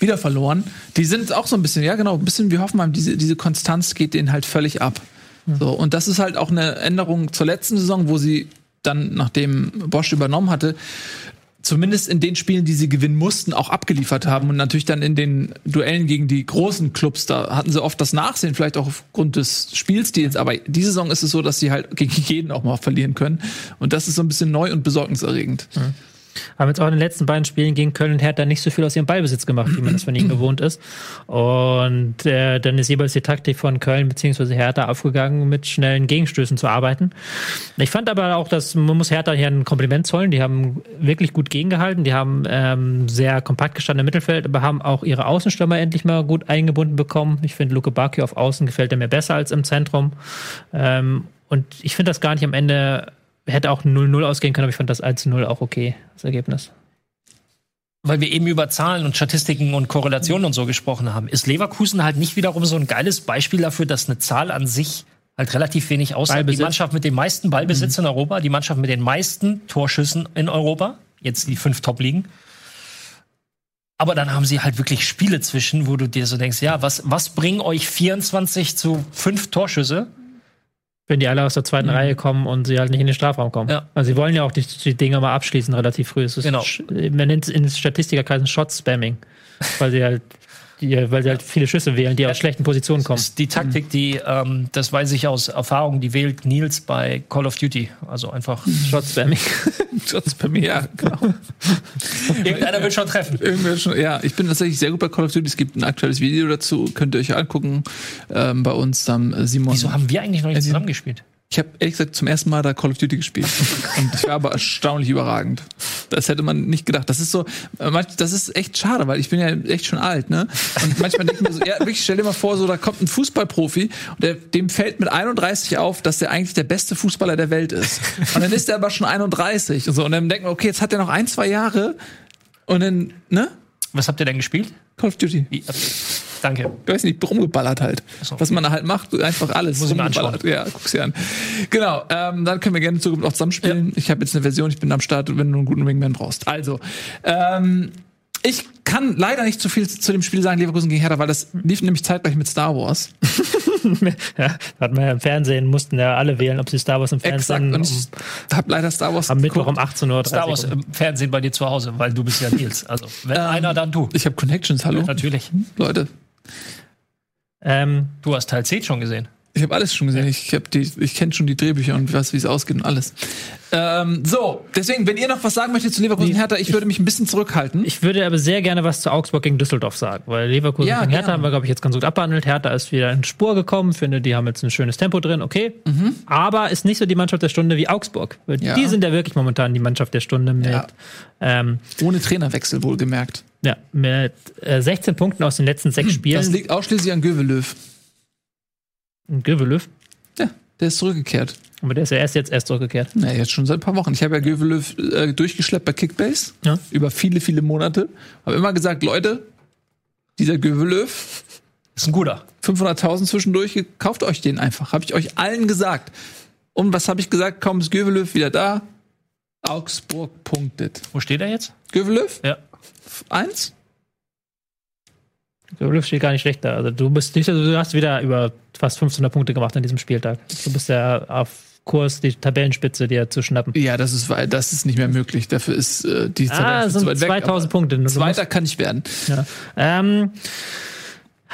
Speaker 4: Wieder verloren. Die sind auch so ein bisschen, ja genau, ein bisschen wie Hoffenheim. Diese, diese Konstanz geht denen halt völlig ab. So, und das ist halt auch eine Änderung zur letzten Saison, wo sie dann, nachdem Bosch übernommen hatte, zumindest in den Spielen, die sie gewinnen mussten, auch abgeliefert haben. Und natürlich dann in den Duellen gegen die großen Clubs, da hatten sie oft das Nachsehen, vielleicht auch aufgrund des Spielstils. Aber diese Saison ist es so, dass sie halt gegen (laughs) jeden auch mal verlieren können. Und das ist so ein bisschen neu und besorgniserregend.
Speaker 1: Haben jetzt auch in den letzten beiden Spielen gegen Köln und Hertha nicht so viel aus ihrem Ballbesitz gemacht, wie man das von ihnen gewohnt ist. Und äh, dann ist jeweils die Taktik von Köln bzw. Hertha aufgegangen, mit schnellen Gegenstößen zu arbeiten. Ich fand aber auch, dass man muss Hertha hier ein Kompliment zollen. Die haben wirklich gut gegengehalten. Die haben ähm, sehr kompakt gestanden im Mittelfeld, aber haben auch ihre Außenstürmer endlich mal gut eingebunden bekommen. Ich finde, Luke Bacchio auf Außen gefällt er mir besser als im Zentrum. Ähm, und ich finde das gar nicht am Ende hätte auch 0-0 ausgehen können, aber ich fand das 1-0 auch okay, das Ergebnis.
Speaker 5: weil wir eben über Zahlen und Statistiken und Korrelationen und so gesprochen haben, ist Leverkusen halt nicht wiederum so ein geiles Beispiel dafür, dass eine Zahl an sich halt relativ wenig aussagt. Die. Mannschaft mit dem meisten Ballbesitz in Europa, die Mannschaft mit den meisten Torschüssen in Europa, jetzt die fünf Top-Ligen. Aber dann haben sie halt wirklich Spiele zwischen, wo du dir so denkst, ja, was, was bringen euch 24 zu fünf Torschüsse?
Speaker 1: Wenn die alle aus der zweiten Reihe kommen und sie halt nicht in den Strafraum kommen.
Speaker 5: Ja.
Speaker 1: Also sie wollen ja auch die, die Dinger mal abschließen relativ früh. Es ist,
Speaker 5: Genau.
Speaker 1: Man nennt es in Statistikerkreisen Shot-Spamming, (laughs) weil sie halt die, weil sie halt viele Schüsse wählen, die aus schlechten Positionen kommen.
Speaker 5: ist die Taktik, die, ähm, das weiß ich aus Erfahrung, die wählt Nils bei Call of Duty. Also einfach,
Speaker 1: Shot-Spamming.
Speaker 4: Das (laughs) bei mir, ja, genau. (laughs)
Speaker 5: irgendeiner wird schon treffen.
Speaker 4: Irgendwer schon, ja, ich bin tatsächlich sehr gut bei Call of Duty. Es gibt ein aktuelles Video dazu, könnt ihr euch angucken. Ähm, bei uns dann äh, Simon.
Speaker 5: Wieso haben wir eigentlich noch nicht zusammengespielt?
Speaker 4: Ich habe ehrlich gesagt zum ersten Mal da Call of Duty gespielt. Und ich war aber erstaunlich überragend. Das hätte man nicht gedacht. Das ist so, äh, das ist echt schade, weil ich bin ja echt schon alt, ne? Und manchmal denke ich mir so, ja, wirklich, stell dir mal vor, so, da kommt ein Fußballprofi und der, dem fällt mit 31 auf, dass der eigentlich der beste Fußballer der Welt ist. Und dann ist er aber schon 31 und so. Und dann denkt man, okay, jetzt hat er noch ein, zwei Jahre und dann, ne?
Speaker 5: Was habt ihr denn gespielt?
Speaker 4: Call of Duty.
Speaker 5: Wie, äh, danke.
Speaker 4: Ich weiß nicht, rumgeballert halt.
Speaker 5: so.
Speaker 4: Was man da halt macht, einfach alles.
Speaker 5: Muss ich mir
Speaker 4: rumgeballert. Ja, guck's dir an. Genau, ähm, dann können wir gerne in Zukunft auch zusammenspielen. Ich habe jetzt eine Version, ich bin am Start, wenn du einen guten Wingman brauchst. Also, ähm, ich kann leider nicht zu viel zu dem Spiel sagen, Leverkusen gegen Hertha, weil das lief nämlich zeitgleich mit Star Wars. (laughs) (laughs)
Speaker 1: ja, hat man ja im Fernsehen, mussten ja alle wählen, ob sie Star Wars im
Speaker 4: Exakt.
Speaker 1: Fernsehen
Speaker 4: Und
Speaker 1: um,
Speaker 4: ich habe leider Star Wars
Speaker 1: am Mittwoch um 18 Uhr.
Speaker 5: Star Wars im Fernsehen bei dir zu Hause, weil du bist ja Nils. Also, wenn einer, dann du.
Speaker 4: Ich habe Connections, hallo.
Speaker 5: Natürlich.
Speaker 4: Leute,
Speaker 1: Ähm,
Speaker 5: Du hast Teil 10 schon gesehen.
Speaker 4: Ich habe alles schon gesehen. Ich habe die, ich kenne schon die Drehbücher und weiß, wie es ausgeht und alles. Ähm, so, deswegen, wenn ihr noch was sagen möchtet zu Leverkusen Hertha, ich würde mich ein bisschen zurückhalten.
Speaker 1: ich würde aber sehr gerne was zu Augsburg gegen Düsseldorf sagen, weil Leverkusen
Speaker 4: Ja,
Speaker 1: gegen Hertha
Speaker 4: gerne.
Speaker 1: haben wir, glaube ich, jetzt ganz gut abbehandelt. Hertha ist wieder in Spur gekommen, finde, die haben jetzt ein schönes Tempo drin, okay. Aber ist nicht so die Mannschaft der Stunde wie Augsburg.
Speaker 4: Mhm. Ja.
Speaker 1: Die sind ja wirklich momentan die Mannschaft der Stunde mit,
Speaker 4: Ja.
Speaker 1: ähm,
Speaker 4: Ohne Trainerwechsel wohlgemerkt.
Speaker 1: ja, mit äh, 16 Punkten aus den letzten sechs
Speaker 4: Das
Speaker 1: Spielen.
Speaker 4: liegt ausschließlich an Gövelöw.
Speaker 1: Gövelöw.
Speaker 4: Ja, der ist zurückgekehrt.
Speaker 1: Aber der ist ja erst jetzt erst zurückgekehrt.
Speaker 4: Na, jetzt schon seit ein paar Wochen. Ich habe ja Gövelöw äh, durchgeschleppt bei Kickbase.
Speaker 1: Ja.
Speaker 4: Über viele, viele Monate. Habe immer gesagt, Leute, dieser Gövelöw,
Speaker 5: Ist ein guter.
Speaker 4: 500.000 zwischendurch, kauft euch den einfach. Habe ich euch allen gesagt. Und was habe ich gesagt? Kaum ist Gövelöw wieder da. Augsburg punktet.
Speaker 5: Wo steht er jetzt?
Speaker 4: Gövelöw?
Speaker 5: Ja.
Speaker 4: Eins?
Speaker 1: Gövelöw steht gar nicht schlecht da. Also du bist du hast wieder über fast 1500 Punkte gemacht an diesem Spieltag. Du bist ja auf Kurs, die Tabellenspitze dir zu schnappen.
Speaker 4: Ja, das ist, das ist nicht mehr möglich. Dafür ist äh, die
Speaker 1: Ah,
Speaker 4: Tabelle
Speaker 1: sind
Speaker 4: zu weit weg,
Speaker 1: 2000
Speaker 4: aber
Speaker 1: Punkte.
Speaker 4: Zweiter kann ich werden.
Speaker 1: Ja. Ähm,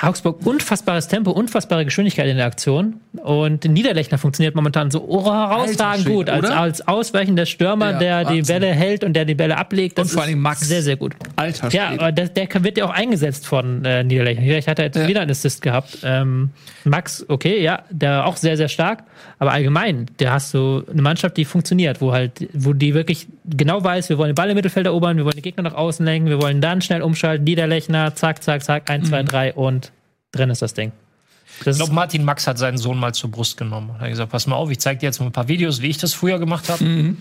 Speaker 1: Augsburg, unfassbares Tempo, unfassbare Geschwindigkeit in der Aktion. Und Niederlechner funktioniert momentan so herausragend gut. Als, als ausweichender Stürmer,
Speaker 4: Ja,
Speaker 1: der die
Speaker 4: Wahnsinn.
Speaker 1: Bälle hält und der die Bälle ablegt. Das
Speaker 4: Und vor Dingen Max.
Speaker 1: Sehr, sehr gut.
Speaker 4: Alter
Speaker 1: Ja,
Speaker 4: Schwede.
Speaker 1: aber der, der wird ja auch eingesetzt von äh, Niederlechner. Niederlechner hat ja jetzt
Speaker 4: Ja.
Speaker 1: wieder einen Assist gehabt. Ähm, Max, okay, ja, der auch sehr, sehr stark. Aber allgemein, der hast du eine Mannschaft, die funktioniert, wo halt, wo die wirklich genau weiß, wir wollen den Ball im Mittelfeld erobern, wir wollen den Gegner nach außen lenken, wir wollen dann schnell umschalten, Niederlechner, zack, zack, zack, 1,
Speaker 4: Mhm.
Speaker 1: 2, 3 und drin ist das Ding. Das
Speaker 5: Ich glaube, Martin Max hat seinen Sohn mal zur Brust genommen. Er hat gesagt, pass mal auf, ich zeige dir jetzt mal ein paar Videos, wie ich das früher gemacht habe.
Speaker 1: Mhm.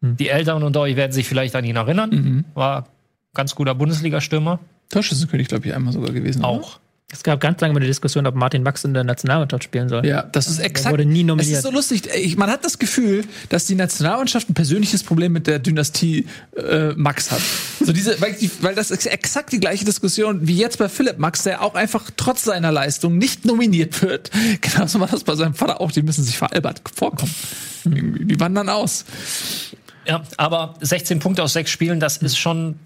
Speaker 5: Die Eltern unter euch werden sich vielleicht an ihn erinnern. War ganz guter Bundesliga-Stürmer.
Speaker 4: Torschützenkönig, glaube ich, einmal sogar gewesen. oder?
Speaker 5: Auch.
Speaker 1: Es gab ganz lange mal die Diskussion, ob Martin Max in der Nationalmannschaft spielen soll.
Speaker 4: Ja, das ist exakt.
Speaker 1: wurde nie
Speaker 4: Es
Speaker 1: nominiert.
Speaker 4: ist so lustig. Ich, man hat das Gefühl, dass die Nationalmannschaft ein persönliches Problem mit der Dynastie äh, Max hat. So diese, weil, die, weil das ist exakt die gleiche Diskussion wie jetzt bei Philipp Max, der auch einfach trotz seiner Leistung nicht nominiert wird. (laughs) Genauso war das bei seinem Vater auch. Die müssen sich veralbert vorkommen. Die wandern aus.
Speaker 5: Ja, aber 16 Punkte aus sechs Spielen, das ist schon,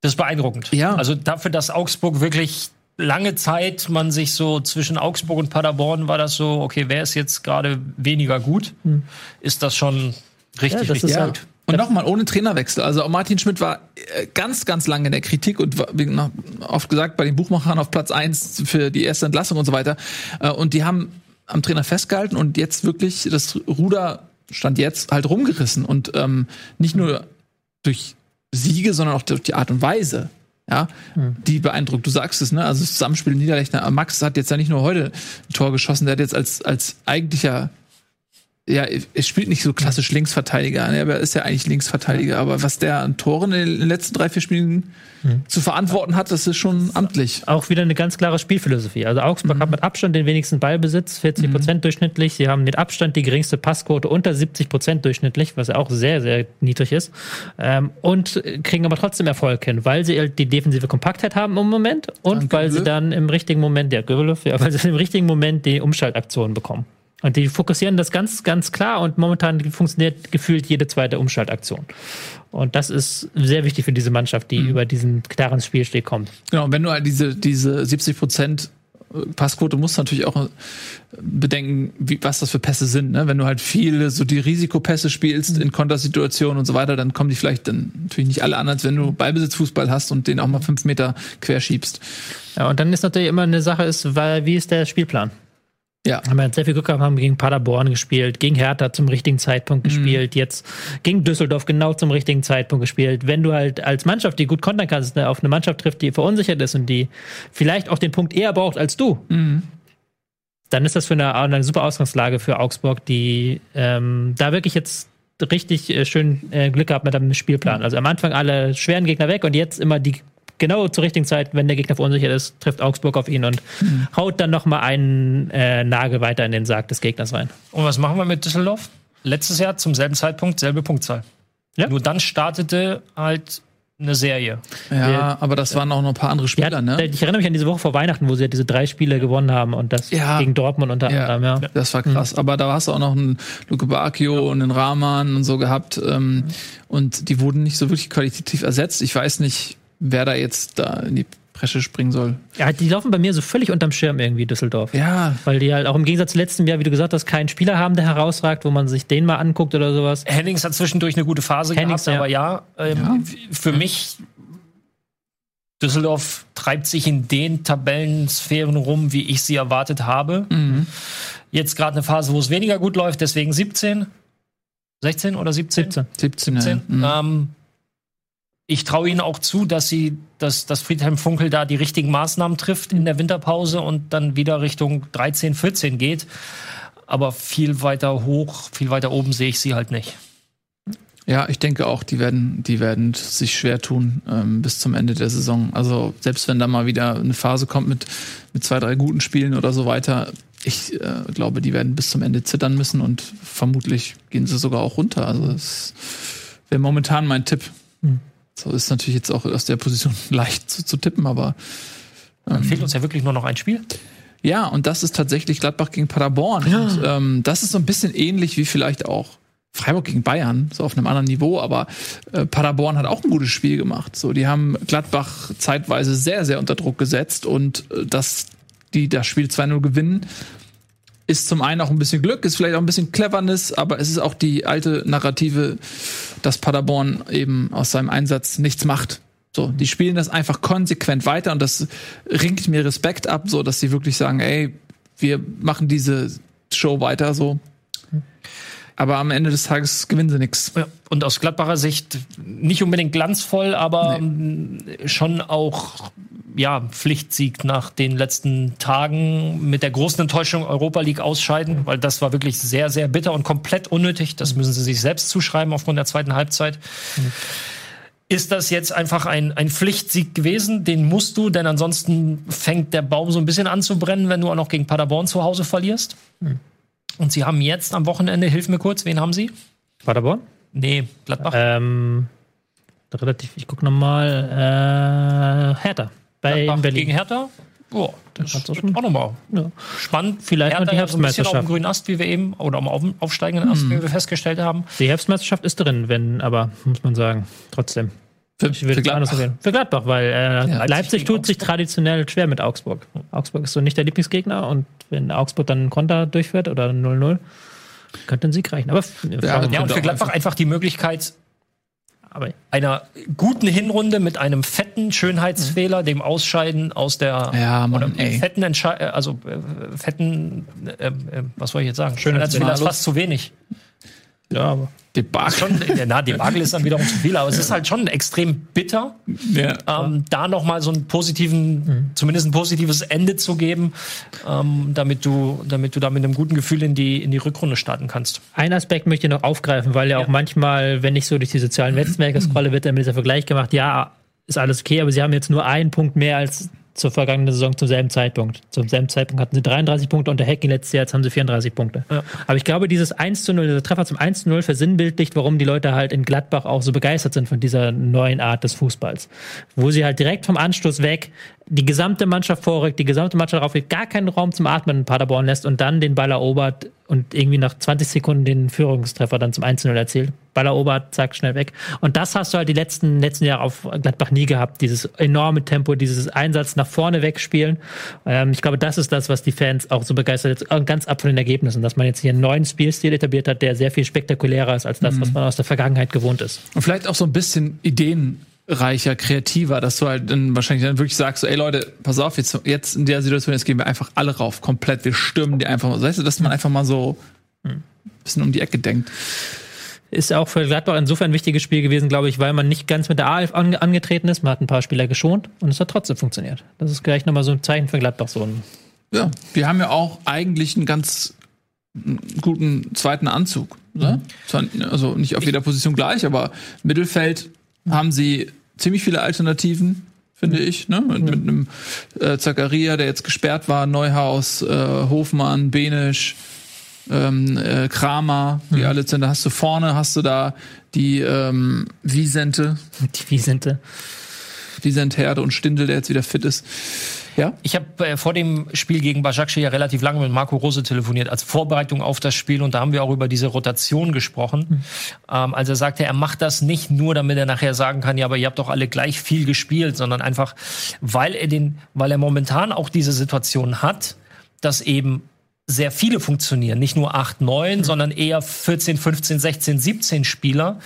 Speaker 5: das ist beeindruckend.
Speaker 4: Ja.
Speaker 5: Also dafür, dass Augsburg wirklich lange Zeit man sich so zwischen Augsburg und Paderborn war das so, okay, wer ist jetzt gerade weniger gut? Ist das schon richtig,
Speaker 1: Ja, das
Speaker 5: richtig
Speaker 1: ist
Speaker 4: Ja.
Speaker 1: halt-
Speaker 4: Und nochmal ohne Trainerwechsel. Also auch Martin Schmidt war äh, ganz, ganz lange in der Kritik und war, wie noch oft gesagt, bei den Buchmachern auf Platz eins für die erste Entlassung und so weiter. Äh, Und die haben am Trainer festgehalten und jetzt wirklich das Ruder stand jetzt halt rumgerissen und ähm, nicht nur durch Siege, sondern auch durch die Art und Weise. Ja, die beeindruckt. Du sagst es, ne? Also das Zusammenspiel Niederlechner. Max hat jetzt ja nicht nur heute ein Tor geschossen, der hat jetzt als, als eigentlicher ja, er spielt nicht so klassisch Linksverteidiger, aber er ist ja eigentlich Linksverteidiger. Aber was der an Toren in den letzten drei, vier Spielen zu verantworten hat, das ist schon amtlich.
Speaker 1: Auch wieder eine ganz klare Spielphilosophie. Also Augsburg hat mit Abstand den wenigsten Ballbesitz, 40 Prozent durchschnittlich. Sie haben mit Abstand die geringste Passquote unter 70 Prozent durchschnittlich, was ja auch sehr, sehr niedrig ist. Ähm, und kriegen aber trotzdem Erfolg hin, weil sie die defensive Kompaktheit haben im Moment und
Speaker 4: Danke,
Speaker 1: weil sie
Speaker 4: Löw.
Speaker 1: dann im richtigen Moment, ja, Göbelöw, ja, weil sie im richtigen Moment die Umschaltaktionen bekommen. Und die fokussieren das ganz, ganz klar und momentan funktioniert gefühlt jede zweite Umschaltaktion. Und das ist sehr wichtig für diese Mannschaft, die über diesen klaren Spielstil kommt.
Speaker 4: Genau, und wenn du halt diese, diese 70 Prozent Passquote musst du natürlich auch äh, bedenken, wie, was das für Pässe sind. Ne? Wenn du halt viele so die Risikopässe spielst in Kontersituationen und so weiter, dann kommen die vielleicht dann natürlich nicht alle an, als wenn du Ballbesitzfußball hast und den auch mal fünf Meter quer schiebst.
Speaker 1: Ja, und dann ist natürlich immer eine Sache, ist, weil, wie ist der Spielplan?
Speaker 4: Ja.
Speaker 1: Haben wir jetzt sehr viel Glück gehabt, haben gegen Paderborn gespielt, gegen Hertha zum richtigen Zeitpunkt gespielt, jetzt gegen Düsseldorf genau zum richtigen Zeitpunkt gespielt. Wenn du halt als Mannschaft, die gut kontern kannst, auf eine Mannschaft trifft, die verunsichert ist und die vielleicht auch den Punkt eher braucht als du, dann ist das für eine, eine super Ausgangslage für Augsburg, die ähm, da wirklich jetzt richtig äh, schön äh, Glück gehabt mit dem Spielplan. Also am Anfang alle schweren Gegner weg und jetzt immer die genau zur richtigen Zeit, wenn der Gegner verunsichert ist, trifft Augsburg auf ihn und haut dann noch mal einen äh, Nagel weiter in den Sarg des Gegners rein.
Speaker 5: Und was machen wir mit Düsseldorf? Letztes Jahr zum selben Zeitpunkt selbe Punktzahl.
Speaker 1: Ja.
Speaker 5: Nur dann startete halt eine Serie.
Speaker 4: Ja, aber das waren auch noch ein paar andere
Speaker 1: Ja,
Speaker 4: Spieler, ne?
Speaker 1: Ich erinnere mich an diese Woche vor Weihnachten, wo sie ja diese drei Spiele gewonnen haben und das
Speaker 4: Ja.
Speaker 1: gegen Dortmund unter
Speaker 4: Ja,
Speaker 1: anderem, ja.
Speaker 4: das war krass. Aber da hast du auch noch einen Luke Bacchio und einen Rahman und so gehabt. Ähm, und die wurden nicht so wirklich qualitativ ersetzt. Ich weiß nicht, wer da jetzt da in die Bresche springen soll.
Speaker 1: ja. Die laufen bei mir so völlig unterm Schirm irgendwie, Düsseldorf.
Speaker 4: Ja,
Speaker 1: Weil die halt auch im Gegensatz zu letztem Jahr, wie du gesagt hast, keinen Spieler haben, der herausragt, wo man sich den mal anguckt oder sowas.
Speaker 5: Hennings hat zwischendurch eine gute Phase
Speaker 1: Hennings,
Speaker 5: gehabt,
Speaker 1: ja.
Speaker 5: aber ja, ähm, für mich Düsseldorf treibt sich in den Tabellensphären rum, wie ich sie erwartet habe. Jetzt gerade eine Phase, wo es weniger gut läuft, deswegen 17, 16 oder 17?
Speaker 1: 17.
Speaker 4: 17.
Speaker 5: 17.
Speaker 4: Ja. Mhm.
Speaker 5: Ähm, ich traue ihnen auch zu, dass sie, dass, dass Friedhelm Funkel da die richtigen Maßnahmen trifft in der Winterpause und dann wieder Richtung 13, 14 geht. Aber viel weiter hoch, viel weiter oben sehe ich sie halt nicht.
Speaker 4: Ja, ich denke auch, die werden, die werden sich schwer tun ähm, bis zum Ende der Saison. Also selbst wenn da mal wieder eine Phase kommt mit, mit zwei, drei guten Spielen oder so weiter, ich äh, glaube, die werden bis zum Ende zittern müssen und vermutlich gehen sie sogar auch runter. Also das wäre momentan mein Tipp. So ist natürlich jetzt auch aus der Position (laughs) leicht zu, zu tippen, aber
Speaker 5: Dann fehlt uns ja wirklich nur noch ein Spiel.
Speaker 4: ja, und das ist tatsächlich Gladbach gegen Paderborn. Und, ähm, das ist so ein bisschen ähnlich wie vielleicht auch Freiburg gegen Bayern, so auf einem anderen Niveau, aber äh, Paderborn hat auch ein gutes Spiel gemacht. So, die haben Gladbach zeitweise sehr, sehr unter Druck gesetzt und äh, dass die das Spiel 2-0 gewinnen, ist zum einen auch ein bisschen Glück, ist vielleicht auch ein bisschen Cleverness, aber es ist auch die alte Narrative, dass Paderborn eben aus seinem Einsatz nichts macht. So, die spielen das einfach konsequent weiter und das ringt mir Respekt ab, so dass sie wirklich sagen, ey, wir machen diese Show weiter so. Aber am Ende des Tages gewinnen sie nichts.
Speaker 5: Ja, und aus Gladbacher Sicht nicht unbedingt glanzvoll, aber ähm, schon auch ja, Pflichtsieg nach den letzten Tagen mit der großen Enttäuschung Europa League ausscheiden, weil das war wirklich sehr, sehr bitter und komplett unnötig. Das müssen sie sich selbst zuschreiben aufgrund der zweiten Halbzeit. ist das jetzt einfach ein, ein Pflichtsieg gewesen. Den musst du, denn ansonsten fängt der Baum so ein bisschen an zu brennen, wenn du auch noch gegen Paderborn zu Hause verlierst. Und sie haben jetzt am Wochenende, hilf mir kurz, wen haben sie?
Speaker 1: Paderborn?
Speaker 5: Nee, Gladbach.
Speaker 1: Ähm, relativ, ich gucke nochmal. Äh, Hertha. Bei
Speaker 5: Gladbach
Speaker 1: Berlin.
Speaker 5: gegen Hertha. Boah, das ist auch nochmal
Speaker 1: Ja.
Speaker 5: spannend.
Speaker 1: Vielleicht die
Speaker 5: Hertha ja so ein bisschen auf dem
Speaker 1: Herbstmeisterschaft.
Speaker 5: grünen Ast, wie wir eben, oder am auf- aufsteigenden Ast, wie wir festgestellt haben.
Speaker 1: Die Herbstmeisterschaft ist drin, wenn, aber muss man sagen, trotzdem.
Speaker 4: Für,
Speaker 1: Ich würde
Speaker 4: für
Speaker 1: es anders
Speaker 4: Gladbach.
Speaker 1: Für Gladbach, weil äh,
Speaker 5: Leipzig
Speaker 1: Leipzig,
Speaker 5: gegen
Speaker 1: tut sich traditionell schwer mit Augsburg. Augsburg ist so nicht der Lieblingsgegner und wenn Augsburg dann einen Konter durchführt oder 0-0, könnte ein Sieg reichen. Aber,
Speaker 4: aber-
Speaker 5: Ja, und für Gladbach einfach die Möglichkeit,
Speaker 1: aber
Speaker 5: einer guten Hinrunde mit einem fetten Schönheitsfehler, dem Ausscheiden aus der
Speaker 4: Ja, Mann,
Speaker 5: oder fetten Entschei äh, also äh, fetten äh, äh, was soll ich jetzt sagen?
Speaker 1: Schönheitsfehler.
Speaker 5: ist fast zu wenig.
Speaker 1: Ja, aber
Speaker 4: Debakel.
Speaker 5: Schon, ja, na, Debakel ist dann wiederum zu viel, aber es ist halt schon extrem bitter,
Speaker 4: Ja.
Speaker 5: ähm, da noch mal so einen positiven, zumindest ein positives Ende zu geben, ähm, damit du, damit du da mit einem guten Gefühl in die in die Rückrunde starten kannst.
Speaker 1: Ein Aspekt möchte ich noch aufgreifen, weil ja auch manchmal, wenn ich so durch die sozialen Netzwerke scrolle, wird dann dieser Vergleich gemacht, ja, ist alles okay, aber sie haben jetzt nur einen Punkt mehr als zur vergangenen Saison zum selben Zeitpunkt. Zum selben Zeitpunkt hatten sie 33 Punkte unter Hacking letztes Jahr, jetzt haben sie 34 Punkte.
Speaker 5: Ja.
Speaker 1: Aber ich glaube, dieses 1 zu 0, dieser Treffer zum 1 zu 0 versinnbildlicht, warum die Leute halt in Gladbach auch so begeistert sind von dieser neuen Art des Fußballs. Wo sie halt direkt vom Anstoß weg die gesamte Mannschaft vorrückt, die gesamte Mannschaft darauf gar keinen Raum zum Atmen in Paderborn lässt und dann den Ball erobert und irgendwie nach 20 Sekunden den Führungstreffer dann zum 1-0 erzielt. Ball erobert, zack, schnell weg. Und das hast du halt die letzten, letzten Jahre auf Gladbach nie gehabt. Dieses enorme Tempo, dieses Einsatz nach vorne wegspielen. Ähm, ich glaube, das ist das, was die Fans auch so begeistert, jetzt, ganz ab von den Ergebnissen, dass man jetzt hier einen neuen Spielstil etabliert hat, der sehr viel spektakulärer ist als das, was man aus der Vergangenheit gewohnt ist.
Speaker 4: Und vielleicht auch so ein bisschen ideenreicher, kreativer, dass du halt dann wahrscheinlich dann wirklich sagst, so, ey Leute, pass auf, jetzt, jetzt in der Situation, jetzt gehen wir einfach alle rauf, komplett, wir stürmen die einfach mal. Weißt du, dass man einfach mal so ein bisschen um die Ecke denkt.
Speaker 1: Ist auch für Gladbach insofern ein wichtiges Spiel gewesen, glaube ich, weil man nicht ganz mit der A11 ange angetreten ist. Man hat ein paar Spieler geschont und es hat trotzdem funktioniert. Das ist gleich nochmal so ein Zeichen für Gladbach. So ein
Speaker 4: Ja, wir haben ja auch eigentlich einen ganz guten zweiten Anzug. Ne? Zwar, also nicht auf jeder Position gleich, aber Mittelfeld haben sie ziemlich viele Alternativen, finde ich. Ne? Mit, mit einem äh, Zakaria, der jetzt gesperrt war, Neuhaus, äh, Hofmann, Benisch, ähm, äh, Kramer, die alle sind. Da hast du vorne, hast du da die ähm, Wiesente,
Speaker 1: die Wiesente.
Speaker 4: Wiesent Herde und Stindel, der jetzt wieder fit ist. Ja?
Speaker 5: Ich habe äh, vor dem Spiel gegen Başakşehir ja relativ lange mit Marco Rose telefoniert als Vorbereitung auf das Spiel und da haben wir auch über diese Rotation gesprochen. Ähm, also er sagte, er macht das nicht nur, damit er nachher sagen kann, ja, aber ihr habt doch alle gleich viel gespielt, sondern einfach, weil er den, weil er momentan auch diese Situation hat, dass eben sehr viele funktionieren, nicht nur 8, 9, sondern eher 14, 15, 16, 17 Spieler,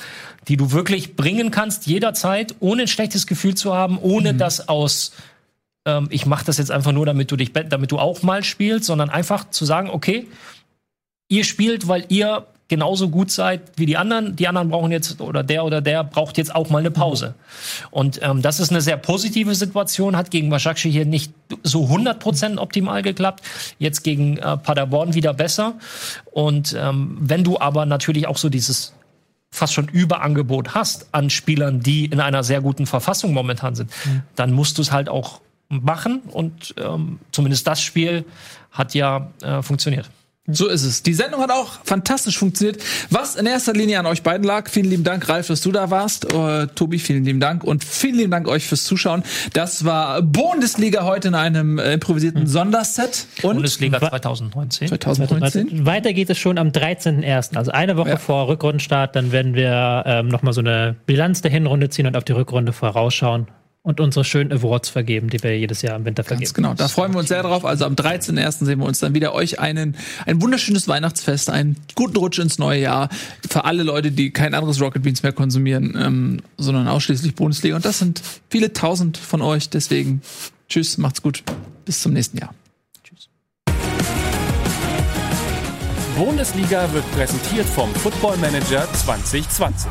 Speaker 5: die du wirklich bringen kannst jederzeit, ohne ein schlechtes Gefühl zu haben, ohne das aus ähm, ich mache das jetzt einfach nur, damit du dich, damit du auch mal spielst, sondern einfach zu sagen, okay, ihr spielt, weil ihr genauso gut seid wie die anderen. Die anderen brauchen jetzt oder der oder der braucht jetzt auch mal eine Pause. Und ähm, das ist eine sehr positive Situation. Hat gegen Başakşehir hier nicht so 100% optimal geklappt. Jetzt gegen äh, Paderborn wieder besser. Und ähm, wenn du aber natürlich auch so dieses fast schon Überangebot hast an Spielern, die in einer sehr guten Verfassung momentan sind, dann musst du es halt auch machen. Und ähm, zumindest das Spiel hat ja äh, funktioniert.
Speaker 4: So ist es. Die Sendung hat auch fantastisch funktioniert. Was in erster Linie an euch beiden lag. Vielen lieben Dank, Ralf, dass du da warst. Äh, Tobi, vielen lieben Dank. Und vielen lieben Dank euch fürs Zuschauen. Das war Bundesliga heute in einem improvisierten Sonderset. Und
Speaker 5: Bundesliga
Speaker 1: Wa-
Speaker 5: 2019.
Speaker 4: 2019.
Speaker 1: Weiter geht es schon am 13.01., also eine Woche
Speaker 4: Ja.
Speaker 1: vor Rückrundenstart. Dann werden wir ähm, nochmal so eine Bilanz der Hinrunde ziehen und auf die Rückrunde vorausschauen und unsere schönen Awards vergeben, die wir jedes Jahr im Winter vergeben.
Speaker 4: Ganz genau. Da freuen wir uns sehr drauf. Also am 13.01. sehen wir uns dann wieder. Euch einen, ein wunderschönes Weihnachtsfest, einen guten Rutsch ins neue Jahr. Für alle Leute, die kein anderes Rocket Beans mehr konsumieren, ähm, sondern ausschließlich Bundesliga. Und das sind viele tausend von euch. Deswegen tschüss, macht's gut. Bis zum nächsten Jahr.
Speaker 2: Bundesliga wird präsentiert vom Football Manager 2020.